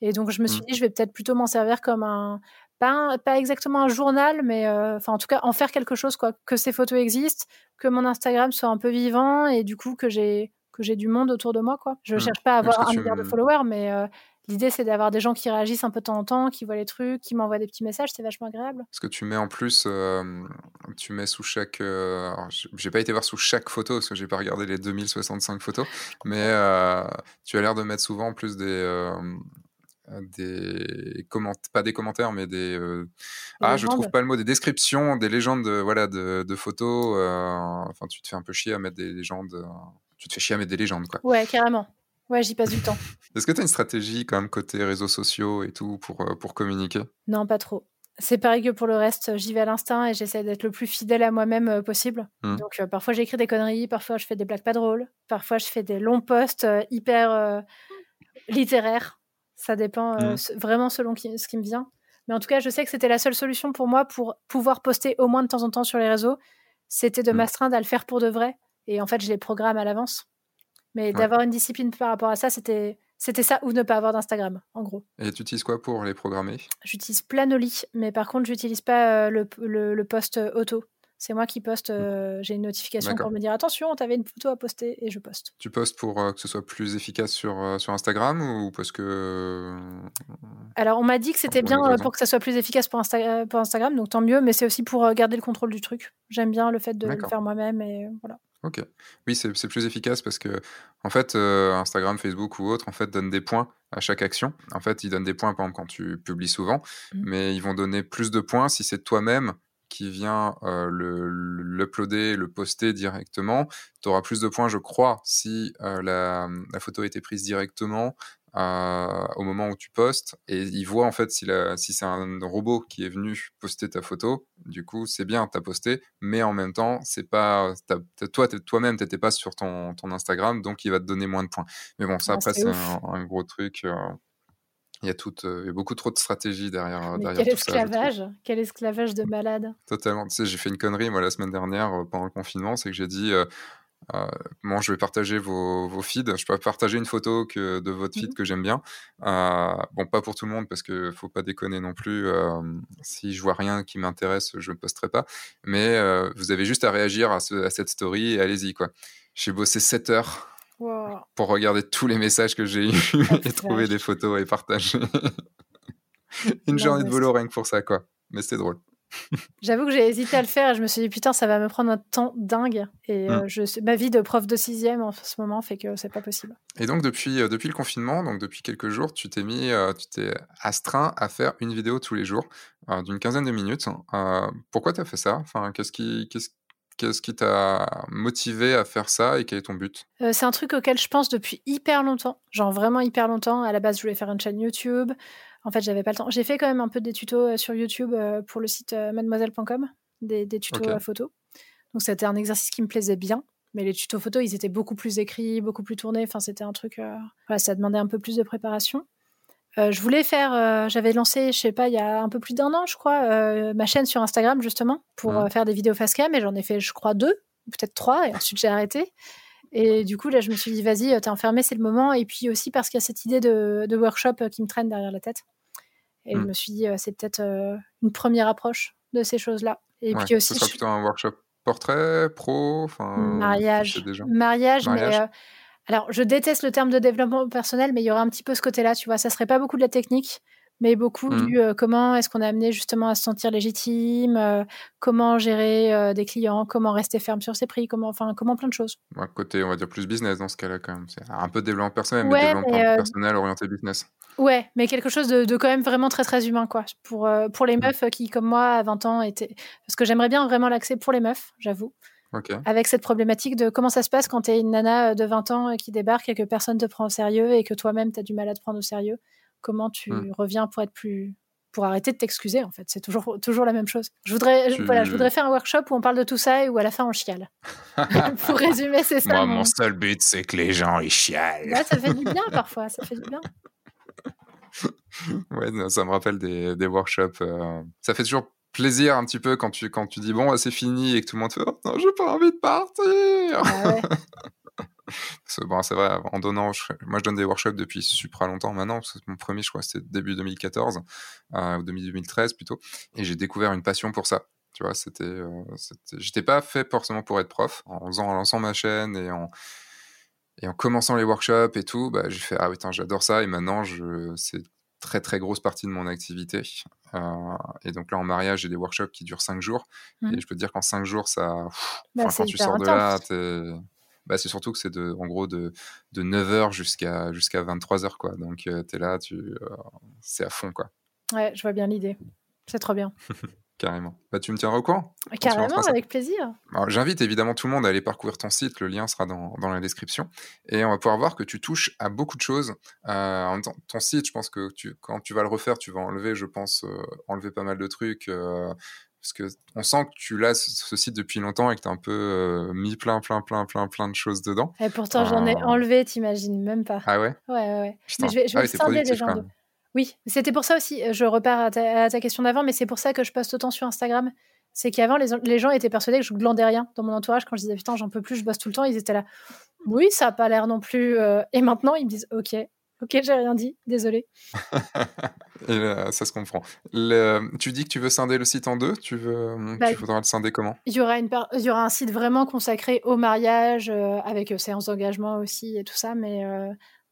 Et donc, je me suis mmh. dit, je vais peut-être plutôt m'en servir comme un, pas, pas exactement un journal, mais euh, enfin en tout cas en faire quelque chose, quoi. Que ces photos existent, que mon Instagram soit un peu vivant et du coup que j'ai que j'ai du monde autour de moi, quoi. Je ne mmh. cherche pas à avoir un milliard de followers, mais euh, l'idée c'est d'avoir des gens qui réagissent un peu de temps en temps, qui voient les trucs, qui m'envoient des petits messages, c'est vachement agréable. Ce que tu mets en plus, euh, tu mets sous chaque. j'ai pas été voir sous chaque photo parce que j'ai pas regardé les 2065 photos, mais tu as l'air de mettre souvent plus des des commentaires, pas des commentaires, mais des, euh, ah, je trouve pas le mot, des descriptions, des légendes, de, voilà, de, de photos. Euh, enfin, tu te fais un peu chier à mettre des légendes. Euh, tu te fais chier à mettre des légendes, quoi. Ouais, carrément. Ouais, j'y passe du temps. [laughs] Est-ce que tu as une stratégie quand même côté réseaux sociaux et tout pour, pour communiquer? Non, pas trop. C'est pareil que pour le reste, j'y vais à l'instinct et j'essaie d'être le plus fidèle à moi-même possible. Mmh. Donc parfois j'écris des conneries, parfois je fais des blagues pas drôles, parfois je fais des longs posts hyper littéraires. Ça dépend euh, mmh. vraiment selon ce qui me vient. Mais en tout cas, je sais que c'était la seule solution pour moi pour pouvoir poster au moins de temps en temps sur les réseaux. C'était de mmh. m'astreindre à le faire pour de vrai. Et en fait, je les programme à l'avance. Mais d'avoir une discipline par rapport à ça, c'était c'était ça ou ne pas avoir d'Instagram, en gros. Et tu utilises quoi pour les programmer? J'utilise Planoly, mais par contre, j'utilise pas euh, le, le, le, post auto. C'est moi qui poste, mmh. euh, j'ai une notification pour me dire attention, tu avais une photo à poster et je poste. Tu postes pour euh, que ce soit plus efficace sur, euh, sur Instagram ou parce que. Alors, on m'a dit que c'était bien pour que ça soit plus efficace pour, pour, Instagram, donc tant mieux, mais c'est aussi pour garder le contrôle du truc. J'aime bien le fait de le faire moi-même et voilà. Ok. Oui, c'est plus efficace parce que, en fait, Instagram, Facebook ou autre, en fait, donnent des points à chaque action. En fait, ils donnent des points, par exemple, quand tu publies souvent, mmh. mais ils vont donner plus de points si c'est toi-même qui vient euh, l'uploader, le, poster directement, tu auras plus de points, je crois, si euh, la, la, photo a été prise directement au moment où tu postes et il voit en fait si, si c'est un robot qui est venu poster ta photo. Du coup, c'est bien, tu as posté, mais en même temps, c'est pas toi toi-même, t'étais pas sur ton, ton Instagram, donc il va te donner moins de points. Mais bon, ça ah, après c'est un, gros truc. Il y a, tout, euh, beaucoup trop de stratégies derrière. Mais quel esclavage Quel esclavage de malade Totalement. Tu sais, j'ai fait une connerie, moi, la semaine dernière, euh, pendant le confinement, c'est que j'ai dit euh, bon, je vais partager vos, vos, feeds. Je peux partager une photo que, de votre feed mmh que j'aime bien. bon, pas pour tout le monde, parce qu'il ne faut pas déconner non plus. si je vois rien qui m'intéresse, je ne posterai pas. Mais vous avez juste à réagir à, à cette story et allez-y, quoi. J'ai bossé 7 heures pour regarder tous les messages que j'ai eus [laughs] et trouver des photos et partager. [laughs] Une journée de boulot rien que pour ça, quoi. Mais c'est drôle. [laughs] J'avoue que j'ai hésité à le faire et je me suis dit putain ça va me prendre un temps dingue et euh, mm. je, ma vie de prof de sixième en ce moment fait que c'est pas possible. Et donc depuis, euh, depuis le confinement, donc depuis quelques jours, tu t'es mis, euh, tu t'es astreint à faire une vidéo tous les jours d'une quinzaine de minutes. pourquoi tu as fait ça? Enfin, qu'est-ce qui, qu'est-ce, Qu'est-ce qui t'a motivé à faire ça et quel est ton but? Euh, C'est un truc auquel je pense depuis hyper longtemps, genre vraiment hyper longtemps. À la base, je voulais faire une chaîne YouTube. En fait, j'avais pas le temps. J'ai fait quand même un peu des tutos euh, sur YouTube euh, pour le site mademoiselle.com, des, tutos à photo. Donc c'était un exercice qui me plaisait bien. Mais les tutos photos, ils étaient beaucoup plus écrits, beaucoup plus tournés. Enfin, c'était un truc. Voilà, ça demandait un peu plus de préparation. Euh, je voulais faire, euh, j'avais lancé, je sais pas, il y a un peu plus d'un an, je crois, euh, ma chaîne sur Instagram justement pour mmh. faire des vidéos face cam et j'en ai fait, je crois, deux, peut-être trois et ensuite j'ai arrêté. Et du coup, là, je me suis dit, vas-y, t'es enfermé, c'est le moment. Et puis aussi parce qu'il y a cette idée de, workshop qui me traîne derrière la tête. Et je mmh. me suis dit, c'est peut-être une première approche de ces choses-là. Et puis aussi. Ce sera plutôt un workshop portrait, pro, mariage. mariage. mais alors, je déteste le terme de développement personnel, mais il y aurait un petit peu ce côté-là, tu vois. Ça serait pas beaucoup de la technique, mais beaucoup mmh. du euh, comment est-ce qu'on a amené justement à se sentir légitime, euh, comment gérer euh, des clients, comment rester ferme sur ses prix, comment, enfin, comment plein de choses. côté, on va dire plus business dans ce cas-là, quand même. C'est un peu développement personnel, mais développement personnel orienté business. Ouais, mais quelque chose de, quand même vraiment très très humain, quoi. Pour, pour les mmh. meufs qui, comme moi, à 20 ans, étaient. Parce que j'aimerais bien vraiment l'accès pour les meufs, j'avoue. Avec cette problématique de comment ça se passe quand tu es une nana euh, de 20 ans euh, qui débarque et que personne te prend au sérieux et que toi-même tu as du mal à te prendre au sérieux. Comment tu hmm. reviens pour être plus pour arrêter de t'excuser en fait, c'est toujours toujours la même chose. Je voudrais voilà, je voudrais faire un workshop où on parle de tout ça et où à la fin on chiale. [laughs] [laughs] pour résumer, c'est ça. Moi, mon... seul but c'est que les gens ils chialent. ça fait du bien [laughs] parfois, ça fait du bien. ouais, ça me rappelle des, des workshops. Euh, ça fait toujours plaisir un petit peu quand tu, quand tu dis bon, c'est fini et que tout le monde fait oh, non, j'ai pas envie de partir. Ah [laughs] bon, c'est vrai, en donnant, moi je donne des workshops depuis super longtemps maintenant, parce que mon premier, je crois, c'était début 2014, euh, ou 2013 plutôt, et j'ai découvert une passion pour ça. Tu vois, c'était, euh, j'étais pas fait forcément pour être prof. En faisant, en lançant ma chaîne et en, et en commençant les workshops et tout, bah, j'ai fait ah oui, j'adore ça, et maintenant, je, c'est très très grosse partie de mon activité. Euh, et donc là, en mariage, j'ai des workshops qui durent 5 jours. Mmh. Et je peux te dire qu'en 5 jours, ça. Bah, quand tu sors de là, bah, c'est surtout que c'est de, en gros de, de 9h jusqu'à jusqu'à 23h. Quoi. Donc euh, tu es là, tu, euh, c'est à fond. Quoi. Ouais, je vois bien l'idée. C'est trop bien. [laughs] Carrément. Bah, tu me tiendras au courant Carrément, avec plaisir. J'invite évidemment tout le monde à aller parcourir ton site. Le lien sera dans, dans, la description. Et on va pouvoir voir que tu touches à beaucoup de choses. Euh, en même temps, ton site, je pense que tu, quand tu vas le refaire, tu vas enlever, je pense, euh, enlever pas mal de trucs. Euh, parce que on sent que tu l'as ce, site depuis longtemps et que tu as un peu mis plein, plein, plein, plein, plein de choses dedans. Et pourtant, j'en ai enlevé, t'imagines même pas. Ah ouais? Ouais, ouais, ouais. je vais, je vais ah les gens de... Oui, c'était pour ça aussi, je repars à ta, question d'avant, mais c'est pour ça que je poste autant sur Instagram. C'est qu'avant, les, gens étaient persuadés que je glandais rien dans mon entourage. Quand je disais putain, j'en peux plus, je bosse tout le temps, ils étaient là. Oui, ça n'a pas l'air non plus. Euh, et maintenant, ils me disent ok, ok, j'ai rien dit, désolé. [laughs] ça se comprend. tu dis que tu veux scinder le site en deux Tu veux, bah, tu voudras le scinder comment? il y, aura une il y aura un site vraiment consacré au mariage, euh, avec euh, séances d'engagement aussi et tout ça, mais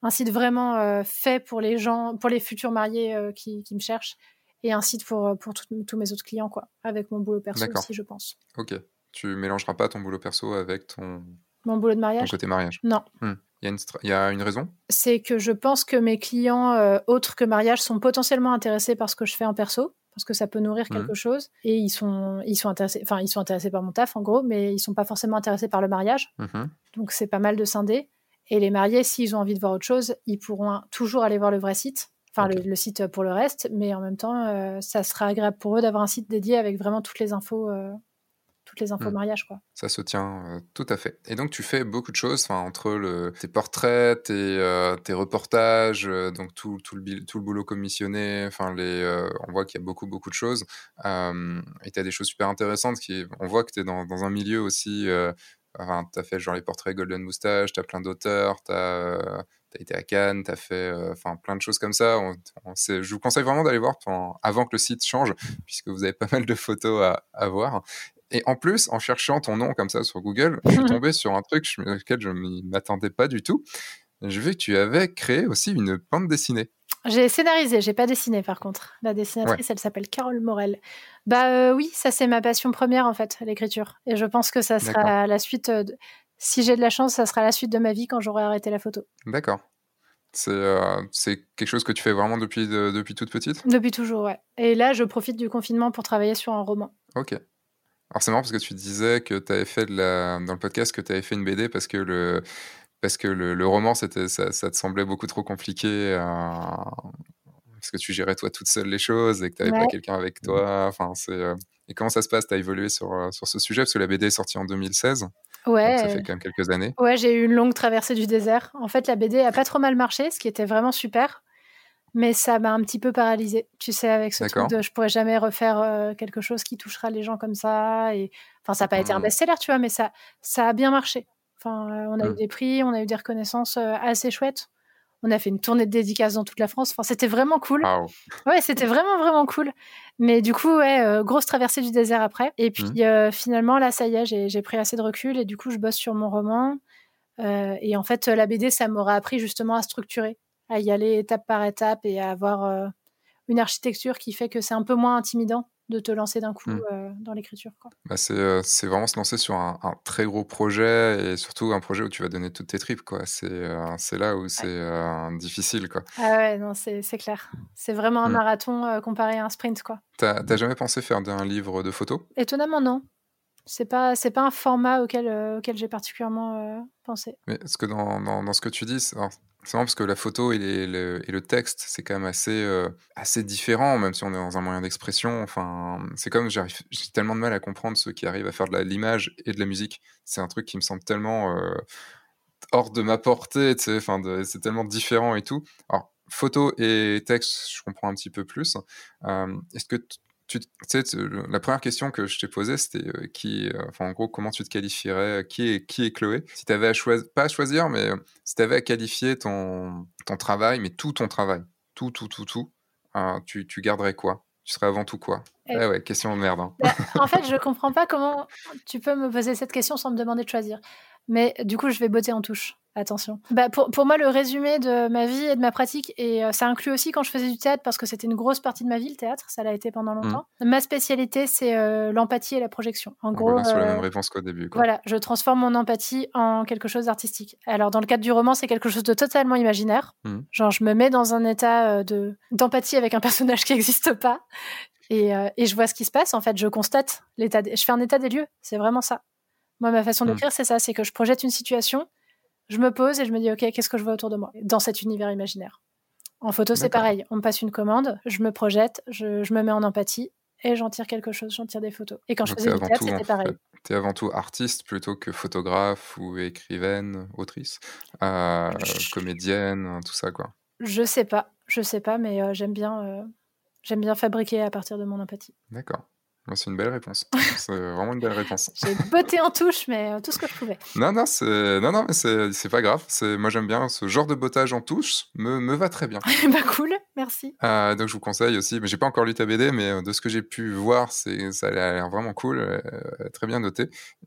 un site vraiment euh, fait pour les gens, pour les futurs mariés euh, qui, me cherchent, et un site pour, euh, pour tous mes autres clients, quoi, avec mon boulot perso aussi, je pense. Ok. Tu mélangeras pas ton boulot perso avec ton. Mon boulot de mariage? Ton côté mariage? Non. Hmm. Il y, a une raison? C'est que je pense que mes clients autres que mariage sont potentiellement intéressés par ce que je fais en perso, parce que ça peut nourrir hmm. quelque chose, et ils sont, ils sont intéressés, enfin ils sont intéressés par mon taf en gros, mais ils sont pas forcément intéressés par le mariage. Mhm. Donc c'est pas mal de scinder. Et les mariés, s'ils ont envie de voir autre chose, ils pourront toujours aller voir le vrai site, enfin le, site pour le reste, mais en même temps, ça sera agréable pour eux d'avoir un site dédié avec vraiment toutes les infos toutes les infos mmh. mariage. Quoi. Ça se tient euh, tout à fait. Et donc, tu fais beaucoup de choses entre le, tes portraits, tes, euh, tes reportages, euh, donc tout, tout, le, tout le boulot commissionné. Enfin, les, on voit qu'il y a beaucoup, beaucoup de choses. et tu as des choses super intéressantes. Qui, on voit que tu es dans, dans, un milieu aussi. Enfin, tu as fait genre les portraits Golden Moustache, tu as plein d'auteurs, tu as, été à Cannes, tu as fait enfin plein de choses comme ça. je vous conseille vraiment d'aller voir avant que le site change, puisque vous avez pas mal de photos à, à voir. Et en plus, en cherchant ton nom comme ça sur Google, je suis [laughs] tombé sur un truc sur lequel je ne m'attendais pas du tout. J'ai vu que tu avais créé aussi une bande dessinée. J'ai scénarisé, j'ai pas dessiné par contre. La dessinatrice, elle s'appelle Carole Morel. Bah euh, oui, ça c'est ma passion première en fait, l'écriture. Et je pense que ça sera la suite. Euh, si j'ai de la chance, ça sera la suite de ma vie quand j'aurai arrêté la photo. D'accord. C'est euh, quelque chose que tu fais vraiment depuis, depuis toute petite? Depuis toujours, ouais. Et là, je profite du confinement pour travailler sur un roman. Ok. Alors c'est marrant parce que tu disais que tu avais fait de la... dans le podcast que tu avais fait une BD parce que le, parce que le, le roman, c'était, ça, ça, te semblait beaucoup trop compliqué. Euh, parce que tu gérais toi toute seule les choses et que tu n'avais pas quelqu'un avec toi. Enfin, c'est, euh, Et comment ça se passe? Tu as évolué sur, euh, sur ce sujet? Parce que la BD est sortie en 2016. Ouais. ça fait quand même quelques années. Ouais, j'ai eu une longue traversée du désert. En fait, la BD a pas trop mal marché, ce qui était vraiment super mais ça m'a un petit peu paralysée. Tu sais, avec ce truc de je pourrais jamais refaire euh, quelque chose qui touchera les gens comme ça. Et enfin, ça n'a pas été un mmh. best-seller, tu vois, mais ça, ça a bien marché. Enfin, euh, on a eu mmh. des prix, on a eu des reconnaissances euh, assez chouettes. On a fait une tournée de dédicaces dans toute la France. Enfin, c'était vraiment cool. Ouais, c'était vraiment vraiment cool. Mais du coup, ouais, grosse traversée du désert après. Et puis mmh. finalement, là, ça y est, j'ai pris assez de recul et du coup, je bosse sur mon roman. et en fait, la BD, ça m'aura appris justement à structurer à y aller étape par étape et à avoir euh, une architecture qui fait que c'est un peu moins intimidant de te lancer d'un coup mmh. euh, dans l'écriture. Bah euh, c'est vraiment se lancer sur un, très gros projet et surtout un projet où tu vas donner toutes tes tripes. C'est là où c'est difficile. Quoi. Ah ouais, non, c'est clair. C'est vraiment un mmh. marathon comparé à un sprint. Tu T'as jamais pensé faire un livre de photos? Étonnamment, non. C'est pas, c'est pas un format auquel, auquel j'ai particulièrement pensé. Mais ce que dans, dans, ce que tu dis, c'est marrant parce que la photo et, le, et le texte, c'est quand même assez, euh, assez différent, même si on est dans un moyen d'expression. Enfin, c'est comme j'ai tellement de mal à comprendre ceux qui arrivent à faire de l'image et de la musique. C'est un truc qui me semble tellement euh, hors de ma portée, enfin, c'est tellement différent et tout. Alors, photo et texte, je comprends un petit peu plus. Euh, est-ce que tu sais, la première question que je t'ai posée, c'était euh, qui, euh, enfin, en gros, comment tu te qualifierais, qui est, qui est Chloé? Si tu avais à choisir, pas à choisir, mais euh, si tu avais à qualifier ton, ton travail, mais tout ton travail, tout, tout, tout, tout, tu, tu garderais quoi? Tu serais avant tout quoi? Eh ouais, question de merde. Hein. Bah, en fait, je [laughs] comprends pas comment tu peux me poser cette question sans me demander de choisir. Mais du coup, je vais botter en touche. Attention. Bah pour, pour, moi, le résumé de ma vie et de ma pratique, et euh, ça inclut aussi quand je faisais du théâtre, parce que c'était une grosse partie de ma vie, le théâtre, ça l'a été pendant longtemps. Mmh. Ma spécialité, c'est euh, l'empathie et la projection. En gros. On sur la même euh, réponse qu'au début. Voilà, je transforme mon empathie en quelque chose d'artistique. Alors, dans le cadre du roman, c'est quelque chose de totalement imaginaire. Mmh. Genre, je me mets dans un état de d'empathie avec un personnage [laughs] qui n'existe pas. Et, et, je vois ce qui se passe. En fait, je constate l'état. Je fais un état des lieux. C'est vraiment ça. Moi, ma façon mmh. d'écrire, c'est ça. C'est que je projette une situation je me pose et je me dis, OK, qu'est-ce que je vois autour de moi dans cet univers imaginaire? En photo, c'est pareil. On me passe une commande, je me projette, je, me mets en empathie et j'en tire quelque chose, j'en tire des photos. Et quand je faisais du théâtre, c'était pareil. Tu es avant tout artiste plutôt que photographe ou écrivaine, autrice, euh, comédienne, tout ça, quoi. Je sais pas, je sais pas, mais euh, j'aime bien, euh, j'aime bien fabriquer à partir de mon empathie. D'accord. C'est une belle réponse. [laughs] C'est vraiment une belle réponse. J'ai botté en touche, mais euh, tout ce que je pouvais. Non, non, c'est non, non, mais c'est pas grave. Moi, j'aime bien ce genre de bottage en touche. Me, me va très bien. [laughs] bah cool, merci. Euh, donc, je vous conseille aussi. Mais j'ai pas encore lu ta BD, mais euh, de ce que j'ai pu voir, c'est ça a l'air vraiment cool, très bien noté.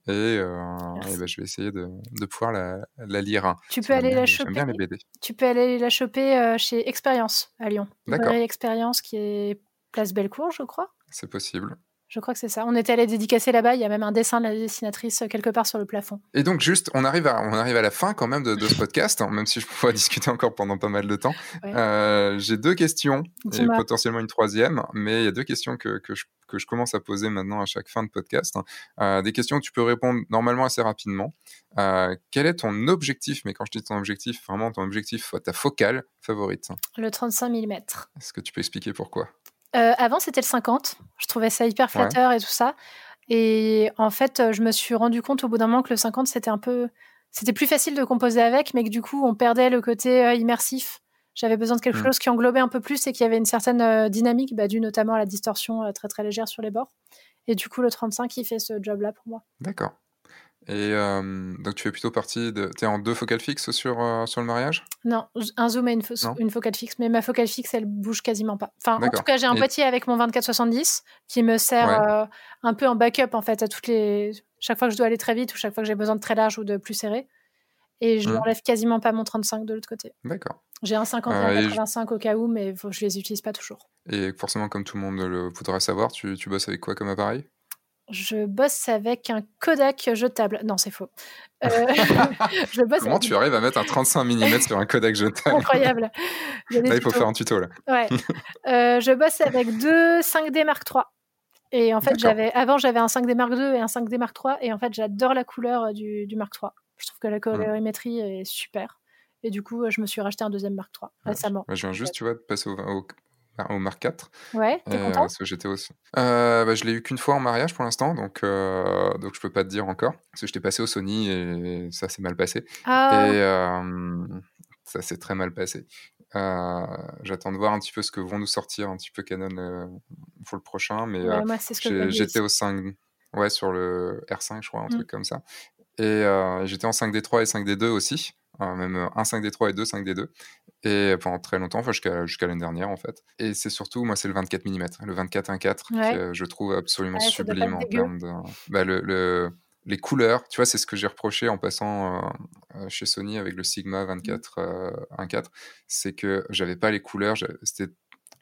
Et, bah, je vais essayer de, de pouvoir la, la, lire. Tu peux aller la choper. bien les BD. Tu peux aller la choper chez Expérience à Lyon. D'accord. Expérience qui est Place Bellecour, je crois. C'est possible. Je crois que c'est ça. On était allé dédicacer là-bas. Il y a même un dessin de la dessinatrice euh, quelque part sur le plafond. Et donc, juste, on arrive à, on arrive à la fin quand même de, ce podcast, hein, même si je pourrais [laughs] discuter encore pendant pas mal de temps. Euh, j'ai deux questions et potentiellement une troisième, mais il y a deux questions que, que, je, que je commence à poser maintenant à chaque fin de podcast. Hein. Euh, des questions que tu peux répondre normalement assez rapidement. quel est ton objectif Mais quand je dis ton objectif, vraiment ton objectif, ta focale favorite? Le 35 mm. Est-ce que tu peux expliquer pourquoi? Euh, avant, c'était le 50. Je trouvais ça hyper flatteur et tout ça. Et en fait, euh, je me suis rendu compte au bout d'un moment que le 50, c'était un peu. C'était plus facile de composer avec, mais que du coup, on perdait le côté euh, immersif. J'avais besoin de quelque mmh. chose qui englobait un peu plus et qui avait une certaine dynamique, bah, due notamment à la distorsion très très légère sur les bords. Et du coup, le 35, il fait ce job-là pour moi. D'accord. Et donc, tu fais plutôt partie de. Tu es en deux focales fixes sur, sur le mariage? Non, un zoom et une, une, focale fixe, mais ma focale fixe, elle bouge quasiment pas. Enfin, en tout cas, j'ai un boîtier avec mon 24-70 qui me sert un peu en backup, en fait, à toutes les. Chaque fois que je dois aller très vite ou chaque fois que j'ai besoin de très large ou de plus serré. Et je mmh. n'enlève quasiment pas mon 35 de l'autre côté. D'accord. J'ai un 50 et un 85 au cas où, mais je je les utilise pas toujours. Et forcément, comme tout le monde le voudrait savoir, tu, tu bosses avec quoi comme appareil? Je bosse avec un Kodak jetable. Non, c'est faux. Euh, [laughs] je bosse Comment tu arrives à mettre un 35 mm sur un Kodak jetable? Incroyable. Il là, il faut faire un tuto. Là. Ouais. Euh, je bosse avec deux 5D Mark III. Et en fait, j'avais avant, j'avais un 5D Mark II et un 5D Mark III. Et en fait, j'adore la couleur euh, du, du, Mark III. Je trouve que la colorimétrie est super. Et du coup, je me suis racheté un deuxième Mark III récemment. je viens juste, tu vois, de passer au, au, au Mark IV. Ouais, t'es content? parce que j'étais aussi. Euh, bah, je l'ai eu qu'une fois en mariage pour l'instant, donc euh, donc je peux pas te dire encore parce que j'étais passé au Sony et ça s'est mal passé. Ah. Et euh, ça s'est très mal passé. Euh, j'attends de voir un petit peu ce que vont nous sortir un petit peu Canon pour le prochain, mais j'étais au 5, ouais, sur le R5, je crois, un mmh. truc comme ça. Et j'étais en 5D3 et 5D2 aussi, même un 5D3 et deux 5D2 et pendant très longtemps, enfin jusqu'à l'année dernière en fait. Et c'est surtout, moi, c'est le 24 mm, le 24 1.4 que je trouve absolument sublime en termes de bah, le, le, les couleurs. Tu vois, c'est ce que j'ai reproché en passant euh, euh, chez Sony avec le Sigma 24 mmh. 1.4, c'est que j'avais pas les couleurs. C'était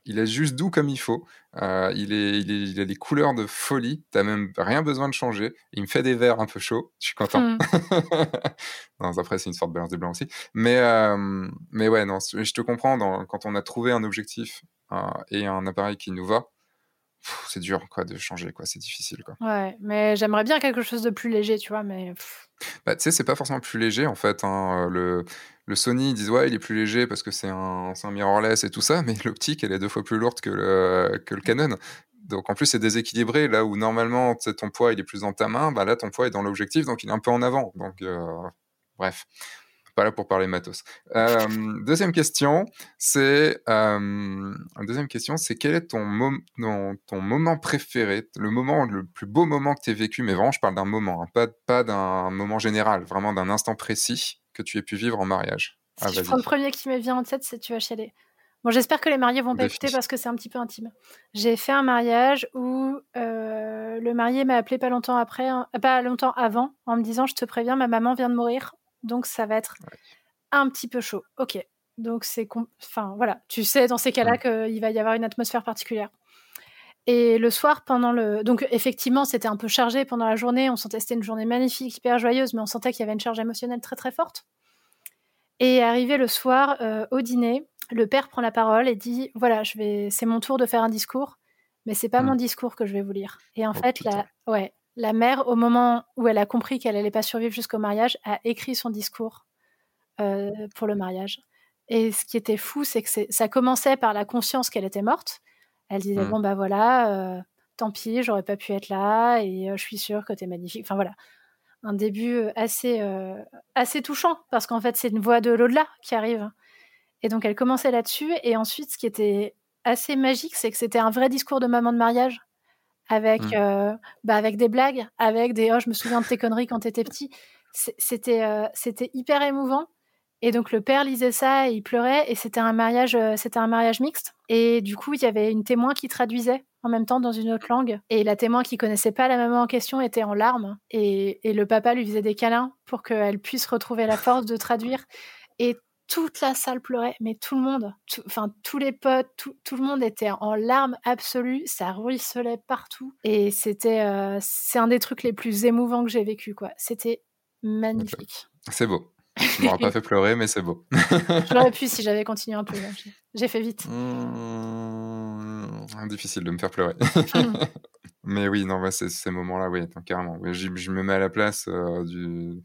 il est juste doux comme il faut. Euh, il, est, il, a des couleurs de folie. T'as même rien besoin de changer. Il me fait des verres un peu chauds. Je suis content. Hmm. [laughs] non, après, c'est une sorte de balance des blancs aussi. Mais, euh, mais ouais, non, je te comprends. quand on a trouvé un objectif euh, et un appareil qui nous va, c'est dur quoi de changer quoi c'est difficile quoi ouais mais j'aimerais bien quelque chose de plus léger tu vois mais bah, tu sais c'est pas forcément plus léger en fait hein. le le Sony, ils disent ouais, il est plus léger parce que c'est un, un mirrorless et tout ça, mais l'optique, elle est deux fois plus lourde que le, que le Canon. Donc en plus, c'est déséquilibré. Là où normalement, ton poids, il est plus dans ta main, bah là, ton poids est dans l'objectif, donc il est un peu en avant. Donc, euh, bref, pas là pour parler matos. Euh, [laughs] deuxième question, c'est euh, deuxième question, c'est quel est ton, ton moment préféré, le moment, le plus beau moment que tu as vécu, mais vraiment, je parle d'un moment, hein, pas, pas d'un moment général, vraiment d'un instant précis que tu aies pu vivre en mariage Si je prends le premier qui me vient en tête, c'est tu vas chialer. Bon, j'espère que les mariés vont pas écouter parce que c'est un petit peu intime. J'ai fait un mariage où euh, le marié m'a appelé pas longtemps après, hein, pas longtemps avant, en me disant je te préviens, ma maman vient de mourir, donc ça va être un petit peu chaud. Ok, donc c'est, enfin voilà, tu sais dans ces cas-là qu'il va y avoir une atmosphère particulière. Et le soir, pendant le. Donc, effectivement, c'était un peu chargé pendant la journée. On sentait c'était une journée magnifique, hyper joyeuse, mais on sentait qu'il y avait une charge émotionnelle très, très forte. Et arrivé le soir, euh, au dîner, le père prend la parole et dit Voilà, je vais... c'est mon tour de faire un discours, mais c'est pas mon mmh. discours que je vais vous lire. Et en oh, fait, la... Ouais, la mère, au moment où elle a compris qu'elle allait pas survivre jusqu'au mariage, a écrit son discours euh, pour le mariage. Et ce qui était fou, c'est que ça commençait par la conscience qu'elle était morte. Elle disait mmh. bon bah voilà, euh, tant pis, j'aurais pas pu être là et euh, je suis sûre que tu es magnifique. Enfin voilà, un début euh, assez assez touchant parce qu'en fait c'est une voix de l'au-delà qui arrive. Et donc elle commençait là-dessus et ensuite ce qui était assez magique, c'est que c'était un vrai discours de maman de mariage avec mmh. bah, avec des blagues, avec des oh je me souviens de tes conneries quand t'étais petit. C'était c'était hyper émouvant et donc le père lisait ça et il pleurait et c'était un mariage, euh, c'était un mariage mixte. Et du coup, il y avait une témoin qui traduisait en même temps dans une autre langue. Et la témoin qui connaissait pas la maman en question était en larmes et, le papa lui faisait des câlins pour qu'elle puisse retrouver la force de traduire. Et toute la salle pleurait, mais tout le monde, enfin tous les potes, tout, le monde était en larmes absolues, ça ruisselait partout. Et c'était, euh, c'est un des trucs les plus émouvants que j'ai vécu, quoi. C'était magnifique. C'est beau. Je m'aurais pas fait pleurer, mais c'est beau. [laughs] J'aurais pu si j'avais continué un peu. J'ai fait vite. Mmh, difficile de me faire pleurer. [laughs] mais oui, non, bah, ces moments-là, oui, carrément. Je, me mets à la place euh, du.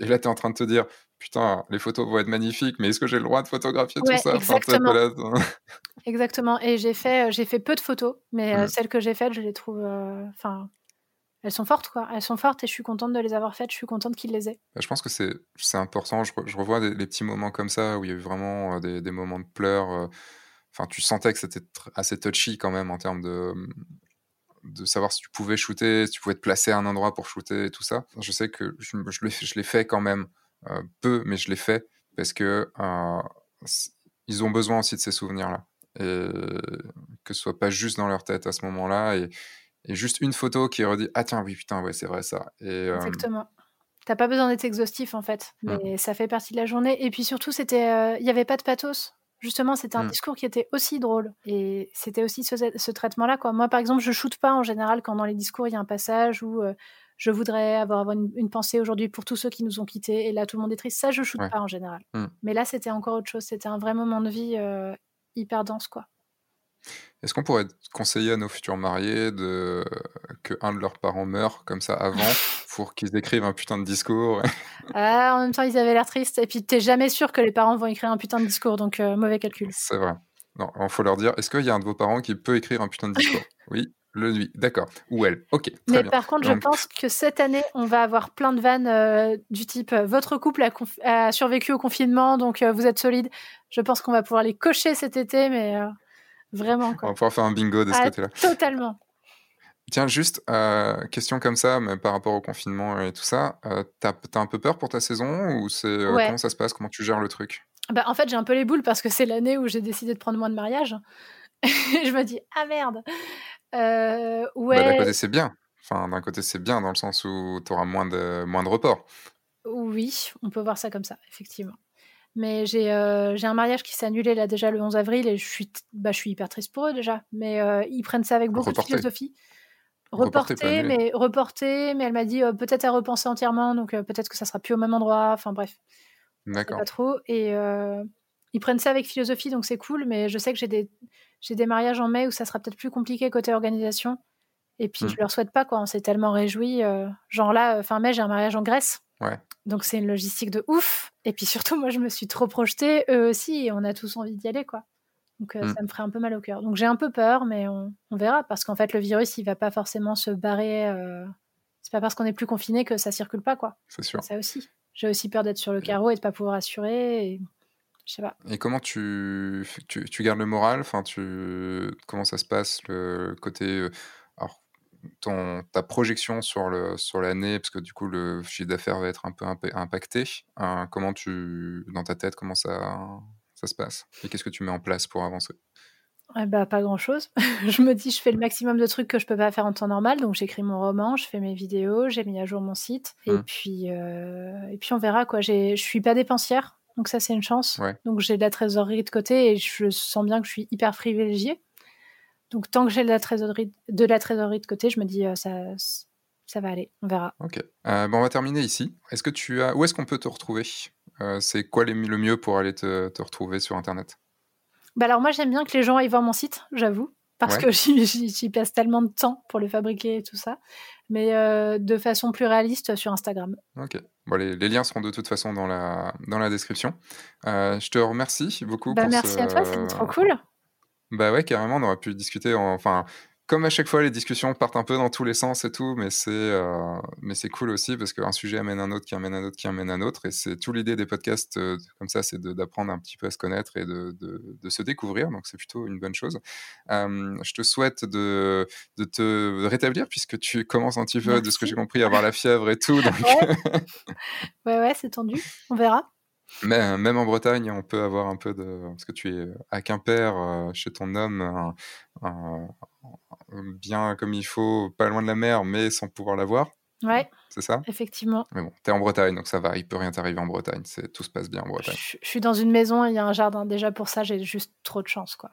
Et là, tu es en train de te dire, putain, les photos vont être magnifiques, mais est-ce que j'ai le droit de photographier tout ça? Exactement. [laughs] exactement. Et j'ai fait, j'ai fait peu de photos, mais euh, mmh. celles que j'ai faites, je les trouve. Euh, enfin, elles sont fortes, quoi. Elles sont fortes et je suis contente de les avoir faites. Je suis contente qu'ils les aient. Bah, je pense que c'est, important. Je, revois des, les petits moments comme ça où il y a eu vraiment euh, des, des moments de pleurs. Euh, enfin, tu sentais que c'était assez touchy quand même en termes de, de savoir si tu pouvais shooter, si tu pouvais te placer à un endroit pour shooter et tout ça. Je sais que je, je l'ai fait quand même. Euh, peu, mais je l'ai fait parce que ils ont besoin aussi de ces souvenirs-là. Et que ce soit pas juste dans leur tête à ce moment-là. Et, et juste une photo qui redit Ah, tiens, oui, putain, ouais, c'est vrai ça. Et, Exactement. T'as pas besoin d'être exhaustif en fait, mmh. mais ça fait partie de la journée. Et puis surtout, c'était, il n'y avait pas de pathos. Justement, c'était un mmh. discours qui était aussi drôle. Et c'était aussi ce, traitement-là. Quoi. Moi, par exemple, je shoote pas en général quand dans les discours, il y a un passage où je voudrais avoir, une, pensée aujourd'hui pour tous ceux qui nous ont quittés. Et là, tout le monde est triste. Ça, je shoote pas en général. Mmh. Mais là, c'était encore autre chose. C'était un vrai moment de vie hyper dense. quoi. Est-ce qu'on pourrait conseiller à nos futurs mariés de... que un de leurs parents meure comme ça avant [laughs] pour qu'ils écrivent un putain de discours ah, En même temps, ils avaient l'air tristes. Et puis, t'es jamais sûr que les parents vont écrire un putain de discours, donc euh, mauvais calcul. C'est vrai. Non, il faut leur dire est-ce qu'il y a un de vos parents qui peut écrire un putain de discours? [laughs] Oui, le lui, d'accord. Ou elle, ok. Mais par contre, je pense que cette année, on va avoir plein de vannes euh, du type euh, votre couple a, survécu au confinement, donc vous êtes solide. Je pense qu'on va pouvoir les cocher cet été, mais Vraiment. On va pouvoir faire un bingo de ce ah, côté-là. Totalement. Tiens, juste, euh, question comme ça, mais par rapport au confinement et tout ça, euh, t'as as un peu peur pour ta saison ou c'est euh, comment ça se passe? Comment tu gères le truc? Bah, En fait, j'ai un peu les boules parce que c'est l'année où j'ai décidé de prendre moins de mariage. [laughs] je me dis, ah merde ouais. Bah, d'un côté, c'est bien. Enfin, d'un côté, c'est bien dans le sens où tu auras moins de, moins de reports. Oui, on peut voir ça comme ça, effectivement. Mais j'ai euh, j'ai un mariage qui s'est annulé là déjà le 11 avril et je suis, bah, je suis hyper triste pour eux déjà. Mais euh, ils prennent ça avec beaucoup de philosophie. Reporter, mais reporter, mais elle m'a dit euh, peut-être à repenser entièrement, donc peut-être que ça sera plus au même endroit. Enfin bref, d'accord. Pas trop. Et ils prennent ça avec philosophie, donc c'est cool. Mais je sais que j'ai des j'ai des mariages en mai où ça sera peut-être plus compliqué côté organisation. Et puis je mmh. leur souhaite pas quoi. On s'est tellement réjouis. genre là, fin mai, j'ai un mariage en Grèce. Donc c'est une logistique de ouf. Et puis surtout, [laughs] moi, je me suis trop projetée, eux aussi, et on a tous envie d'y aller, quoi. Donc euh, mm. ça me ferait un peu mal au cœur. Donc j'ai un peu peur, mais on, verra, parce qu'en fait, le virus, il va pas forcément se barrer. Euh... C'est pas parce qu'on est plus confiné que ça circule pas, quoi. C'est sûr. Ça aussi. J'ai aussi peur d'être sur le carreau et de pas pouvoir assurer. Et... Je sais pas. Et comment tu, tu, tu gardes le moral? Enfin, tu... Comment ça se passe, le côté euh, ton, ta projection sur le sur l'année, parce que du coup le chiffre d'affaires va être un peu impacté. Hein, comment tu, dans ta tête, comment ça ça se passe et qu'est-ce que tu mets en place pour avancer? Bah, pas grand chose. [laughs] je me dis, je fais le maximum de trucs que je peux pas faire en temps normal. Donc, j'écris mon roman, je fais mes vidéos, j'ai mis à jour mon site. Et, mmh. puis, euh, et puis, on verra. quoi. Je suis pas dépensière. Donc, ça, c'est une chance. Donc, j'ai de la trésorerie de côté et je sens bien que je suis hyper privilégiée. Donc tant que j'ai de la trésorerie de la trésorerie de côté, je me dis euh, ça ça va aller, on verra. Ok. Euh, bon, on va terminer ici. Est-ce que tu as où est-ce qu'on peut te retrouver? Euh, C'est quoi le mieux pour aller te, te retrouver sur internet? Bah alors moi j'aime bien que les gens aillent voir mon site, j'avoue, parce que [laughs] j'y passe tellement de temps pour le fabriquer et tout ça, mais de façon plus réaliste sur Instagram. Ok. Bon, les, les, liens seront de toute façon dans la, dans la description. je te remercie beaucoup. Bah, merci à toi, c'est trop cool. Bah ouais, carrément, on aurait pu discuter. Enfin, comme à chaque fois, les discussions partent un peu dans tous les sens et tout, mais c'est euh, mais c'est cool aussi parce qu'un sujet amène un autre, qui amène un autre, qui amène un autre, et c'est tout l'idée des podcasts euh, comme ça, c'est d'apprendre un petit peu à se connaître et de, de, se découvrir, donc c'est plutôt une bonne chose. je te souhaite de, de te rétablir puisque tu commences un petit peu, de ce que j'ai compris, à avoir la fièvre et tout. [laughs] Donc... [laughs] ouais, ouais c'est tendu. On verra. Mais même en Bretagne, on peut avoir un peu de. Parce que tu es à Quimper, euh, chez ton homme, bien comme il faut, pas loin de la mer, mais sans pouvoir la voir. Ouais. C'est ça? Effectivement. Mais bon, t'es en Bretagne, donc ça va, il peut rien t'arriver en Bretagne, tout se passe bien en Bretagne. Je, je suis dans une maison, il y a un jardin, déjà pour ça, j'ai juste trop de chance, quoi.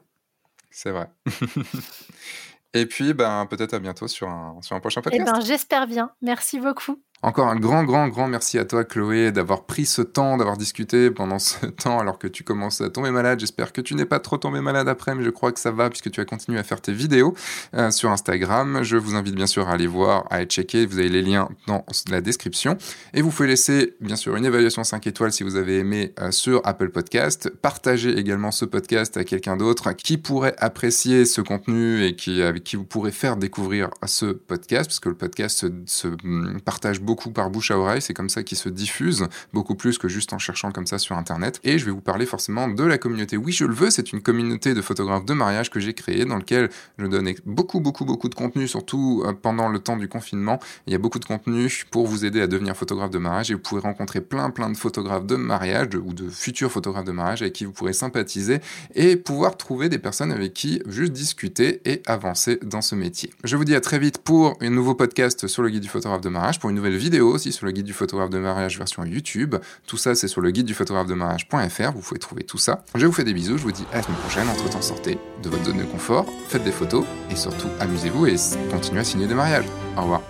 C'est vrai. [laughs] Et puis, ben, peut-être à bientôt sur un, sur un prochain podcast. Eh ben, j'espère bien. Merci beaucoup. Encore un grand, grand, grand merci à toi, Chloé, d'avoir pris ce temps, d'avoir discuté pendant ce [laughs] temps alors que tu commences à tomber malade. J'espère que tu n'es pas trop tombé malade après, mais je crois que ça va puisque tu as continué à faire tes vidéos euh, sur Instagram. Je vous invite bien sûr à aller voir, à aller checker. Vous avez les liens dans la description. Et vous pouvez laisser, bien sûr, une évaluation 5 étoiles si vous avez aimé euh, sur Apple Podcast. Partagez également ce podcast à quelqu'un d'autre qui pourrait apprécier ce contenu et qui, avec qui vous pourrez faire découvrir ce podcast, parce que le podcast se, hum, partage beaucoup beaucoup par bouche à oreille, c'est comme ça qu'il se diffuse, beaucoup plus que juste en cherchant comme ça sur Internet. Et je vais vous parler forcément de la communauté Oui, je le veux, c'est une communauté de photographes de mariage que j'ai créée, dans lequel je donne beaucoup, beaucoup, beaucoup de contenu, surtout euh, pendant le temps du confinement. Il y a beaucoup de contenu pour vous aider à devenir photographe de mariage et vous pourrez rencontrer plein, plein de photographes de mariage ou de futurs photographes de mariage avec qui vous pourrez sympathiser et pouvoir trouver des personnes avec qui juste discuter et avancer dans ce métier. Je vous dis à très vite pour un nouveau podcast sur le guide du photographe de mariage, pour une nouvelle vidéo aussi sur le guide du photographe de mariage version YouTube. Tout ça, c'est sur le guide du photographe de mariage.fr. Vous pouvez trouver tout ça. Je vous fais des bisous. Je vous dis à la semaine prochaine. Entre temps, sortez de votre zone de confort, faites des photos et surtout amusez-vous et continuez à signer des mariages. Au revoir.